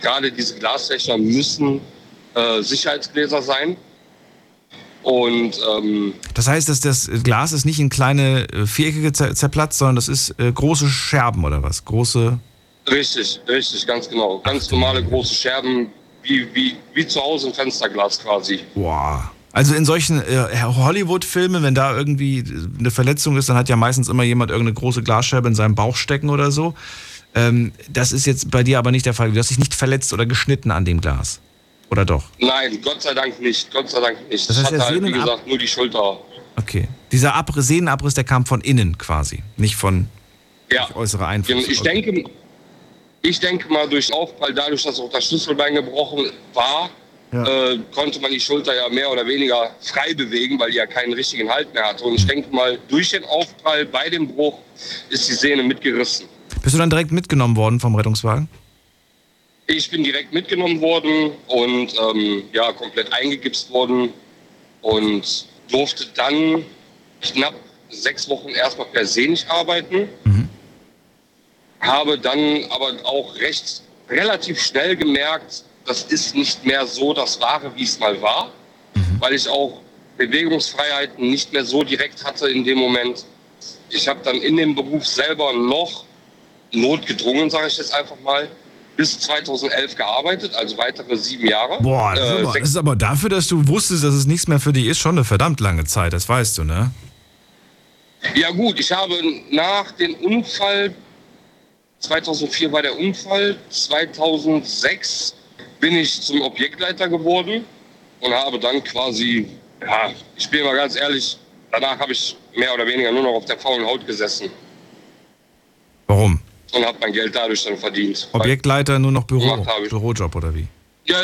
gerade diese Glasfächer müssen äh, Sicherheitsgläser sein. Und ähm, Das heißt, dass das Glas ist nicht in kleine äh, Viereckige zer zerplatzt, sondern das ist äh, große Scherben oder was? Große. richtig, richtig, ganz genau. Ganz normale große Scherben, wie, wie, wie zu Hause im Fensterglas quasi. Boah. Also in solchen äh, Hollywood-Filmen, wenn da irgendwie eine Verletzung ist, dann hat ja meistens immer jemand irgendeine große Glasscherbe in seinem Bauch stecken oder so. Ähm, das ist jetzt bei dir aber nicht der Fall. Du hast dich nicht verletzt oder geschnitten an dem Glas. Oder doch? Nein, Gott sei Dank nicht. Gott sei Dank nicht. Das heißt, ich der hatte halt, wie gesagt, nur die Schulter. Okay. Dieser Abriss, Sehnenabriss, der kam von innen quasi, nicht von Ja. durch äußere Einflüsse. Ich denke, Ich denke mal, durch Aufprall, dadurch, dass auch das Schlüsselbein gebrochen war, Ja. äh, konnte man die Schulter ja mehr oder weniger frei bewegen, weil die ja keinen richtigen Halt mehr hatte. Und ich denke mal, durch den Aufprall bei dem Bruch ist die Sehne mitgerissen. Bist du dann direkt mitgenommen worden vom Rettungswagen? Ich bin direkt mitgenommen worden und ähm, ja, komplett eingegipst worden und durfte dann knapp sechs Wochen erstmal per se nicht arbeiten. Habe dann aber auch recht relativ schnell gemerkt, das ist nicht mehr so das Wahre, wie es mal war, weil ich auch Bewegungsfreiheiten nicht mehr so direkt hatte in dem Moment. Ich habe dann in dem Beruf selber noch notgedrungen, sage ich jetzt einfach mal, bis 2011 gearbeitet, also weitere sieben Jahre. Boah, das, Äh, ist aber, sechs- das ist aber dafür, dass du wusstest, dass es nichts mehr für dich ist, schon eine verdammt lange Zeit, das weißt du, ne? Ja gut, ich habe nach dem Unfall, 2004 war der Unfall, 2006 bin ich zum Objektleiter geworden und habe dann quasi, ja, ich bin mal ganz ehrlich, danach habe ich mehr oder weniger nur noch auf der faulen Haut gesessen Warum? Und habe mein Geld dadurch dann verdient. Objektleiter nur noch Büro. Bürojob oder wie? Ja,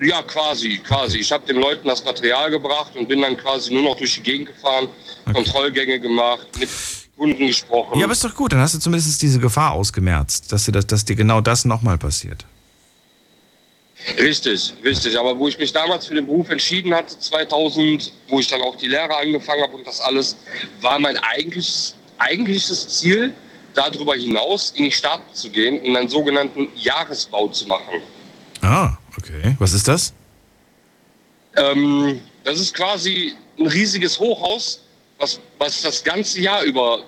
ja, quasi, quasi. Ich habe den Leuten das Material gebracht und bin dann quasi nur noch durch die Gegend gefahren, Kontrollgänge gemacht, mit Kunden gesprochen. Ja, aber ist doch gut, dann hast du zumindest diese Gefahr ausgemerzt, dass dir, das, dass dir genau das nochmal passiert. Richtig, richtig. Aber wo ich mich damals für den Beruf entschieden hatte, 2000, wo ich dann auch die Lehre angefangen habe und das alles, war mein eigentliches, eigentliches Ziel, darüber hinaus in die Staaten zu gehen und einen sogenannten Jahresbau zu machen. Ah, okay. Was ist das? Ähm, das ist quasi ein riesiges Hochhaus, was, was das ganze Jahr über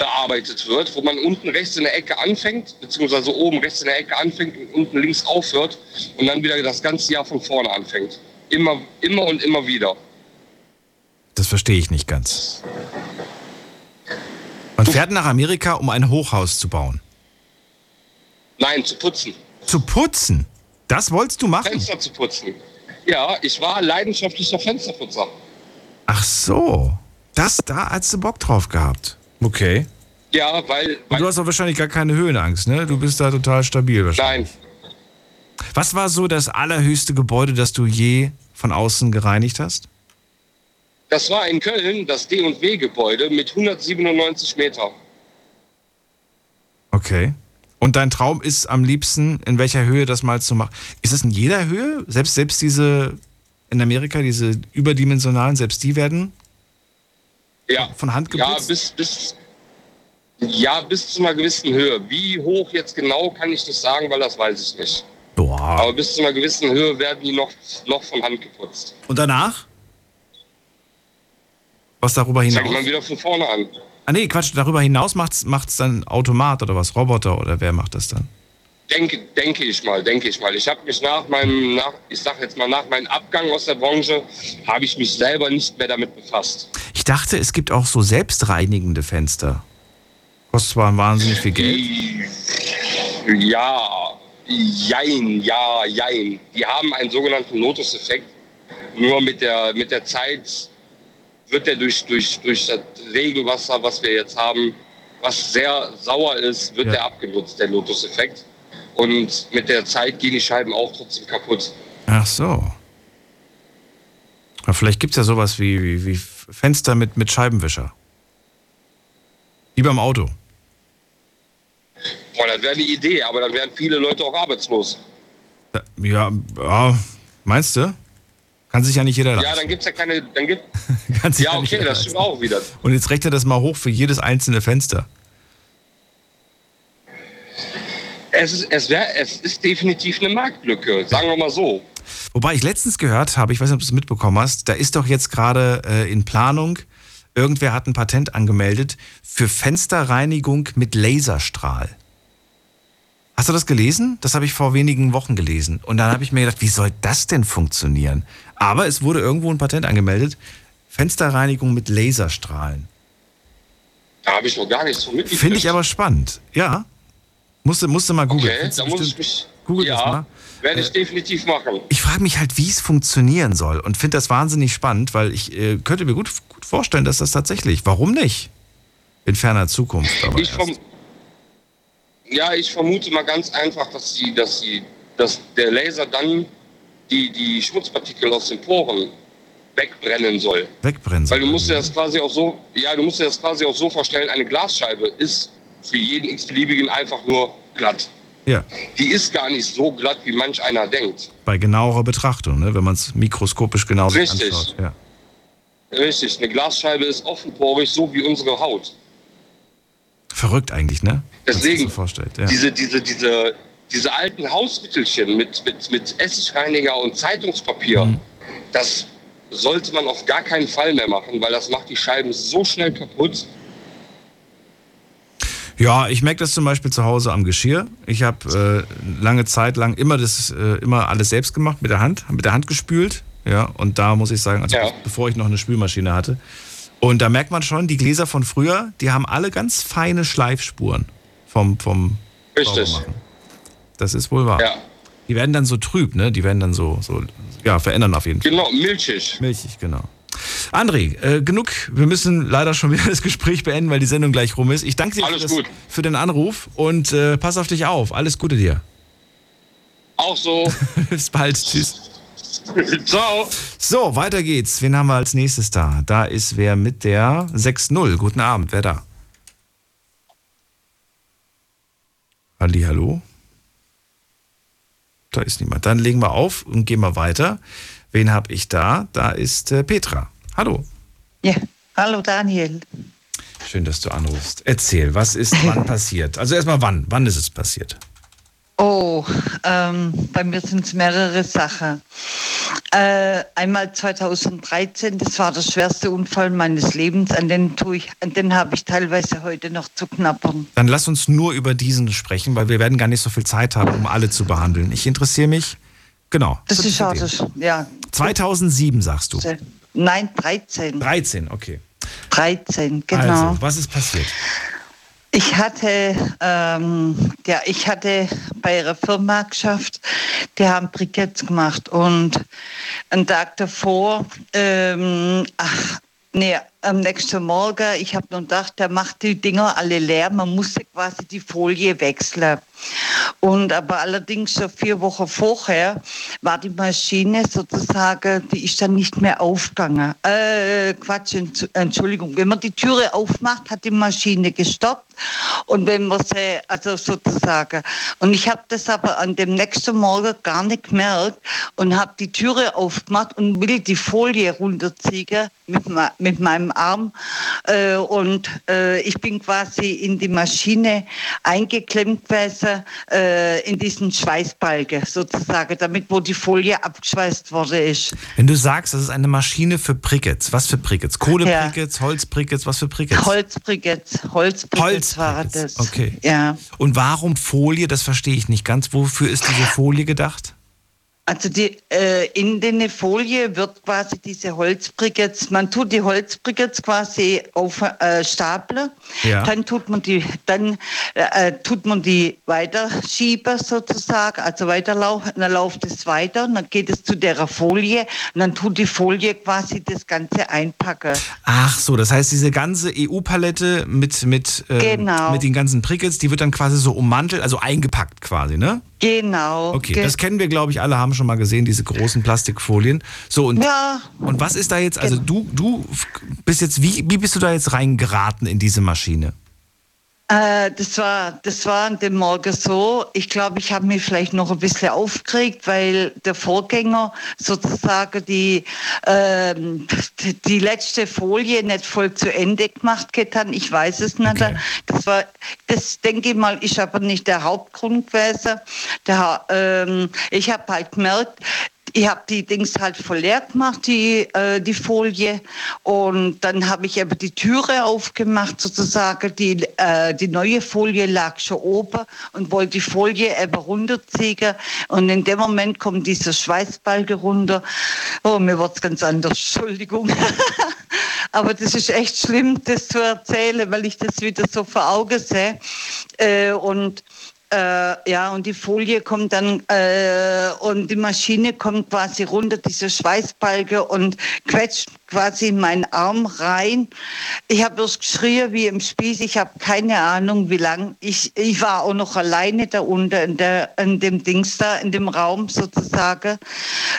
bearbeitet wird, wo man unten rechts in der Ecke anfängt, beziehungsweise oben rechts in der Ecke anfängt und unten links aufhört und dann wieder das ganze Jahr von vorne anfängt. Immer, immer und immer wieder. Das verstehe ich nicht ganz. Man fährt nach Amerika, um ein Hochhaus zu bauen. Nein, zu putzen. Zu putzen? Das wolltest du machen? Fenster zu putzen. Ja, ich war leidenschaftlicher Fensterputzer. Ach so. Das, da hast du Bock drauf gehabt. Okay. Ja, weil. Und du hast auch wahrscheinlich gar keine Höhenangst, ne? Du bist da total stabil wahrscheinlich. Nein. Was war so das allerhöchste Gebäude, das du je von außen gereinigt hast? Das war in Köln das D&W-Gebäude mit 197 Meter. Okay. Und dein Traum ist am liebsten, in welcher Höhe das mal zu machen? Ist es in jeder Höhe? Selbst, selbst diese in Amerika, diese überdimensionalen, selbst die werden Ja. von Hand Ja, geputzt? bis, bis, ja, bis zu einer gewissen Höhe. Wie hoch jetzt genau, kann ich nicht sagen, weil das weiß ich nicht. Boah. Aber bis zu einer gewissen Höhe werden die noch, noch von Hand geputzt. Und danach? Was darüber Fängt hinaus? man wieder von vorne an. Ah nee, Quatsch, darüber hinaus macht's, macht's dann Automat oder was? Roboter oder wer macht das dann? Denke, denke ich mal, denke ich mal. Ich habe mich nach meinem, nach, ich sag jetzt mal, nach meinem Abgang aus der Branche, habe ich mich selber nicht mehr damit befasst. Ich dachte, es gibt auch so selbstreinigende Fenster. Kostet zwar wahnsinnig viel Geld. Ja, jein, ja, jein. Die haben einen sogenannten Lotus-Effekt. Nur mit der, mit der Zeit wird der durch, durch, durch das Regenwasser, was wir jetzt haben, was sehr sauer ist, wird Ja. der abgenutzt, der Lotus-Effekt. Und mit der Zeit gehen die Scheiben auch trotzdem kaputt. Ach so. Aber vielleicht gibt es ja sowas wie, wie, wie Fenster mit, mit Scheibenwischer. Wie beim Auto. Boah, das wäre eine Idee, aber dann wären viele Leute auch arbeitslos. Ja, ja meinst du? Kann sich ja nicht jeder Ja, leisten. dann gibt's ja keine. Dann gibt, Kann sich ja, nicht okay, das stimmt auch wieder. Und jetzt rechne das mal hoch für jedes einzelne Fenster. Es ist, es, wär, es ist definitiv eine Marktlücke, sagen wir mal so. Wobei ich letztens gehört habe, ich weiß nicht, ob du es mitbekommen hast, da ist doch jetzt gerade äh, in Planung, irgendwer hat ein Patent angemeldet für Fensterreinigung mit Laserstrahl. Hast du das gelesen? Das habe ich vor wenigen Wochen gelesen. Und dann habe ich mir gedacht, wie soll das denn funktionieren? Aber es wurde irgendwo ein Patent angemeldet. Fensterreinigung mit Laserstrahlen. Da habe ich noch gar nichts von mitgekriegt. Finde ich aber spannend. Ja. Musste, musste mal googeln. Okay, da muss ich mich. Google das mal. ja, werde ich definitiv machen. Ich frage mich halt, wie es funktionieren soll und finde das wahnsinnig spannend, weil ich äh, könnte mir gut, gut vorstellen, dass das tatsächlich, warum nicht? In ferner Zukunft. Aber Ich vom, ja, ich vermute mal ganz einfach, dass, sie, dass, sie, dass der Laser dann die, die Schmutzpartikel aus den Poren wegbrennen soll. Wegbrennen Weil du musst dir das quasi auch so, ja, du musst dir das quasi auch so vorstellen, eine Glasscheibe ist für jeden x-beliebigen einfach nur glatt. Ja. Die ist gar nicht so glatt, wie manch einer denkt. Bei genauerer Betrachtung, ne? wenn man es mikroskopisch genau Richtig. anschaut. Ja. Richtig, eine Glasscheibe ist offenporig, so wie unsere Haut. Verrückt eigentlich, ne? Deswegen, so vorstellt, ja. diese, diese, diese, diese alten Hausmittelchen mit, mit, mit Essigreiniger und Zeitungspapier, Mhm. das sollte man auf gar keinen Fall mehr machen, weil das macht die Scheiben so schnell kaputt. Ja, ich merke das zum Beispiel zu Hause am Geschirr. Ich habe äh, lange Zeit lang immer das, äh, immer alles selbst gemacht mit der Hand, mit der Hand gespült. Ja, und da muss ich sagen, also bevor ich noch eine Spülmaschine hatte. Und da merkt man schon, die Gläser von früher, die haben alle ganz feine Schleifspuren vom, vom Richtig. Saubermachen. Das ist wohl wahr. Ja. Die werden dann so trüb, ne? Die werden dann so, so ja, verändern auf jeden Fall. Genau, milchig. Milchig, genau. André, äh, genug. Wir müssen leider schon wieder das Gespräch beenden, weil die Sendung gleich rum ist. Ich danke dir für, das, für den Anruf und äh, pass auf dich auf. Alles Gute dir. Auch so. Bis bald. Tschüss. Ciao. So, weiter geht's. Wen haben wir als nächstes da? Da ist wer mit der 6-0. Guten Abend, wer da? Halli, hallo? Da ist niemand. Dann legen wir auf und gehen wir weiter. Wen habe ich da? Da ist äh, Petra. Hallo. Ja, hallo Daniel. Schön, dass du anrufst. Erzähl, was ist wann passiert? Also erstmal wann? Wann ist es passiert? Oh, ähm, bei mir sind es mehrere Sachen. Äh, einmal 2013, das war der schwerste Unfall meines Lebens, an den, tue ich, an den habe ich teilweise heute noch zu knappern. Dann lass uns nur über diesen sprechen, weil wir werden gar nicht so viel Zeit haben, um alle zu behandeln. Ich interessiere mich, genau. Das ist schade, ja. 2007 sagst du. Nein, 13. 13, okay. 13, genau. Also, was ist passiert? Ich hatte, ähm, ja, ich hatte bei ihrer Firma geschafft, die haben Briketts gemacht und einen Tag davor, ähm, ach, nee, am nächsten Morgen, ich habe nur gedacht, der macht die Dinger alle leer, man musste quasi die Folie wechseln. Und aber allerdings schon vier Wochen vorher war die Maschine sozusagen, die ist dann nicht mehr aufgegangen. Äh, Quatsch, Entsch- Entschuldigung. Wenn man die Türe aufmacht, hat die Maschine gestoppt. Und wenn man sie, also sozusagen, und ich habe das aber an dem nächsten Morgen gar nicht gemerkt und habe die Türe aufgemacht und will die Folie runterziehen mit, mit meinem Arm. Äh, und äh, ich bin quasi in die Maschine eingeklemmt gewesen, äh, in diesen Schweißbalken sozusagen, damit wo die Folie abgeschweißt worden ist. Wenn du sagst, das ist eine Maschine für Brickets, was für Brickets? Kohlebrickets, Holzbrickets, was für Brickets? Holzbriketts, Holzbriketts war das. Okay. Ja. Und warum Folie? Das verstehe ich nicht ganz. Wofür ist diese Folie gedacht? Also die, äh, in der Folie wird quasi diese Holzbriketts, man tut die Holzbriketts quasi auf äh, Stapel, Ja. dann tut man die, dann äh, tut man die weiterschieben sozusagen, also weiterlaufen, dann läuft es weiter, und dann geht es zu der Folie und dann tut die Folie quasi das Ganze einpacken. Ach so, das heißt, diese ganze EU-Palette mit, mit, äh, Genau. mit den ganzen Brickets, die wird dann quasi so ummantelt, also eingepackt quasi, ne? Genau. Okay, das kennen wir, glaube ich, alle haben schon mal gesehen, diese großen Plastikfolien. So, und, Ja. und was ist da jetzt, also du, du bist jetzt, wie, wie bist du da jetzt reingeraten in diese Maschine? Äh, das war, das war an dem Morgen so. Ich glaube, ich habe mich vielleicht noch ein bisschen aufgeregt, weil der Vorgänger sozusagen die, ähm, die, letzte Folie nicht voll zu Ende gemacht getan. Ich weiß es nicht. Das war, das denke ich mal, ist aber nicht der Hauptgrund gewesen. Der, ähm, ich habe halt gemerkt, ich habe die Dings halt voll leer gemacht, die, äh, die Folie. Und dann habe ich aber die Türe aufgemacht, sozusagen. Die, äh, die neue Folie lag schon oben und wollte die Folie eben runterziehen. Und in dem Moment kommt dieser Schweißbalge runter. Oh, mir wird's ganz anders. Entschuldigung. aber das ist echt schlimm, das zu erzählen, weil ich das wieder so vor Augen sehe. Äh, und äh, ja, und die Folie kommt dann äh, und die Maschine kommt quasi runter, diese Schweißbalge und quetscht quasi in meinen Arm rein. Ich habe bloß geschrien wie im Spieß. Ich habe keine Ahnung, wie lang. Ich, ich war auch noch alleine da unten in, der, in dem Dings da, in dem Raum sozusagen.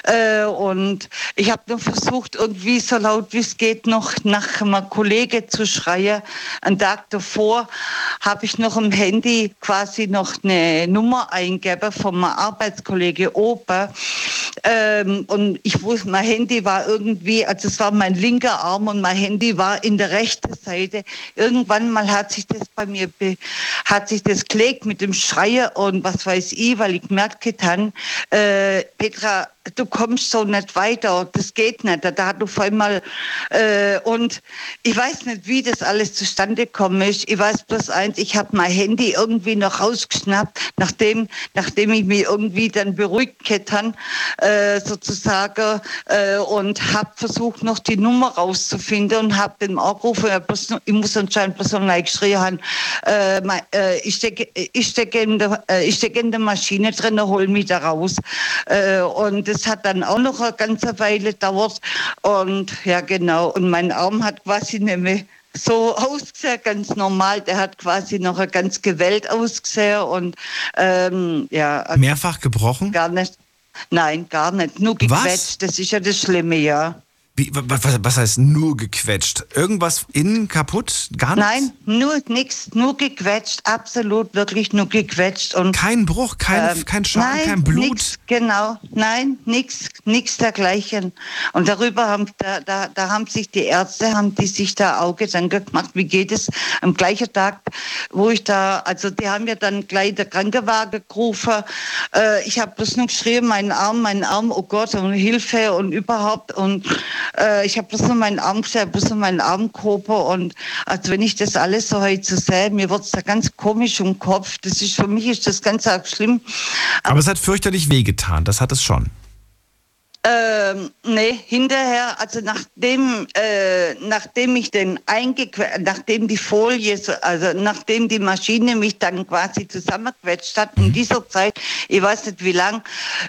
Äh, und ich habe nur versucht, irgendwie so laut wie es geht, noch nach einem Kollege zu schreien. Einen Tag davor habe ich noch im Handy quasi noch eine Nummer eingegeben von meinem Arbeitskollege Opa. Ähm, und ich wusste, mein Handy war irgendwie, also es war mein linker Arm und mein Handy war in der rechten Seite. Irgendwann mal hat sich das bei mir, hat sich das gelegt mit dem Schreien und was weiß ich, weil ich gemerkt habe, äh, Petra, du kommst so nicht weiter, das geht nicht. Da hat du auf einmal, äh, und ich weiß nicht, wie das alles zustande gekommen ist. Ich weiß bloß eins, ich habe mein Handy irgendwie noch rausgeschnappt, nachdem, nachdem ich mich irgendwie dann beruhigt hätte, äh, sozusagen, äh, und habe versucht, noch die Nummer rauszufinden und habe den angerufen, ich muss anscheinend bloß noch geschrien haben, äh, äh, ich stecke ich steck in, der, äh, steck in der Maschine drin, hol mich da raus. Äh, und das hat dann auch noch eine ganze Weile gedauert. Und ja, genau. Und mein Arm hat quasi nämlich so ausgesehen, ganz normal. Der hat quasi noch ganz gewellt ausgesehen und ähm, ja. Also Mehrfach gebrochen? Gar nicht. Nein, gar nicht. Nur gequetscht. Das ist ja das Schlimme, ja. Wie, was, was, heißt nur gequetscht? Irgendwas innen kaputt? Gar nichts? Nein, nur nichts, nur gequetscht, absolut, wirklich nur gequetscht. Und, kein Bruch, kein, ähm, kein Schaden, nein, kein Blut? Nix, genau, nein, nichts, nichts dergleichen. Und darüber haben, da, da, da haben sich die Ärzte, haben die sich da auch Gedanken gemacht, wie geht es am gleichen Tag, wo ich da, also die haben ja dann gleich der Krankenwagen gerufen. Äh, ich habe bloß nur geschrieben, meinen Arm, meinen Arm, oh Gott, und Hilfe und überhaupt und äh, ich habe bloß noch meinen Arm gesehen, bloß noch meinen Armkörper und also wenn ich das alles so heute sehe, mir wird es da ganz komisch im Kopf. Das ist für mich ist das ganz arg schlimm. Aber, Aber es hat fürchterlich wehgetan, das hat es schon. Ähm, nee, hinterher, also nachdem, äh, nachdem ich den eingequetscht, nachdem die Folie, also nachdem die Maschine mich dann quasi zusammengequetscht hat, in dieser Zeit, ich weiß nicht wie lang,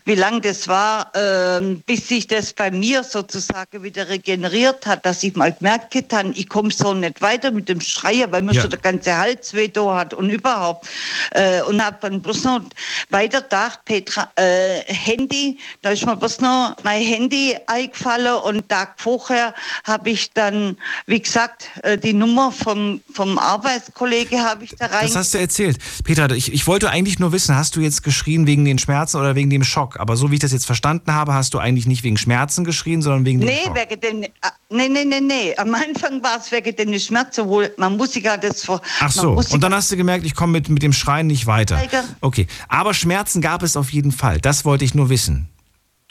wie lang das war, äh, bis sich das bei mir sozusagen wieder regeneriert hat, dass ich mal gemerkt habe, ich komme so nicht weiter mit dem Schreier, weil mir ja. schon der ganze Hals weh da hat und überhaupt. Äh, und habe dann bloß noch weiter gedacht, Petra, äh, Handy, da ist mir bloß noch mein Handy eingefallen und Tag vorher habe ich dann, wie gesagt, äh, die Nummer vom, vom Arbeitskollege habe ich da rein. Das hast du erzählt. Peter, ich, ich wollte eigentlich nur wissen, hast du jetzt geschrien wegen den Schmerzen oder wegen dem Schock? Aber so wie ich das jetzt verstanden habe, hast du eigentlich nicht wegen Schmerzen geschrien, sondern wegen dem nee, Schock. Wegen den, äh, nee, nee, nee, nee. Am Anfang war es wegen den Schmerzen, wohl, man muss sich ja das vor. Ach so, und dann hast du gemerkt, ich komme mit, mit dem Schreien nicht weiter. Okay, aber Schmerzen gab es auf jeden Fall. Das wollte ich nur wissen.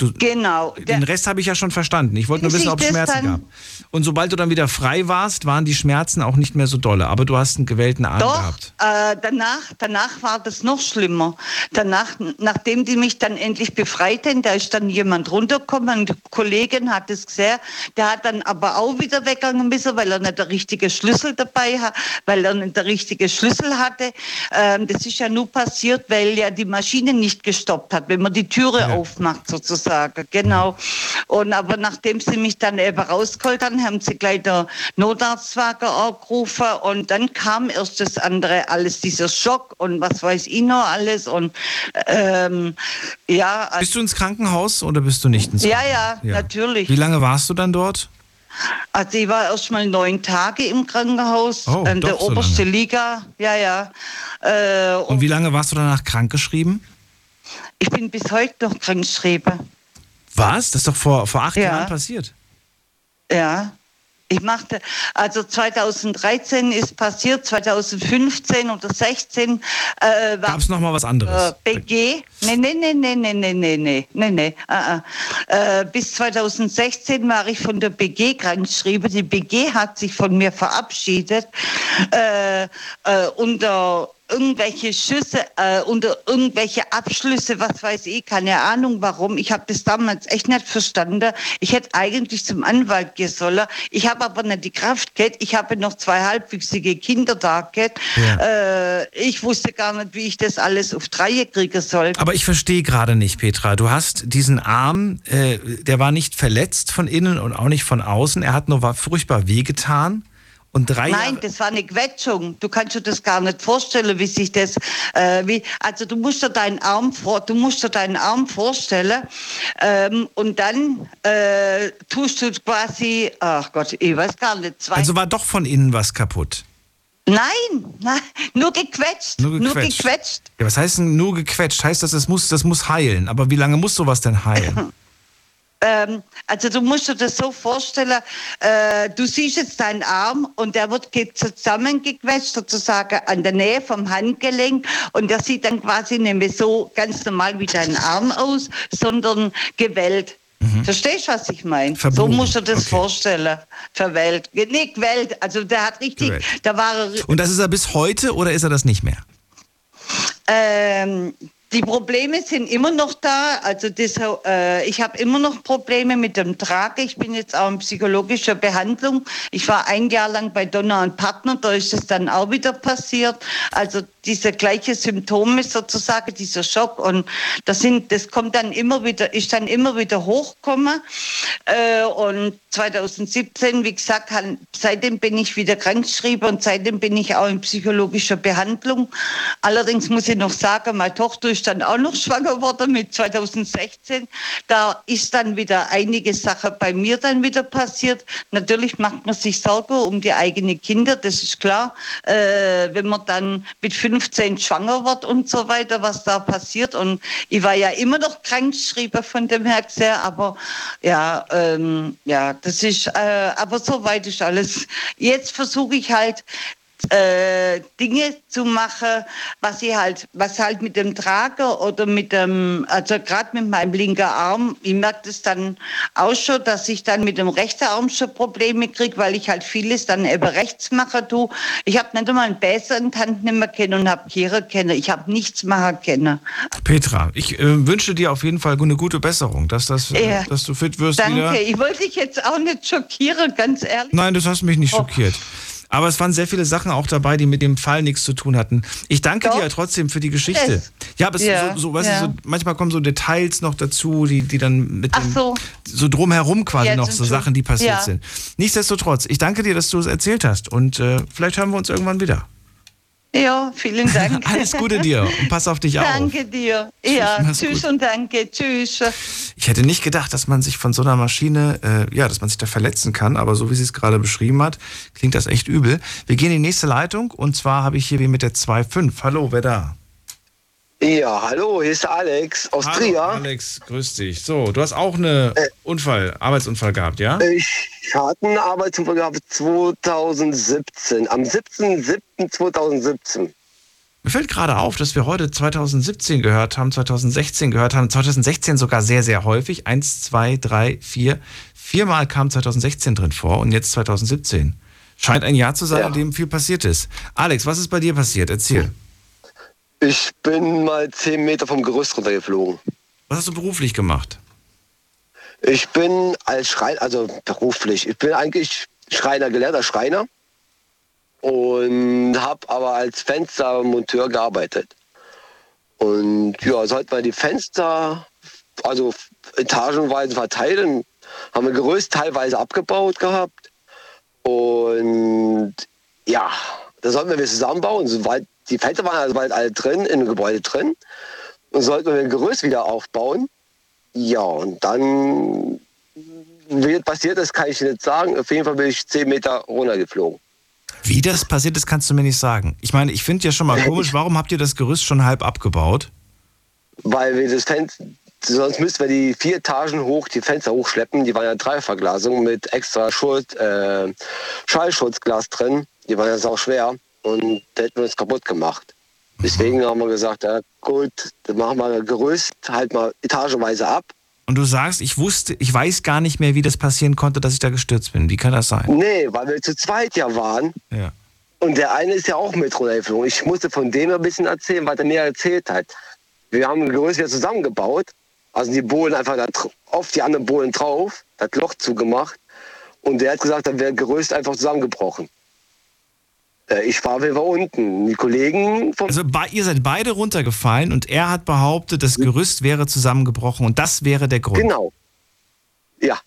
Du, genau. Den Rest habe ich ja schon verstanden. Ich wollte nur wissen, ob es Schmerzen gab. Und sobald du dann wieder frei warst, waren die Schmerzen auch nicht mehr so dolle. Aber du hast einen gewellten Arm Doch, gehabt. Äh, danach, danach war das noch schlimmer. Danach, nachdem die mich dann endlich befreiten, da ist dann jemand runtergekommen, eine Kollegin hat es gesehen, der hat dann aber auch wieder weggegangen müssen, weil er nicht der richtige Schlüssel dabei hat, weil er nicht der richtige Schlüssel hatte. Ähm, das ist ja nur passiert, weil ja die Maschine nicht gestoppt hat, wenn man die Türe ja. aufmacht sozusagen sagen, genau. Und aber nachdem sie mich dann eben rausgeholt haben, haben sie gleich der Notarztwagen angerufen und dann kam erst das andere, alles dieser Schock und was weiß ich noch alles und ähm, ja. Also bist du ins Krankenhaus oder bist du nicht ins Krankenhaus? Ja, ja, ja, natürlich. Wie lange warst du dann dort? Also ich war erst mal neun Tage im Krankenhaus, oh, in der obersten so Liga, ja, ja. Äh, und, und wie lange warst du danach krankgeschrieben? Ich bin bis heute noch krankgeschrieben. Was? Das ist doch vor, vor acht ja. Jahren passiert. Ja. Ich machte, also 2013 ist passiert, 2015 oder 16 äh, Gab es nochmal was anderes? Äh, BG? Nee, nee, nee, nee, nee, nee, nee, nee, nee, nee. Äh, bis 2016 war ich von der BG krankgeschrieben. Die BG hat sich von mir verabschiedet äh, äh, unter irgendwelche Schüsse äh, unter irgendwelche Abschlüsse, was weiß ich, keine Ahnung warum. Ich habe das damals echt nicht verstanden. Ich hätte eigentlich zum Anwalt gehen sollen. Ich habe aber nicht die Kraft gehabt. Ich habe noch zwei halbwüchsige Kinder da gehabt. Ja. Äh, ich wusste gar nicht, wie ich das alles auf Dreie kriegen soll. Aber ich verstehe gerade nicht, Petra. Du hast diesen Arm, äh, der war nicht verletzt von innen und auch nicht von außen. Er hat nur war furchtbar wehgetan. Und drei Nein, das war eine Quetschung. Du kannst dir das gar nicht vorstellen, wie sich das, äh, wie, also du musst dir deinen Arm vor, du musst dir deinen Arm vorstellen ähm, und dann äh, tust du quasi, ach Gott, ich weiß gar nicht. Zwei Also war doch von innen was kaputt. Nein, nein, nur gequetscht, Nur gequetscht. gequetscht. Ja, was heißt denn nur gequetscht? Heißt das, das muss, das muss heilen. Aber wie lange muss sowas denn heilen? Ähm, also du musst dir das so vorstellen, äh, du siehst jetzt deinen Arm und der wird ge- zusammengequetscht sozusagen an der Nähe vom Handgelenk und der sieht dann quasi nicht mehr so ganz normal wie dein Arm aus, sondern gewellt. Verstehst du, was ich meine? So Mhm. Musst du das okay. vorstellen. Verwellt. Nicht gewellt. Also der hat richtig, Gewellt. da war er Und das ist er bis heute oder ist er das nicht mehr? Ähm, die Probleme sind immer noch da. Also das, äh, ich habe immer noch Probleme mit dem Trage. Ich bin jetzt auch in psychologischer Behandlung. Ich war ein Jahr lang bei Donner und Partner, da ist es dann auch wieder passiert. Also diese gleiche Symptome sozusagen, dieser Schock und das sind, das kommt dann immer wieder, ist dann immer wieder hochgekommen. Äh, und 2017, wie gesagt, seitdem bin ich wieder krankgeschrieben und seitdem bin ich auch in psychologischer Behandlung. Allerdings muss ich noch sagen, meine Tochter ist dann auch noch schwanger geworden mit 2016. Da ist dann wieder einige Sachen bei mir dann wieder passiert. Natürlich macht man sich Sorgen um die eigenen Kinder, das ist klar. Äh, wenn man dann mit 15 schwanger wird und so weiter, was da passiert. Und ich war ja immer noch krankgeschrieben von dem her gesehen, aber ja, ähm, ja, das ist, äh, aber soweit ist alles. Jetzt versuche ich halt, äh, Dinge zu machen, was ich halt, was halt mit dem Trager oder mit dem, also gerade mit meinem linken Arm, ich merke das dann auch schon, dass ich dann mit dem rechten Arm schon Probleme kriege, weil ich halt vieles dann eben rechts machen tue. Ich habe nicht einmal einen Bäser in die Hand kennen und habe Kehre kennen. Ich habe nichts machen können. Petra, ich äh, wünsche dir auf jeden Fall eine gute Besserung, dass, das, äh, Ja. dass du fit wirst Danke. wieder. Ich wollte dich jetzt auch nicht schockieren, ganz ehrlich. Nein, das hast mich nicht Oh. schockiert. Aber es waren sehr viele Sachen auch dabei, die mit dem Fall nichts zu tun hatten. Ich danke dir trotzdem für die Geschichte. Es- Ja, aber es Ja, so, so, weißt ja. du, so, manchmal kommen so Details noch dazu, die, die dann mit Ach dem, so. so drumherum quasi Jetzt noch so Sachen, die passiert ja. sind. Nichtsdestotrotz, ich danke dir, dass du es erzählt hast und äh, vielleicht hören wir uns irgendwann wieder. Ja, vielen Dank. Alles Gute dir und pass auf dich auf. Danke dir. Ja, tschüss gut. und danke. Tschüss. Ich hätte nicht gedacht, dass man sich von so einer Maschine, äh, ja, dass man sich da verletzen kann, aber so wie sie es gerade beschrieben hat, klingt das echt übel. Wir gehen in die nächste Leitung und zwar habe ich hier wen mit der 2.5. Hallo, wer da? Ja, hallo, hier ist Alex aus Hallo, Trier. Alex, grüß dich. So, du hast auch einen Unfall, Arbeitsunfall gehabt, ja? Ich hatte einen Arbeitsunfall gehabt 2017, am 17.07.2017. Mir fällt gerade auf, dass wir heute 2017 gehört haben, 2016 gehört haben, 2016 sogar sehr, sehr häufig. Eins, zwei, drei, vier. Viermal kam 2016 drin vor und jetzt 2017. Scheint ein Jahr zu sein, in dem viel passiert ist. Alex, was ist bei dir passiert? Erzähl. Ich bin mal 10 Meter vom Gerüst runtergeflogen. Was hast du beruflich gemacht? Ich bin als Schreiner, also beruflich, ich bin eigentlich Schreiner, gelernter Schreiner und habe aber als Fenstermonteur gearbeitet. Und ja, sollten wir die Fenster, also etagenweise verteilen, haben wir Gerüst teilweise abgebaut gehabt. Und ja, da sollten wir wieder zusammenbauen. Soweit die Fenster waren also bald alle drin, in dem Gebäude drin. Und sollten wir ein Gerüst wieder aufbauen. Ja, und dann, wie das passiert ist, kann ich nicht sagen. Auf jeden Fall bin ich 10 Meter runtergeflogen. Wie das passiert ist, kannst du mir nicht sagen. Ich meine, ich finde ja schon mal komisch, warum habt ihr das Gerüst schon halb abgebaut? Weil wir das Fenster, sonst müssten wir die vier Etagen hoch, die Fenster hochschleppen. Die waren ja Dreierverglasung mit extra Schuld, äh, Schallschutzglas drin. Die waren ja sau schwer und da hätten wir uns kaputt gemacht. Deswegen haben wir gesagt, ja gut, dann machen wir Gerüst halt mal etagenweise ab. Und du sagst, ich wusste, ich weiß gar nicht mehr, wie das passieren konnte, dass ich da gestürzt bin. Wie kann das sein? Nee, weil wir zu zweit ja waren. Ja. Und der eine ist ja auch mit runtergeflogen. Ich musste von dem ein bisschen erzählen, was er mir erzählt hat. Wir haben ein Gerüst wieder zusammengebaut. Also die Bohlen einfach da auf die anderen Bohlen drauf, das Loch zugemacht. Und der hat gesagt, dann wäre Gerüst einfach zusammengebrochen. Äh, ich war, wir war unten. Die Kollegen vom. Also ihr seid beide runtergefallen und er hat behauptet, das Gerüst wäre zusammengebrochen und das wäre der Grund. Genau. Ja.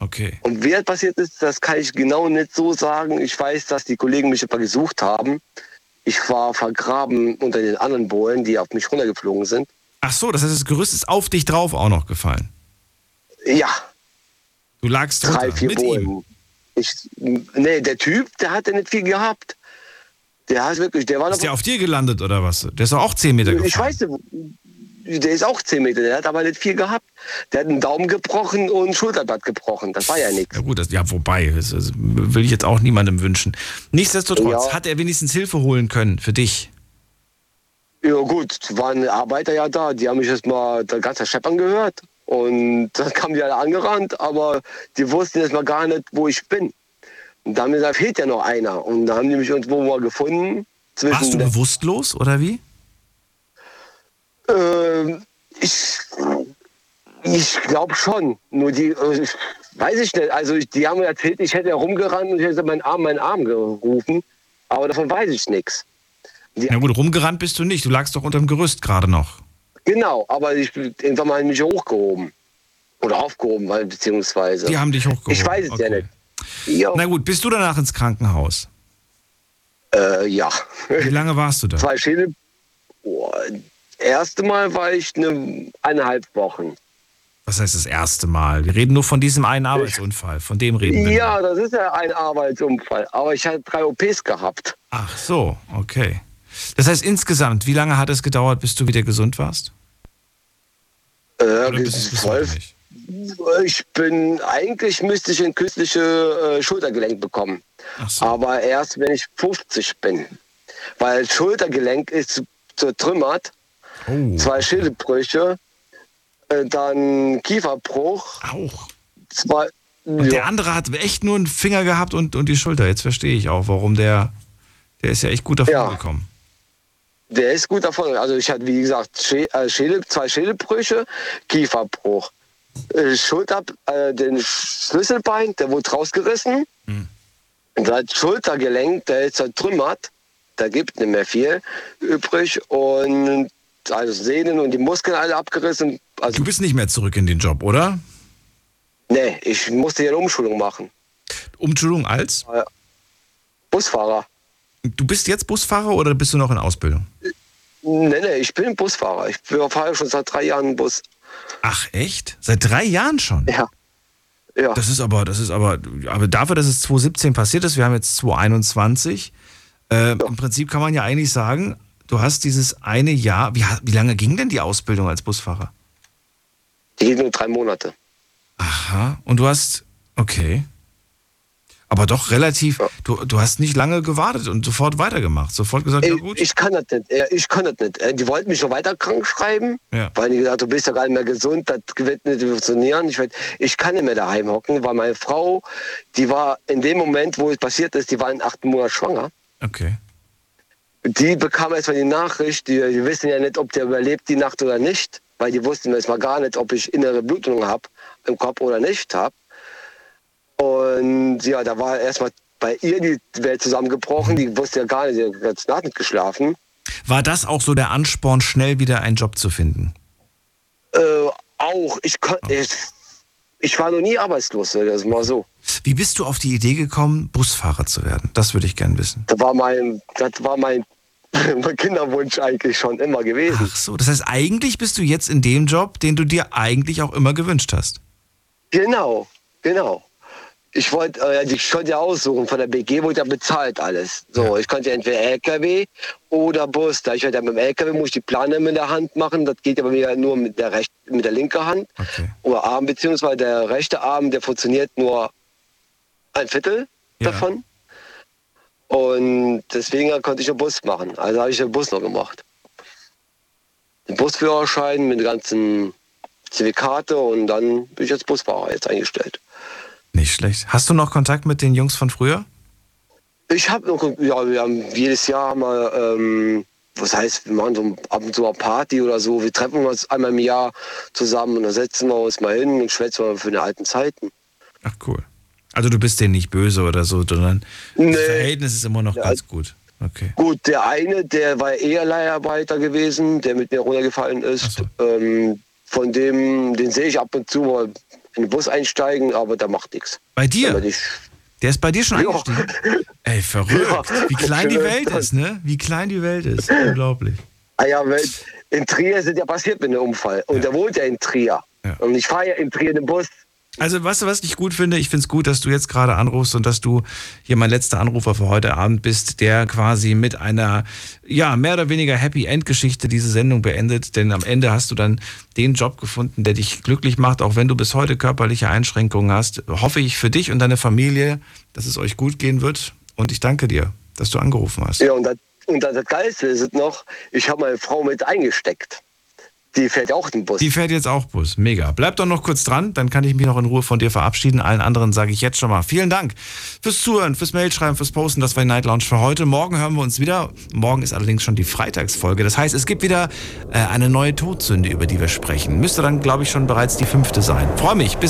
Okay. Und wer passiert ist, das kann ich genau nicht so sagen. Ich weiß, dass die Kollegen mich aber gesucht haben. Ich war vergraben unter den anderen Bohlen, die auf mich runtergeflogen sind. Ach so, das heißt, das Gerüst ist auf dich drauf auch noch gefallen. Ja. Du lagst Drei, drunter vier mit Bohlen. ihm. Ich, nee, der Typ, der hatte nicht viel gehabt. Der hat wirklich, der war Ist der auf dir gelandet oder was? Der ist doch auch 10 Meter gefallen. Ich weiß nicht, der ist auch 10 Meter, der hat aber nicht viel gehabt. Der hat einen Daumen gebrochen und ein Schulterblatt gebrochen. Das war ja nichts. Ja gut, das, ja wobei, das, das will ich jetzt auch niemandem wünschen. Nichtsdestotrotz, Ja. hat er wenigstens Hilfe holen können für dich? Ja gut, waren Arbeiter ja da, die haben mich erst mal der ganze Scheppern gehört. Und dann kamen die alle angerannt, aber die wussten erst mal gar nicht, wo ich bin. Und da haben die gesagt, fehlt ja noch einer. Und da haben die mich irgendwo mal gefunden. Warst du bewusstlos oder wie? Ähm, ich ich glaube schon. Nur die, ich- weiß ich nicht. Also ich, die haben mir erzählt, ich hätte herumgerannt und ich hätte meinen Arm, meinen Arm gerufen. Aber davon weiß ich nichts. Na gut, rumgerannt bist du nicht. Du lagst doch unterm Gerüst gerade noch. Genau, aber ich bin irgendwann mal mich hochgehoben. Oder aufgehoben, weil, beziehungsweise. Die haben dich hochgehoben. Ich weiß es ja nicht. Ja. Na gut, bist du danach ins Krankenhaus? Äh, ja. Wie lange warst du da? Zwei Schädel. Oh, erste Mal war ich eine eineinhalb Wochen. Was heißt das erste Mal? Wir reden nur von diesem einen Arbeitsunfall. Von dem reden wir. Ja, das ist ja ein Arbeitsunfall. Aber ich hatte drei OPs gehabt. Ach so, okay. Das heißt insgesamt, wie lange hat es gedauert, bis du wieder gesund warst? Äh, bist du es zwölf. Ich bin, eigentlich müsste ich ein künstliche äh, Schultergelenk bekommen. Aber erst, wenn ich 50 bin. Weil Schultergelenk ist zertrümmert. Oh. Zwei Schädelbrüche. Äh, dann Kieferbruch. Auch. Zwei, Und der andere hat echt nur einen Finger gehabt und, und die Schulter. Jetzt verstehe ich auch, warum der. Der ist ja echt gut davon gekommen. Der ist gut davon. Also ich hatte, wie gesagt, Schä äh, Schädel, zwei Schädelbrüche, Kieferbruch. Äh, Schulter, äh, den Schlüsselbein, der wurde rausgerissen. Hm. Und das Schultergelenk, der ist zertrümmert. Da gibt nicht mehr viel übrig. Und also Sehnen und die Muskeln alle abgerissen. Also, Du bist nicht mehr zurück in den Job, oder? nee, ich musste hier eine Umschulung machen. Umschulung als? Äh, Busfahrer. Du bist jetzt Busfahrer oder bist du noch in Ausbildung? Nee, nee, ich bin Busfahrer. Ich fahre schon seit drei Jahren Bus. Ach echt? Seit drei Jahren schon? Ja. Ja. Das ist aber, das ist aber, aber dafür, dass es 2017 passiert ist, wir haben jetzt 2021. Äh, Im Prinzip kann man ja eigentlich sagen, du hast dieses eine Jahr. Wie, wie lange ging denn die Ausbildung als Busfahrer? Die geht nur drei Monate. Aha. Und du hast, okay. Aber doch relativ, du, du hast nicht lange gewartet und sofort weitergemacht. Sofort gesagt, ja gut. Ich kann das nicht. Ich kann das nicht. Äh, Die wollten mich schon weiter krank schreiben, Ja. weil die gesagt, du bist ja gar nicht mehr gesund, das wird nicht funktionieren. Ich, ich kann nicht mehr daheim hocken, weil meine Frau, die war in dem Moment, wo es passiert ist, die war in achten Monat schwanger. Okay. Die bekam erstmal die Nachricht, die, die wissen ja nicht, ob der überlebt die Nacht oder nicht, weil die wussten erstmal gar nicht, ob ich innere Blutung habe im Kopf oder nicht habe. Und ja, da war erstmal bei ihr die Welt zusammengebrochen, die wusste ja gar nicht, die hat ganz Nacht nicht geschlafen. War das auch so der Ansporn, schnell wieder einen Job zu finden? Äh, auch, ich, kon- ich, ich war noch nie arbeitslos, das ist mal so. Wie bist du auf die Idee gekommen, Busfahrer zu werden? Das würde ich gern wissen. Das war mein, das war mein Kinderwunsch eigentlich schon immer gewesen. Ach so, das heißt, eigentlich bist du jetzt in dem Job, den du dir eigentlich auch immer gewünscht hast. Genau, genau. Ich wollte, äh, ich konnte ja aussuchen, von der BG wurde ja bezahlt alles. So, ich konnte entweder LKW oder Bus. Da ich halt ja mit dem LKW muss ich die Plane mit der Hand machen. Das geht aber wieder nur mit der rechten, mit der linken Hand. Oder Arm, beziehungsweise der rechte Arm, der funktioniert nur ein Viertel davon. Und deswegen konnte ich einen Bus machen. Also habe ich den Bus noch gemacht. Den Busführerschein mit der ganzen CV-Karte und dann bin ich als Busfahrer jetzt eingestellt. Nicht schlecht. Hast du noch Kontakt mit den Jungs von früher? Ich habe noch, ja, wir haben jedes Jahr mal, ähm, was heißt, wir machen so ab und zu eine Party oder so. Wir treffen uns einmal im Jahr zusammen und dann setzen wir uns mal hin und schwätzen mal für die alten Zeiten. Ach cool. Also du bist denen nicht böse oder so, sondern Nee. das Verhältnis ist immer noch ganz gut. Okay. Gut, der eine, der war eher Leiharbeiter gewesen, der mit mir runtergefallen ist. Ähm, von dem, den sehe ich ab und zu mal in den Bus einsteigen, aber der macht nichts. Bei dir? Der ist bei dir schon Ja. eingestiegen? Ey, verrückt. Wie klein die Welt ist, ne? Wie klein die Welt ist. Unglaublich. Ah ja, weil in Trier sind ja passiert mit einem Unfall. Und er wohnt ja in Trier. Und ich fahre ja in Trier den Bus. Also, weißt du, was ich gut finde? Ich finde es gut, dass du jetzt gerade anrufst und dass du hier mein letzter Anrufer für heute Abend bist, der quasi mit einer, ja, mehr oder weniger Happy End Geschichte diese Sendung beendet. Denn am Ende hast du dann den Job gefunden, der dich glücklich macht, auch wenn du bis heute körperliche Einschränkungen hast. Hoffe ich für dich und deine Familie, dass es euch gut gehen wird. Und ich danke dir, dass du angerufen hast. Ja, und das, und das, Geilste ist es noch, ich habe meine Frau mit eingesteckt. Die fährt auch den Bus. Die fährt jetzt auch Bus. Mega. Bleib doch noch kurz dran, dann kann ich mich noch in Ruhe von dir verabschieden. Allen anderen sage ich jetzt schon mal vielen Dank fürs Zuhören, fürs Mailschreiben, fürs Posten. Das war die Night Lounge für heute. Morgen hören wir uns wieder. Morgen ist allerdings schon die Freitagsfolge. Das heißt, es gibt wieder äh, eine neue Todsünde, über die wir sprechen. Müsste dann, glaube ich, schon bereits die fünfte sein. Freue mich. Bis